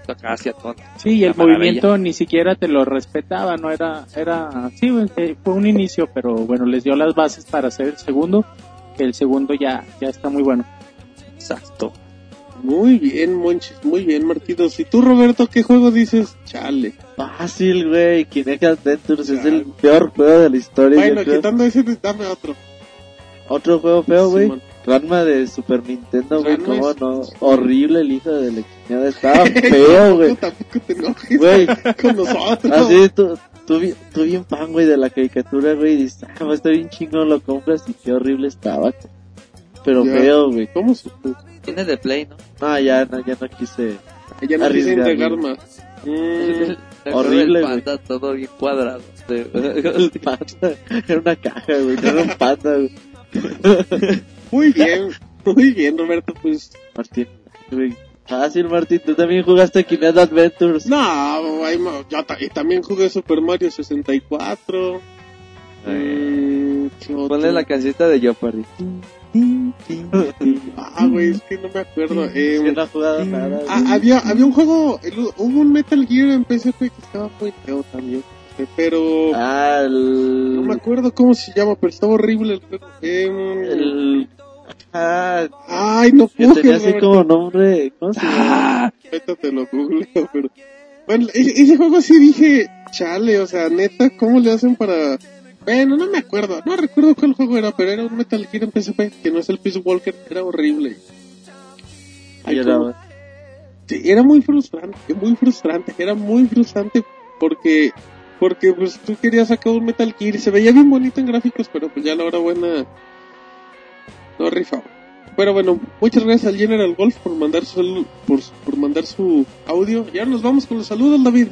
acá hacia todo. Sí, y el maravilla. movimiento ni siquiera te lo respetaba, no era, era, sí, eh, fue un inicio, pero bueno, les dio las bases para hacer el segundo, que el segundo ya, ya está muy bueno. Exacto. Muy bien, Monchis, muy bien, Marquitos. ¿Y tú, Roberto, qué juego dices? Chale. Fácil, güey. Kinect Adventures es el peor juego de la historia. Bueno, quitando ese, dame otro. Otro juego feo, güey. Ranma de Super Nintendo, güey. ¿Cómo es- no? Horrible el hijo de la chingada. Estaba feo, güey. Tampoco te enojes Güey. con nosotros. Así, tú, tú, bien- tú bien fan, güey, de la caricatura, güey. Y dices, ah, estar bien chingón, lo compras y qué horrible estaba. Pero Ya. feo, güey. ¿Cómo se Tiene de Play, ¿no? No, ya no, ya no quise. Ya no quise arriesgarme. integrar más. Mm, Horrible, El güey. panda todo bien cuadrado. El panda. Era una caja, güey. No era un panda, güey. Muy bien, muy bien, Roberto. Pues Martín. Fácil, Martín. Tú también jugaste Kinect Adventures. No, yo y también jugué Super Mario 64. Mm, ¿qué otro? Ponle la casita de Jeopardy. Ah, güey, es que no me acuerdo. Eh, no jugado nada. ah, había, había un juego, el- hubo un Metal Gear en PSP que estaba muy feo también. eh, Pero Ah, el... no me acuerdo cómo se llama, pero estaba horrible el juego. Eh, El... Ah, Ay, no pude. tenía así como nombre... ¿Cómo se llama? Ahorita te lo googleo, pero... Bueno, e- ese juego sí dije, chale, o sea, neta, ¿cómo le hacen para...? Bueno, no me acuerdo, no recuerdo cuál juego era, pero era un Metal Gear en PSP, que no es el Peace Walker, era horrible. Ay, cómo- Sí, era muy frustrante, muy frustrante, era muy frustrante porque porque pues tú querías sacar un Metal Gear y se veía bien bonito en gráficos, pero pues ya a la hora buena no rifaba. Pero bueno, muchas gracias al General Golf por mandar su por, por mandar su audio. Y ahora nos vamos con los saludos, David.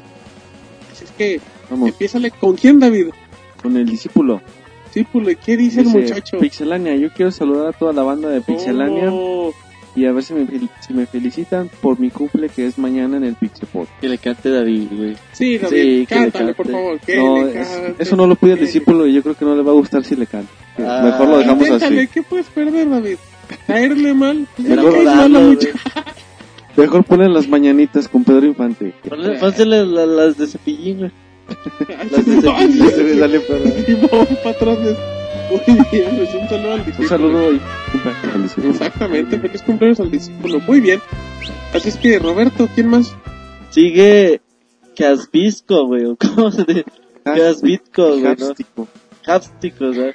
Así es que Vamos, empiézale con quién, David. con el discípulo. Pues, ¿qué dice el muchacho? Pixelania, yo quiero saludar a toda la banda de Pixelania Oh, y a ver si me, si me felicitan por mi cumple que es mañana en el Pixelpod. Que le cante David, güey. sí, David, Sí, que le cántale, por cante. favor. Que No, le es- cante, eso no lo pide el que discípulo y yo creo que no le va a gustar si le canta. Que Ah. Mejor lo dejamos Inténtale, así. ¿qué puedes perder, David? Caerle mal. Pues Mejor caes mal a dalo. Mejor ponen las mañanitas con Pedro Infante. Ponle- Pónsele la- las de cepillín, güey. Las de cepillín. Se me sale perro. Simón, patrones. Muy bien, pues un saludo al Un discípulo. saludo y cumpleaños al discípulo. Exactamente, feliz cumpleaños al discípulo. Muy bien. Así es que, Roberto, ¿quién más? Sigue Casbisco, güey. ¿Cómo se dice? Casbitco, güey. Capstico, ¿verdad?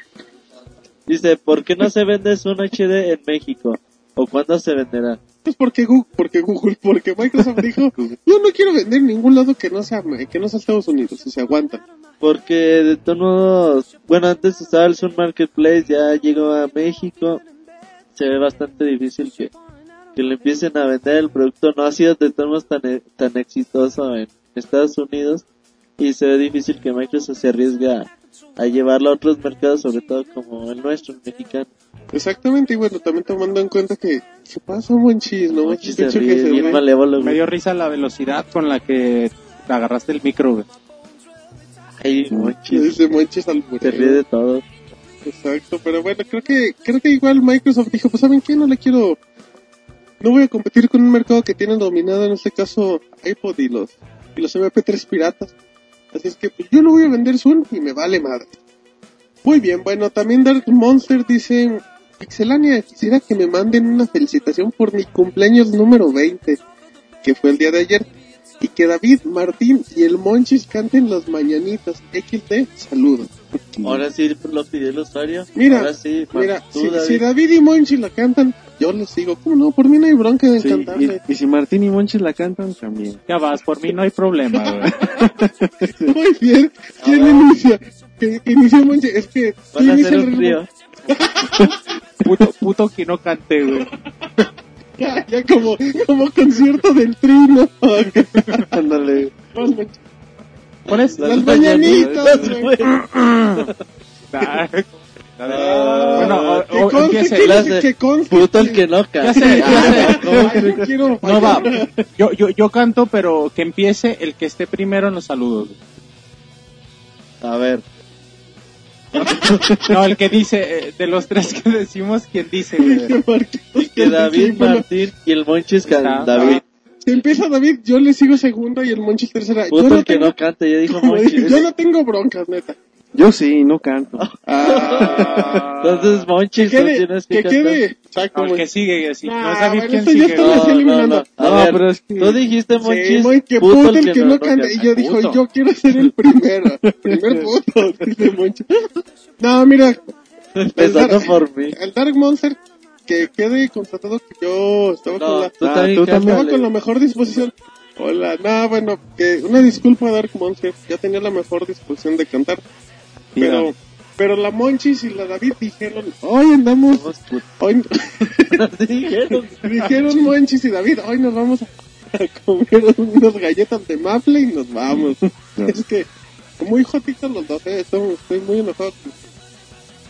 Dice, ¿por qué no se vende un HD en México? ¿O cuándo se venderá? Pues porque Google, porque Google, porque Microsoft dijo, yo no quiero vender en ningún lado que no sea, que no sea Estados Unidos, o sea, aguantan. Porque de todos modos, bueno, antes usaba el Sun Marketplace, ya llegó a México. Se ve bastante difícil que, que le empiecen a vender el producto. No ha sido de todos modos tan, tan exitoso en Estados Unidos. Y se ve difícil que Microsoft se arriesgue a, llevarlo a otros mercados, sobre todo como el nuestro, el mexicano. Exactamente, y bueno, también tomando en cuenta que, ¿qué pasa, Monchis? No, Monchis Monchis, se que ríe se bien malévolo, Me dio risa la velocidad con la que agarraste el micro, güey. Ay, Monchis, Ese Monchis al se ríe de todo. Exacto, pero bueno, creo que creo que igual Microsoft dijo, pues saben qué, no le quiero, no voy a competir con un mercado que tiene dominado en este caso iPod y los y los MP3 piratas, así es que pues yo no voy a vender Zoom y me vale madre. Muy bien, bueno, también Dark Monster dice, Pixelania, quisiera que me manden una felicitación por mi cumpleaños número 20, que fue el día de ayer, y que David, Martín y el Monchis canten las mañanitas. XD, saludos. Ahora sí lo pidió el usuario. Mira, Ahora sí, Mira, tú, si, David. si David y Monchi la cantan, yo les digo, ¿cómo no? Por mí no hay bronca de Sí, cantarle. y, y si Martín y Monchis la cantan, también. Ya vas, por mí no hay problema, güey. Muy bien. ¿Quién inicia? Que inicia Monchi. Es que Van a inicia hacer un trío. Puto, puto que no cante, güey. Ya, ya como, como concierto del trino. Ándale. Pones Las mañanitas, güey. Bueno, o- o conste, empiece. que conste. Puto el que no Ya canta. sé, ya sé. No va. Yo, yo, yo canto, pero que empiece el que esté primero en los saludos. A ver, No, el que dice, eh, de los tres que decimos, ¿quién dice? güey? Que Marquitos que cante, David. Martín y el Monchis can. David. Si empieza David, yo le sigo segunda y el Monchis tercera. Yo Puto no el que tengo, no canta, ya dijo Monchis. yo no tengo broncas, neta. Yo sí, no canto. Ah, Entonces, Monchis, que no quede, tienes que, que quede. Exacto, Porque Monchis. sigue así. Nah, no es David bueno, ya sigue. lo estoy eliminando. A No, ver, pero es que- tú dijiste, Monchis, Sí, que puto puto el que no canta. Y yo dijo, yo quiero ser el primero. El primer puto, dice Monchis. No, mira, Empezando el Dark- por mí. el Dark Monster, que quede constatado que yo estaba con No, la... tú Ah, tú también. Estaba con la mejor disposición. Hola, no, bueno, que una disculpa Dark Monster, ya tenía la mejor disposición de cantar. Pero, pero la Monchis y la David dijeron, hoy andamos, hoy, Dijeron. dijeron Monchis y David, hoy nos vamos a comer unas galletas de maple y nos vamos. es que, muy jotitos los dos, eh, estoy, estoy muy enojado.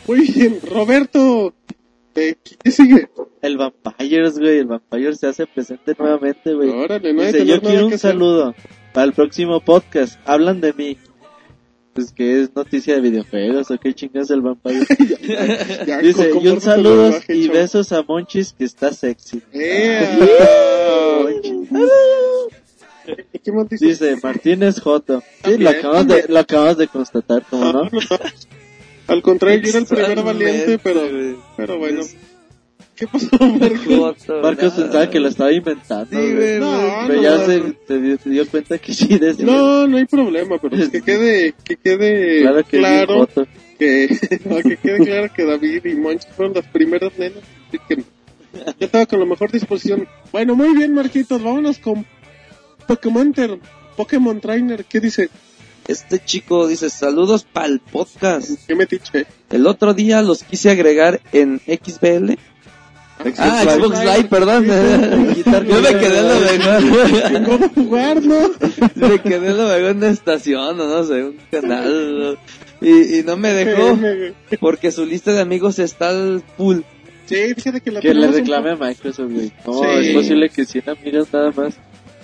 Muy bien, Roberto, ¿qué, sigue? El Vampires, güey, el Vampires se hace presente nuevamente, güey. Órale, no Dice, yo quiero un hacer". saludo para el próximo podcast. Hablan de mí. Pues que es noticia de videojuegos o qué chingas el Vampire. Ya, Dice, y un salvaje, y besos a Monchis que está sexy. ¡Eh! ¿Y qué dice? Martínez Joto. Sí, lo acabas, de, lo acabas de constatar, ¿cómo no? Al contrario, yo era el primer valiente, pero, pero bueno. ¿Qué pasó, Marcos nada. pensaba que lo estaba inventando. Sí, güey. No, güey. Pero no, ya no, se, no. se dio, se dio cuenta que sí decía. No, no hay problema, pero pues que quede, que quede claro que claro, que, no, que quede claro que David y Monch fueron las primeras nenas, así que yo estaba con la mejor disposición. Bueno, muy bien, Marquitos, vámonos con Pokémon, Ter- Pokémon Trainer, ¿qué dice? Este chico dice, saludos para el podcast. ¿Qué metiche? El otro día los quise agregar en XBL. Ah, Xbox Live, perdón. Yo me quedé en lo mejor. ¿Cómo jugar, no? Me quedé en lo mejor en una estación, o no sé, un canal. Y, y no me dejó porque su lista de amigos está al full. Sí, fíjate que la Que le reclame a Microsoft, güey. No, Sí. es posible que 100 amigas nada más.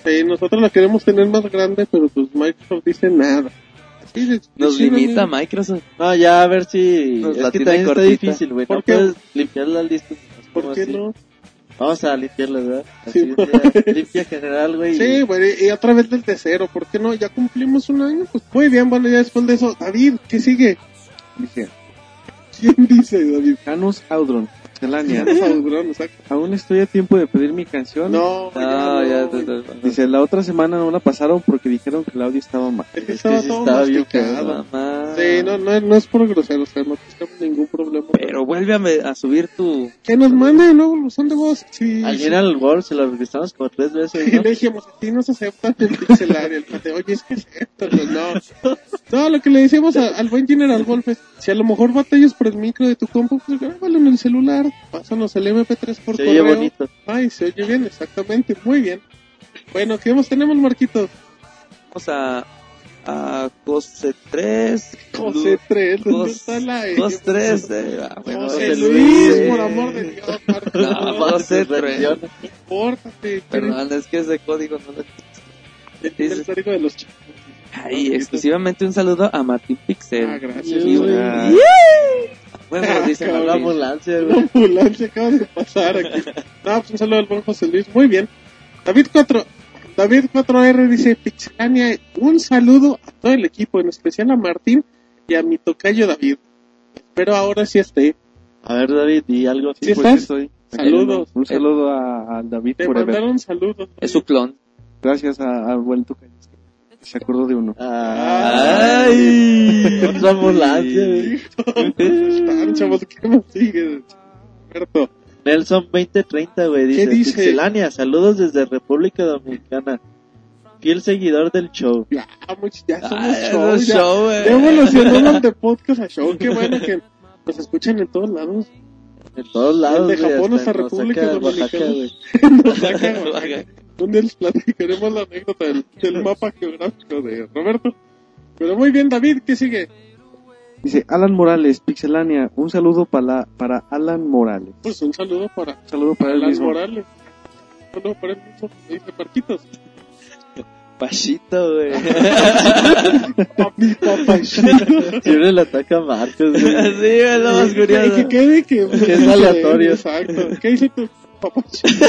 Sí, nosotros la queremos tener más grande, pero pues Microsoft dice nada. De- Nos sí, limita. Microsoft. No, ya a ver si... Nos es la que tiene también está cortita. difícil, güey. No puedes limpiar la lista. ¿Por ¿Cómo qué así? no? Vamos a limpiarla, ¿verdad? Sí. Así, ya, limpia general, güey. Sí, güey, y otra vez desde cero, ¿por qué no? Ya cumplimos un año, pues muy bien, bueno, ya después de eso, David, ¿qué sigue? Dice, ¿Quién dice, David? Janus Audron, Exacto. Aún estoy a tiempo de pedir mi canción. No, No, ya, te- te- Dice, la otra semana no la pasaron porque dijeron que el audio estaba mal. Es que Es que estaba sí todo estaba bien. Sí, no, no, no es por grosero, o sea, no tenemos ningún problema. Pero vuelve a, me- a subir tu... Que nos manden, ¿no? Los son de voz. Sí, Alguien al Word se lo registramos como tres veces, Y ¿no? le dijimos, así no se acepta el pixelario. El pate, oye, es que acéptalo, no. No, lo que le decimos a- al buen General Wolf es, si a lo mejor batallas por el micro de tu compu, pues grábalo en el celular, pásanos el MP3 por Se oye correo. bonito. Ay, se oye bien, exactamente, muy bien. Bueno, ¿qué más tenemos, Marquitos? Vamos a... A Cose 3. José 3, ¿dónde está la E? Cos 3. eh, ah, bueno, José Luis, por amor de Dios, Marquitos. No, José 3. Compórtate. Perdón, es que ese código no lo... Es el código de los chicos. Ay, exclusivamente un saludo a Martín Pixel. Ah, gracias. Ah, Huevos, dice La Martín. ambulancia, ambulancia acaba de pasar aquí. No, pues un saludo al buen José Luis. Muy bien. David 4. David 4R dice, Pixelania, un saludo a todo el equipo, en especial a Martín y a mi tocayo David. Espero ahora sí esté. A ver, David, y algo. ¿Sí pues estás? estoy. Saludos. Un saludo a, a David Te mandaron saludos. Es su clon. Gracias a- al buen Tucayo. Se acordó de uno. Ay, otra ambulancia, güey. Están, chavos, ¿qué más sigue? Alberto. Nelson 2030, güey, dice, ¿Qué dice? Pixelania, saludos desde República Dominicana. Fiel seguidor del show. Ya, much- ya somos Ay, show. ya, show, güey. ya evolucionamos de podcast a show. Qué bueno que nos escuchan en todos lados. En todos lados, El de Japón hasta República Dominicana. día les platicaremos la anécdota del, del mapa geográfico de Roberto. Pero muy bien, David, ¿qué sigue? Dice Alan Morales, Pixelania. Un saludo para, para Alan Morales. Pues un saludo para Un saludo para él Alan mismo. Morales. Un saludo para él mismo, me dice Parquitos. Pachito, güey. Papi, papachito. Siempre le ataca a Marcos, güey. sí, es lo más Que, curioso. que quede que, Que es aleatorio. Exacto. ¿Qué dice tu papachito?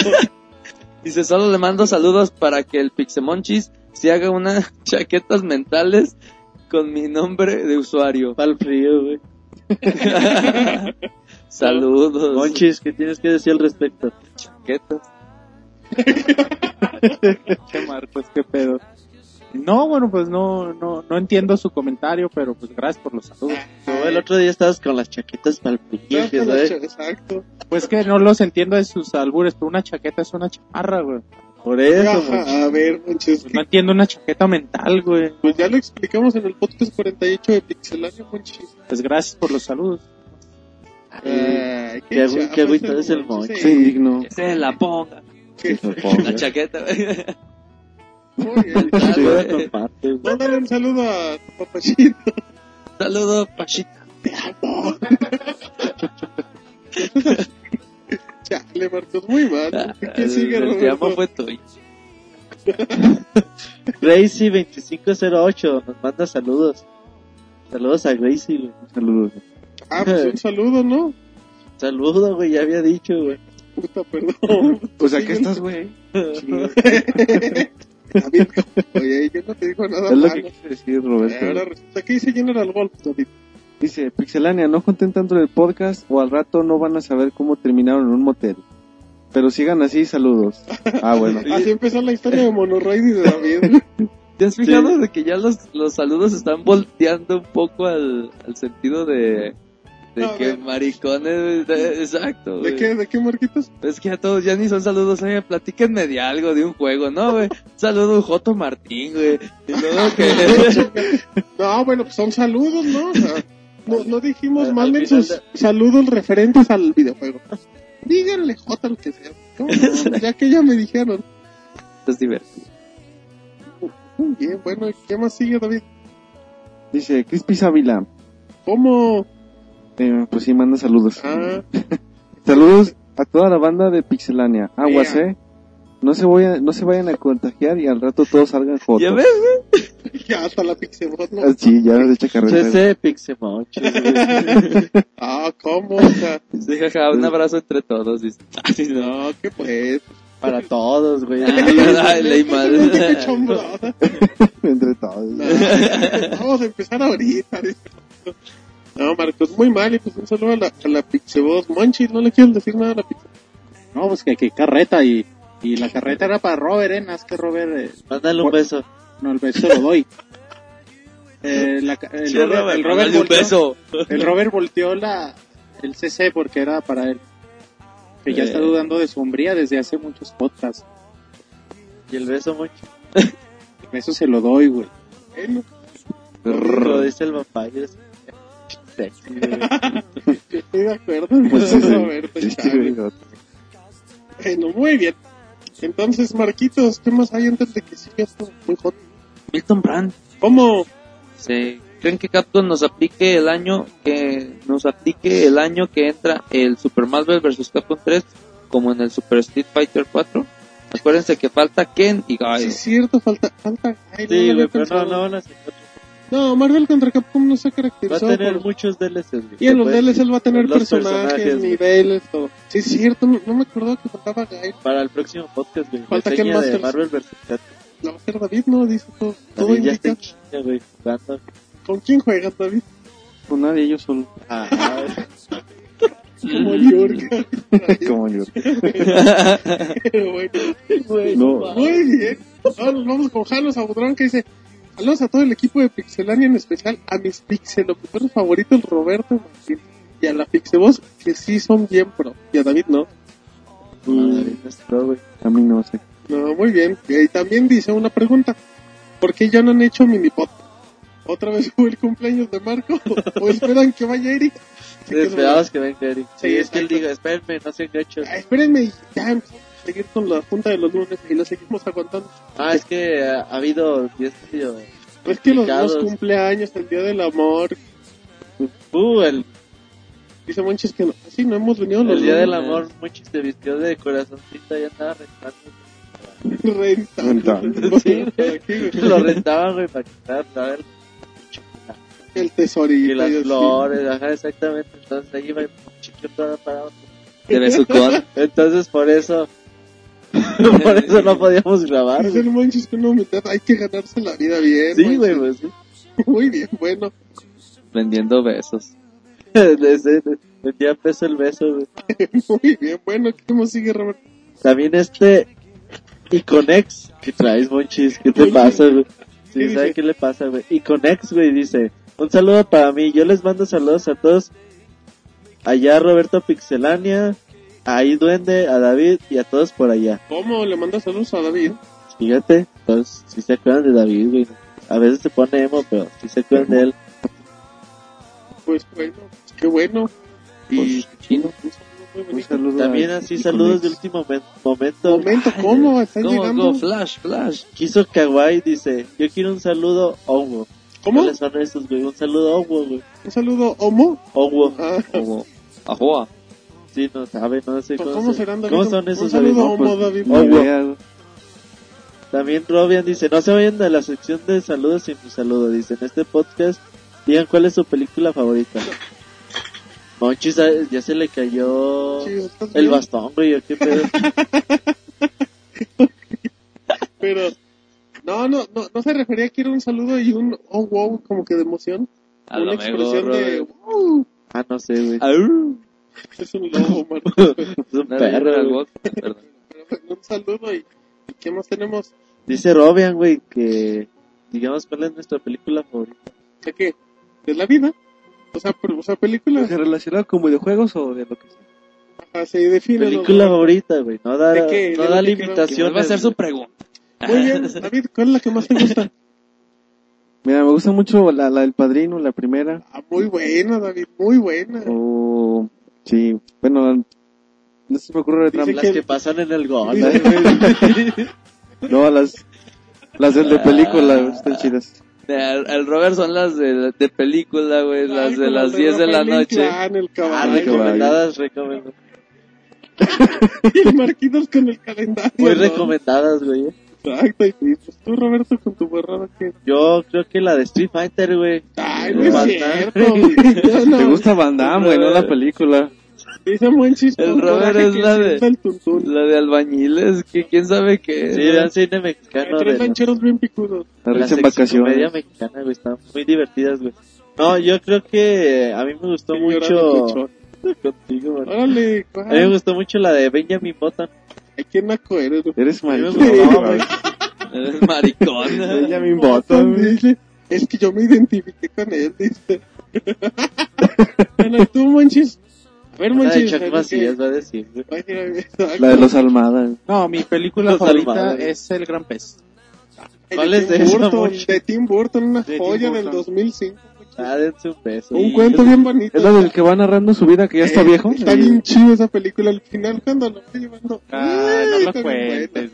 Dice, solo le mando saludos para que el Pixemonchis se haga unas chaquetas mentales con mi nombre de usuario. Pal frío, güey. Saludos. Monchis, ¿qué tienes que decir al respecto? Chaquetas. Qué Marcos, qué pedo. No, bueno, pues no, no, no entiendo su comentario, pero pues gracias por los saludos. No, el otro día estabas con las chaquetas frío, Exacto, güey. Exacto. Pues que no los entiendo de sus albures, pero una chaqueta es una chamarra, güey. Por eso, Ajá, Monchis. a ver, Pues no entiendo una chaqueta mental, güey. pues ya lo explicamos en el podcast 48 de Pixelania, Monchis. Pues gracias por los saludos. Ay, Eh, Qué agüita es el Monchis, eh. indigno. Que se la ponga. Que- La chaqueta. Muy bien. Mándale un saludo a tu papachito. Saludos, Pachita. Chale, Marcos, muy mal. ¿Qué sigue, El te amo Roberto? fue tuyo. Gracie2508 nos manda saludos. Saludos a Gracie. Saludos. Ah, pues un saludo, ¿no? Saludos, güey, ya había dicho, güey. Puta, perdón. Pues aquí estás, güey. David, oye, yo no te digo nada Es lo malo. que quise decir, Roberto. Ahora resulta que dice General Wolf, David. Dice, Pixelania, no cuenten tanto del podcast o al rato no van a saber cómo terminaron en un motel. Pero sigan así, saludos. Ah, bueno. Así empezó la historia de Monoraid y de David. ¿Te has fijado de que ya los, los saludos están volteando un poco al, al sentido de, de que ver. maricones, de- exacto. ¿De güey. qué, de qué, Marquitos? Es que a todos ya ni son saludos, oye, platíquenme de algo, de un juego, ¿no, güey? Un saludo a Joto Martín, güey. Y luego que... No, bueno, pues son saludos, ¿no? O sea, no, no dijimos, manden sus saludos referentes al videojuego. Díganle J lo que sea. ¿Cómo no? Ya que ya me dijeron. es divertido. Muy bien, bueno, ¿qué más sigue, David? Dice, Crispy Ávila. ¿Cómo? Eh, pues sí, manda saludos. Ah, Saludos a toda la banda de Pixelania. Aguas, eh. No se, vayan, no se vayan a contagiar y al rato todos salgan fotos. ¿Ya ves, güey? ya hasta la Pixebot, ¿no? Ah, sí, ya de. CC Pixemonchis, güey. Ah, ¿cómo? O sea, Sí, jaja, un abrazo entre todos. Ay, no. no, ¿qué pues? Para todos, güey. Ay, mal. Qué chombrada. Entre todos. Vamos a empezar ahorita. No, Marcos, muy mal. Y pues un saludo a la, a la. Monchi, ¿no le quieren decir nada a la Pixebot? No, pues que, que carreta y, y la carreta era para Robert, ¿eh? Más que Robert, eh, Mándale un beso. no, el beso lo doy. Eh, la el, Sí, Robert, Robert, el Robert mándale un volteó- beso. el Robert volteó la, el CC porque era para él. Que ya está Eh. dudando de su hombría desde hace muchos podcasts. Y el beso, Monchis. Eso se lo doy, güey. Bueno, Lo dice el vampiro. Estoy de acuerdo. Pues Pues sí, Roberto, sí, güey. Bueno, muy bien. Entonces, Marquitos, ¿qué más hay antes de que siga esto muy hot? Milton Brand. ¿Cómo? ¿Se creen que Capcom nos aplique el año que nos aplique el año que entra el Super Marvel vs Capcom 3 como en el Super Street Fighter 4? Acuérdense que falta Ken y Sí, Gaio. es cierto, falta. falta no Sí, güey, pero no, pensado. no van a otro. No, Marvel contra Capcom no se Va a caracterizó. tener por- muchos DLCs, güey. Y en los DLCs él va a tener personajes, personajes, niveles, todo. Sí, es cierto, no, no me acordaba que faltaba Gail. Para el próximo podcast, güey. Falta de Masters. Marvel vs. Capcom. No, va a ser David, no, dice todo. Todo David ya está güey, jugando. ¿Con quién juegas, David? Con nadie, yo solo. Ah, Como York. Como yo. Pero bueno. No. Muy bien. Ahora nos vamos con Jalos Abudrón que dice: Saludos a todo el equipo de Pixelania, en especial a mis pixeloputores favoritos, Roberto Martín. Y a la Pixeboss, que sí son bien pro. Y a David no. Güey. A mí no sé. No, muy bien. Y también dice una pregunta: ¿Por qué ya no han hecho mini podcast? ¿Otra vez fue el cumpleaños de Marco? ¿O esperan que vaya Eric? Sí, que venga Eric. Sí, Sí, es que él diga, espérenme, no se gachos. Ah, espérenme ya seguir con la junta de los lunes y la seguimos aguantando. Ah, es que ha, ha habido 10 medio... Es que los dos cumpleaños, el día del amor, Uh, el, dice Monchis que no, sí, no hemos venido los el día del lunes. amor, Monchis se vistió de corazoncita y andaba rentando. Rentando. Rentando. Sí, güey. Lo rentaba, güey, para quitar, ¿sabes? El tesorito. Y las así. flores, ajá, exactamente. Entonces ahí iba el chiquito todo parado. De Besucón. Entonces por eso Por eso no podíamos grabar. Es el con una humildad, hay que ganarse la vida bien. Sí, güey, pues. Muy bien, bueno. Vendiendo besos. Desde, vendía peso el beso, güey. Muy bien, bueno, ¿cómo sigue, Robert? También este Iconex. ¿Qué traes, Monchis? ¿Qué te pasa, güey? ¿qué Sí, ¿sabe qué le pasa, güey? Iconex, güey, dice. Un saludo para mí. Yo les mando saludos a todos. Allá Roberto Pixelania, ahí Duende, a David y a todos por allá. ¿Cómo le manda saludos a David? Fíjate, todos si se acuerdan de David, güey. A veces se pone emo, pero si se acuerdan de él. Pues bueno, qué bueno. Y chino. un saludo También así saludos de último momen- momento. Momento, ¿cómo? ¿Está ¿Cómo? llegando? ¿Cómo? Flash, flash. Quiso Kawaii, dice, yo quiero un saludo Owo. ¿Cómo? ¿Cuáles son esos, güey? Un saludo Owo, güey. Un saludo, Homo. Owo. Ah, Como Ajoa. Sí, no sabe, no sé pues, cómo, ¿Cómo se- serán, David? ¿Cómo son esos, saludo, David? Pues. También Robian dice, no se vayan de la sección de saludos sin mi saludo. Dice, en este podcast, digan cuál es su película favorita. Monchi, ¿sabes? ya se le cayó Sí, ¿estás el bastón, güey, ¿o qué pedo? Pero, no, no, no, no se refería a que era un saludo y un oh wow, como que de emoción. A Una lo mejor, expresión de wow. ah, no sé, güey. Es un lobo, Marcos. Es un No, perro. Pero un saludo y, y ¿qué más tenemos? Dice Robian, güey, que digamos cuál es nuestra película favorita. ¿De qué? ¿De la vida? O sea, pero, o sea película. ¿Se relaciona con videojuegos o de lo que sea? Ajá, se define. Película favorita, güey. No da, ¿De qué? no ¿De da que limitaciones. Vuelve a hacer su pregunta. Muy bien, David, ¿cuál es la que más te gusta? Mira, me gusta mucho la, la del padrino, la primera. Ah, muy buena, David, muy buena. O, sí, bueno, no se me ocurre otra. Las que pasan en el gol. No, las, las del de película, güey, están chidas. El, el Robert son las de, de película, güey. Las Ay, de las el 10 de la noche. El Ah, recomendadas, recomendadas. y Marquitos con el calendario. Muy ¿no? recomendadas, güey. Exacto, y pues tú, Roberto, con tu borrada que... Yo creo que la de Street Fighter, güey. Ay, no es cierto. No. Te gusta Van Damme, güey, no la película. Dice Monchis El Robert es que la de-. La de albañiles, que quién sabe qué. Sí, vean cine Hay mexicano. tres rancheros bien picudos. La La risa en vacaciones. mexicana, güey, están muy divertidas, güey. No, yo creo que a mí me gustó Sí, mucho contigo, güey. Órale, A mí me gustó mucho la de Benjamin Button. Ay, qué naco eres. güey. Eres me maricón. Eres maricón. Button, güey. Dice, Es que yo me identifiqué con él, dice. bueno, ¿y tú, Monchis? A ver, de Monchis. Chuck ¿qué? Macías va a decir. La de los Almada. No, mi película Los favorita Almada. es El Gran Pez. ¿Cuál de es Tim esa, Burton, de Tim Burton, una De Tim joya del Burton. 2005. Ah, dense un beso. Un cuento yo- bien bonito. Es la del que va narrando su vida que ya está Eh, viejo. Está bien chido esa película. Al final, cuando lo va llevando. Ah, ay, no está lo cuentes.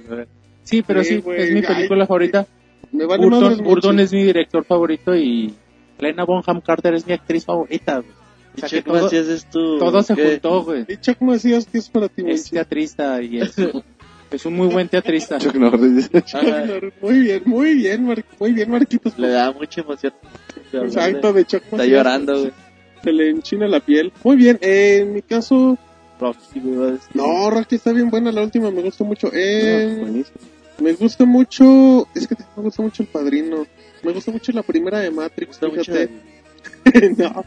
Sí, pero Sí, sí, güey, es mi película ay, favorita. Me vale Burton, Burton es mi director favorito y Lena Bonham Carter es mi actriz favorita. güey. O Y sea, que todo, es tu... todo se ¿qué? juntó, güey. Y Chuck Macías, ¿qué es para ti, Es teatrista y es, es un muy buen teatrista. Chuck Norris. Muy bien, muy bien, Mar- muy bien, Marquitos. Le da mucha emoción. Exacto, de Chuck Está llorando, güey. Se le enchina la piel. Muy bien, eh, en mi caso, Rocky, güey, va a decir. no, Rocky está bien buena, la última me gustó mucho. Eh, No, buenísimo. me gusta mucho, es que me gusta mucho el padrino. Me gusta mucho la primera de Matrix, Me gusta mucho fíjate. no.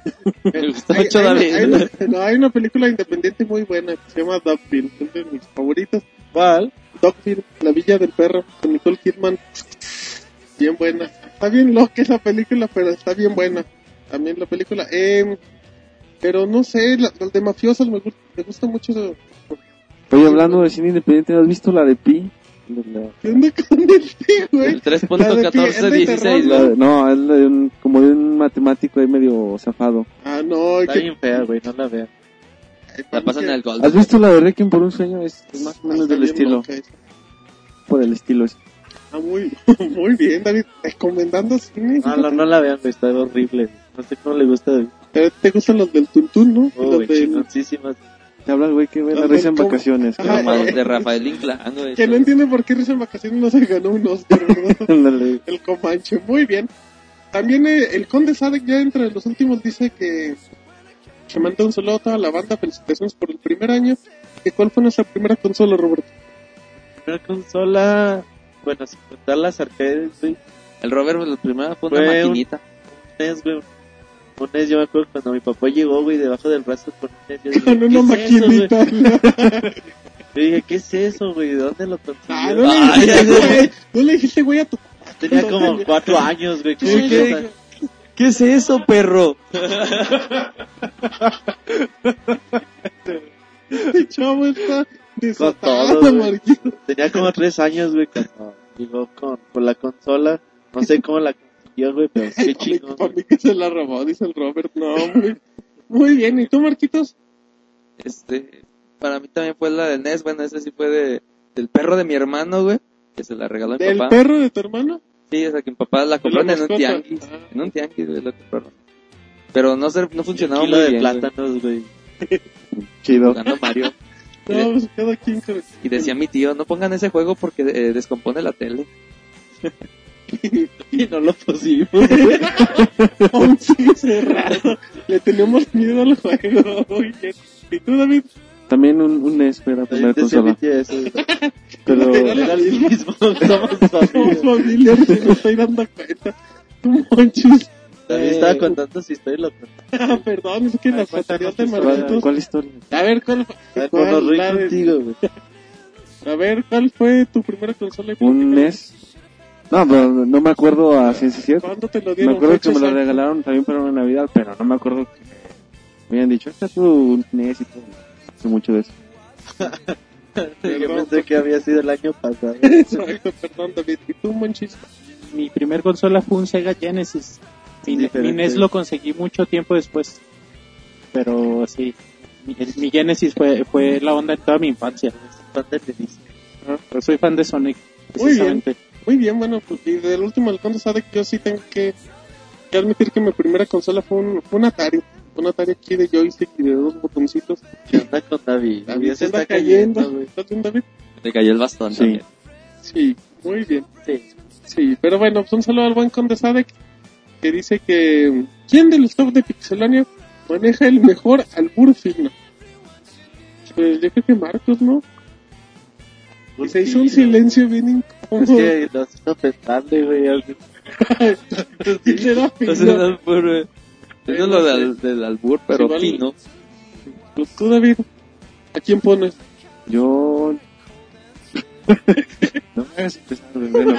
Me gusta Hay- mucho hay David. hay una- no, hay una película independiente muy buena que se llama Dogville, es de mis favoritas. ¿Cuál? Dogville, La Villa del Perro, con Nicole Kidman. Bien buena. Está bien loca esa película, pero está bien buena. También la película. Eh, pero no sé, la, la de mafiosos me, gusta me gusta mucho. Oye, hablando de cine independiente, ¿has visto la de Pi? De la- ¿Qué onda con el tío, güey? El La de pie, es de 3.1416, terror, la güey. de- no, es de un, como de un matemático ahí medio zafado. Ah, no, Está que- bien fea, güey, no la vean. La pasan en el gol. ¿Has visto la de Requiem por un sueño? Es, es más o menos del estilo. Por el estilo. ese. Ah, muy, muy bien, David. Recomendando cine. No, no, no la vean, está horrible. No sé cómo le gusta. Eh, ¿Te gustan los del Tuntún, no? Oh, los del... Te habla el güey que ve la risa en vacaciones. Ajá, Como eh, de Rafael Inclán. Que no entiende por qué Risa en Vacaciones no se ganó un Oscar, el Comanche, muy bien. También eh, el Conde Sadek ya entre los últimos dice que que manda un saludo a toda la banda, felicitaciones por el primer año. ¿Y cuál fue nuestra primera consola, Roberto? primera consola, bueno, sin contar las arcades, güey. El Robert, la primera fue una Fue un- maquinita. NES, güey. Un NES, yo me acuerdo cuando mi papá llegó, güey, debajo del brazo con un NES. yo dije, Con una ¿qué es eso, maquinita. Yo dije, ¿qué es eso, güey? ¿De dónde lo consiguió? Ah, no le dijiste, güey. güey. No le dijiste, güey, a tu Tenía como cuatro años, güey. ¿qué ¿Qué, qué? Qué es eso, perro? Este chavo está Con desatado, todo. Marquito. Tenía como tres años, güey, cuando llegó con, con la consola. No sé cómo la consiguió, güey, pero qué chingón. Para mí que se la robó, dice el Robert. No, hombre. Muy bien. ¿Y tú, Marquitos? Este, para mí también fue la de NES, bueno, ese sí fue de, del perro de mi hermano, güey, que se la regaló a mi ¿Del papá. perro de tu hermano? Sí, o sea, que mi papá la compró la en un tianguis, Ah. en un tianguis, güey, la compraron. Pero no, se, no funcionaba muy de bien, plátanos, güey. Chido. jugando Mario. No, pues cada quien con- Y decía mi tío, no pongan ese juego porque eh, descompone la tele. Y no lo pusimos. Aún sigue cerrado. Le tenemos miedo al juego. ¿Y tú, David? También un, un NES fue la primera consola. Pero Era el mismo, somos familia. familia, se me estoy dando cuenta. Tú, Monchis. También estaba contando su historia y. Ah, perdón, es que la pasaría de ¿cuál, Marquitos. cuál historia? A ver, ¿cuál fue? La de- contigo, güey. A ver, ¿cuál fue tu primera consola? y Un? NES. No, pero no me acuerdo a ciencia cierta. ¿Cuándo te lo Me dieron? acuerdo que me lo regalaron también para una Navidad, pero no me acuerdo que me habían dicho, esta es tu NES y todo. Hace mucho de eso. Yo pensé que había sido el año pasado. Exacto, perdón, David. ¿Y tú, Monchis? Mi primer consola fue un Sega Genesis. Mi, mi NES lo conseguí mucho tiempo después. Pero sí, mi, mi Genesis fue, fue la onda en toda mi infancia. Fan de Feliz. Yo soy fan de Sonic, Muy bien. precisamente. Muy bien, bueno, pues y del último Conde sabe que yo sí tengo que, que admitir que mi primera consola fue un, fue un Atari. Un Atari aquí de joystick y de dos botoncitos. ¿Qué onda con David? David Ya se está cayendo. ¿Estás bien, David? Le cayó el bastón Sí. también. Sí, muy bien. Sí. Sí, pero bueno, pues un saludo al buen Conde Sadek que dice que ¿quién del staff de Pixelania maneja el mejor albur fino? Pues yo creo que Marcos, ¿no? Y se hizo un silencio bien Es incómodo. que lo hizo pensando, güey. Entonces, fino. el es lo del, del albur, pero Igual- fino. Pues tú, David, ¿a quién pones? Yo... no me hagas empezar, güey, bueno.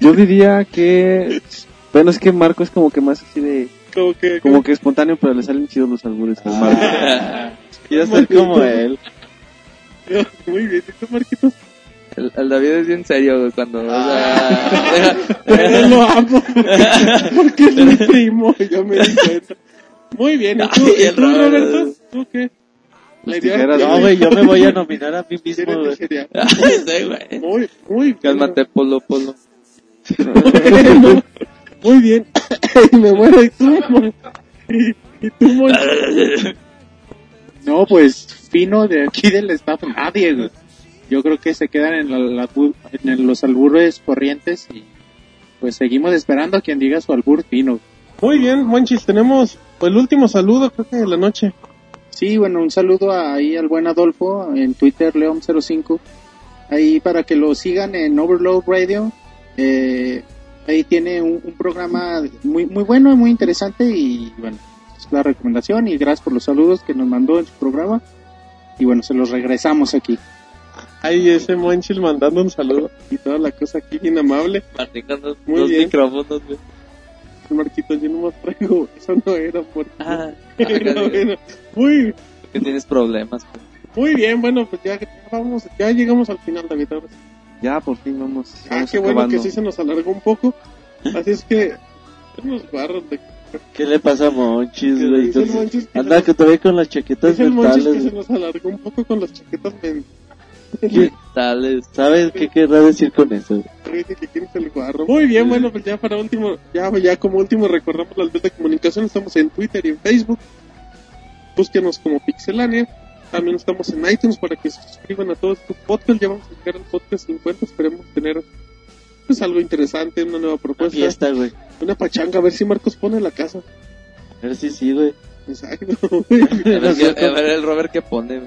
Yo diría que... Bueno, es que Marco es como que más así de... Como que... Como que espontáneo, pero le salen chidos los albures al Marco. Quiero ser como él. Muy bien, ¿y tú, Marquitos? El, el David es bien serio, güey, cuando... o Ah. sea, Pero lo amo. Porque es mi primo, ya me di cuenta. Muy bien, ¿y tú, Ay, ¿y tú, Robert. Roberto? ¿Tú qué? La idea tijeras, que- No, güey, yo me voy a nominar a mí mismo, güey. sí, güey. Muy, muy Cálmate, polo, polo. bien. Muy bien. Y me muero, ¿y tú? ¿Y, y tú, Mon? No, pues fino de aquí del staff, nadie, güey. Yo creo que se quedan en, la- la- en los albures corrientes y pues seguimos esperando a quien diga su albur fino. Muy bien, Monchis, tenemos el último saludo, creo que de la noche. Sí, bueno, un saludo ahí al buen Adolfo en Twitter, León05. Ahí para que lo sigan en Overload Radio. Eh, ahí tiene un, un programa muy, muy bueno, muy interesante y bueno, es la recomendación y gracias por los saludos que nos mandó en su programa. Y bueno, se los regresamos aquí. Ahí ese Monchis mandando un saludo y toda la cosa aquí bien amable. Dos, Muy dos bien. micrófonos, güey. Marquitos, yo no más traigo, eso no era por... Ah, No era. Muy, que tienes problemas, güey. muy bien, bueno, pues ya, ya vamos, ya llegamos al final, David. ahora sí. Ya, por fin vamos, Ah, vamos qué bueno acabando. que sí se nos alargó un poco. Así es que, nos barros de... ¿Qué le pasa a Monchis, güey? Anda, que te ve con las chaquetas Dice el Monchis que mentales. se nos alargó un poco con las chaquetas men- ¿Qué- Tales. ¿Sabes qué querrá decir con eso? Muy bien, bueno, pues ya para último, ya, ya como último recordamos las vías de comunicación, estamos en Twitter y en Facebook. Búsquenos como Pixelania. También estamos en iTunes para que se suscriban a todos estos podcasts. Ya vamos a llegar al podcast 50. Esperemos tener pues algo interesante, una nueva Una propuesta. fiesta, güey. Una pachanga, a ver si Marcos pone la casa. A ver si sí, güey. Exacto. A ver, qué- a ver el Robert que pone.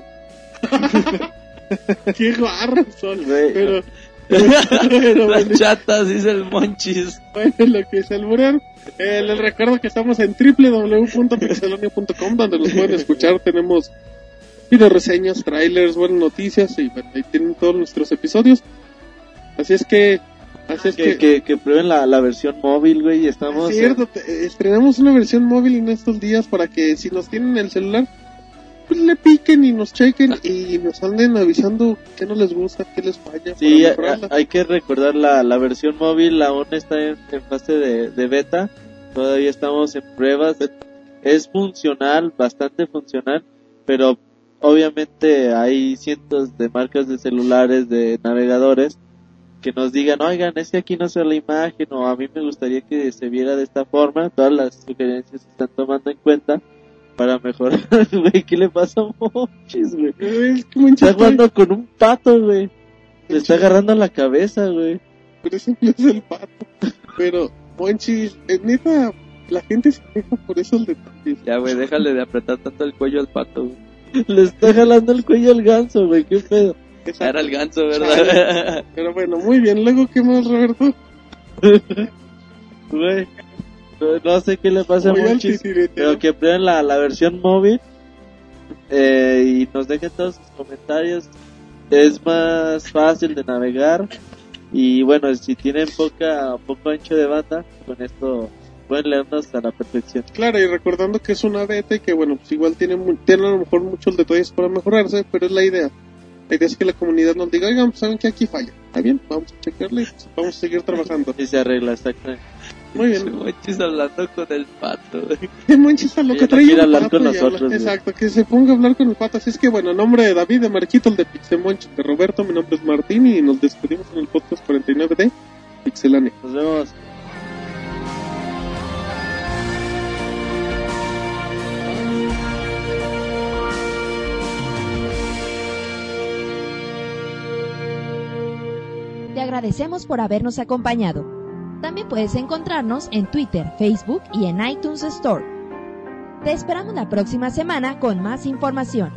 Qué guarros son, Güey. pero... pero Las bueno, chatas, dice el Monchis. bueno, lo que es el alburear. Eh, les recuerdo que estamos en www.pixelania.com donde nos pueden escuchar. Tenemos video reseñas, trailers, buenas noticias y bueno, ahí tienen todos nuestros episodios. Así es que, así es Que, que, que, que prueben la, la versión móvil, güey. Estamos. es cierto, te- estrenamos una versión móvil en estos días para que si nos tienen el celular, pues le piquen y nos chequen y nos anden avisando qué no les gusta, qué les falla. Sí, hay que recordar la, la versión móvil aún está en, en fase de, de beta. Todavía estamos en pruebas. Es funcional, bastante funcional, pero obviamente hay cientos de marcas de celulares, de navegadores que nos digan, oigan, es que aquí no se ve la imagen o a mí me gustaría que se viera de esta forma. Todas las sugerencias se están tomando en cuenta para mejorar. Güey, ¿qué le pasa a Monchis, güey? Está jugando con un pato, güey. Le está agarrando la cabeza, güey. Pero ese no es el pato. Pero, Monchis, eh, neta, la gente se queja por eso el detalle. Ya, güey, déjale de apretar tanto el cuello al pato, güey. Le está jalando el cuello al ganso, güey. ¿Qué pedo? Era el ganso, ¿verdad? Pero bueno, muy bien. Luego, ¿qué más, Roberto? Güey. No, no sé qué le pasa a Monchis, pero que prueben la, la versión móvil eh, y nos dejen todos sus comentarios. Es más fácil de navegar y bueno, si tienen poca poco ancho de banda, con esto pueden leernos a la perfección. Claro, y recordando que es una beta y que, bueno, pues igual tiene, mu- tiene a lo mejor muchos detalles para mejorarse, pero es la idea. La idea es que la comunidad nos diga, oigan, pues saben que aquí falla. Está bien, vamos a checarle y vamos a seguir trabajando. Y se arregla, exactamente. Muy bien. Monchis hablando con el pato. Que Monchis a lo que un hablar pato con y nosotros, habla-. Exacto, que se ponga a hablar con el pato. Así es que bueno, en nombre de David, de Marquito, el de Pixemonch, de Roberto, mi nombre es Martín y nos despedimos en el podcast 49 de Pixelania. Nos vemos. Te agradecemos por habernos acompañado. También puedes encontrarnos en Twitter, Facebook y en iTunes Store. Te esperamos la próxima semana con más información.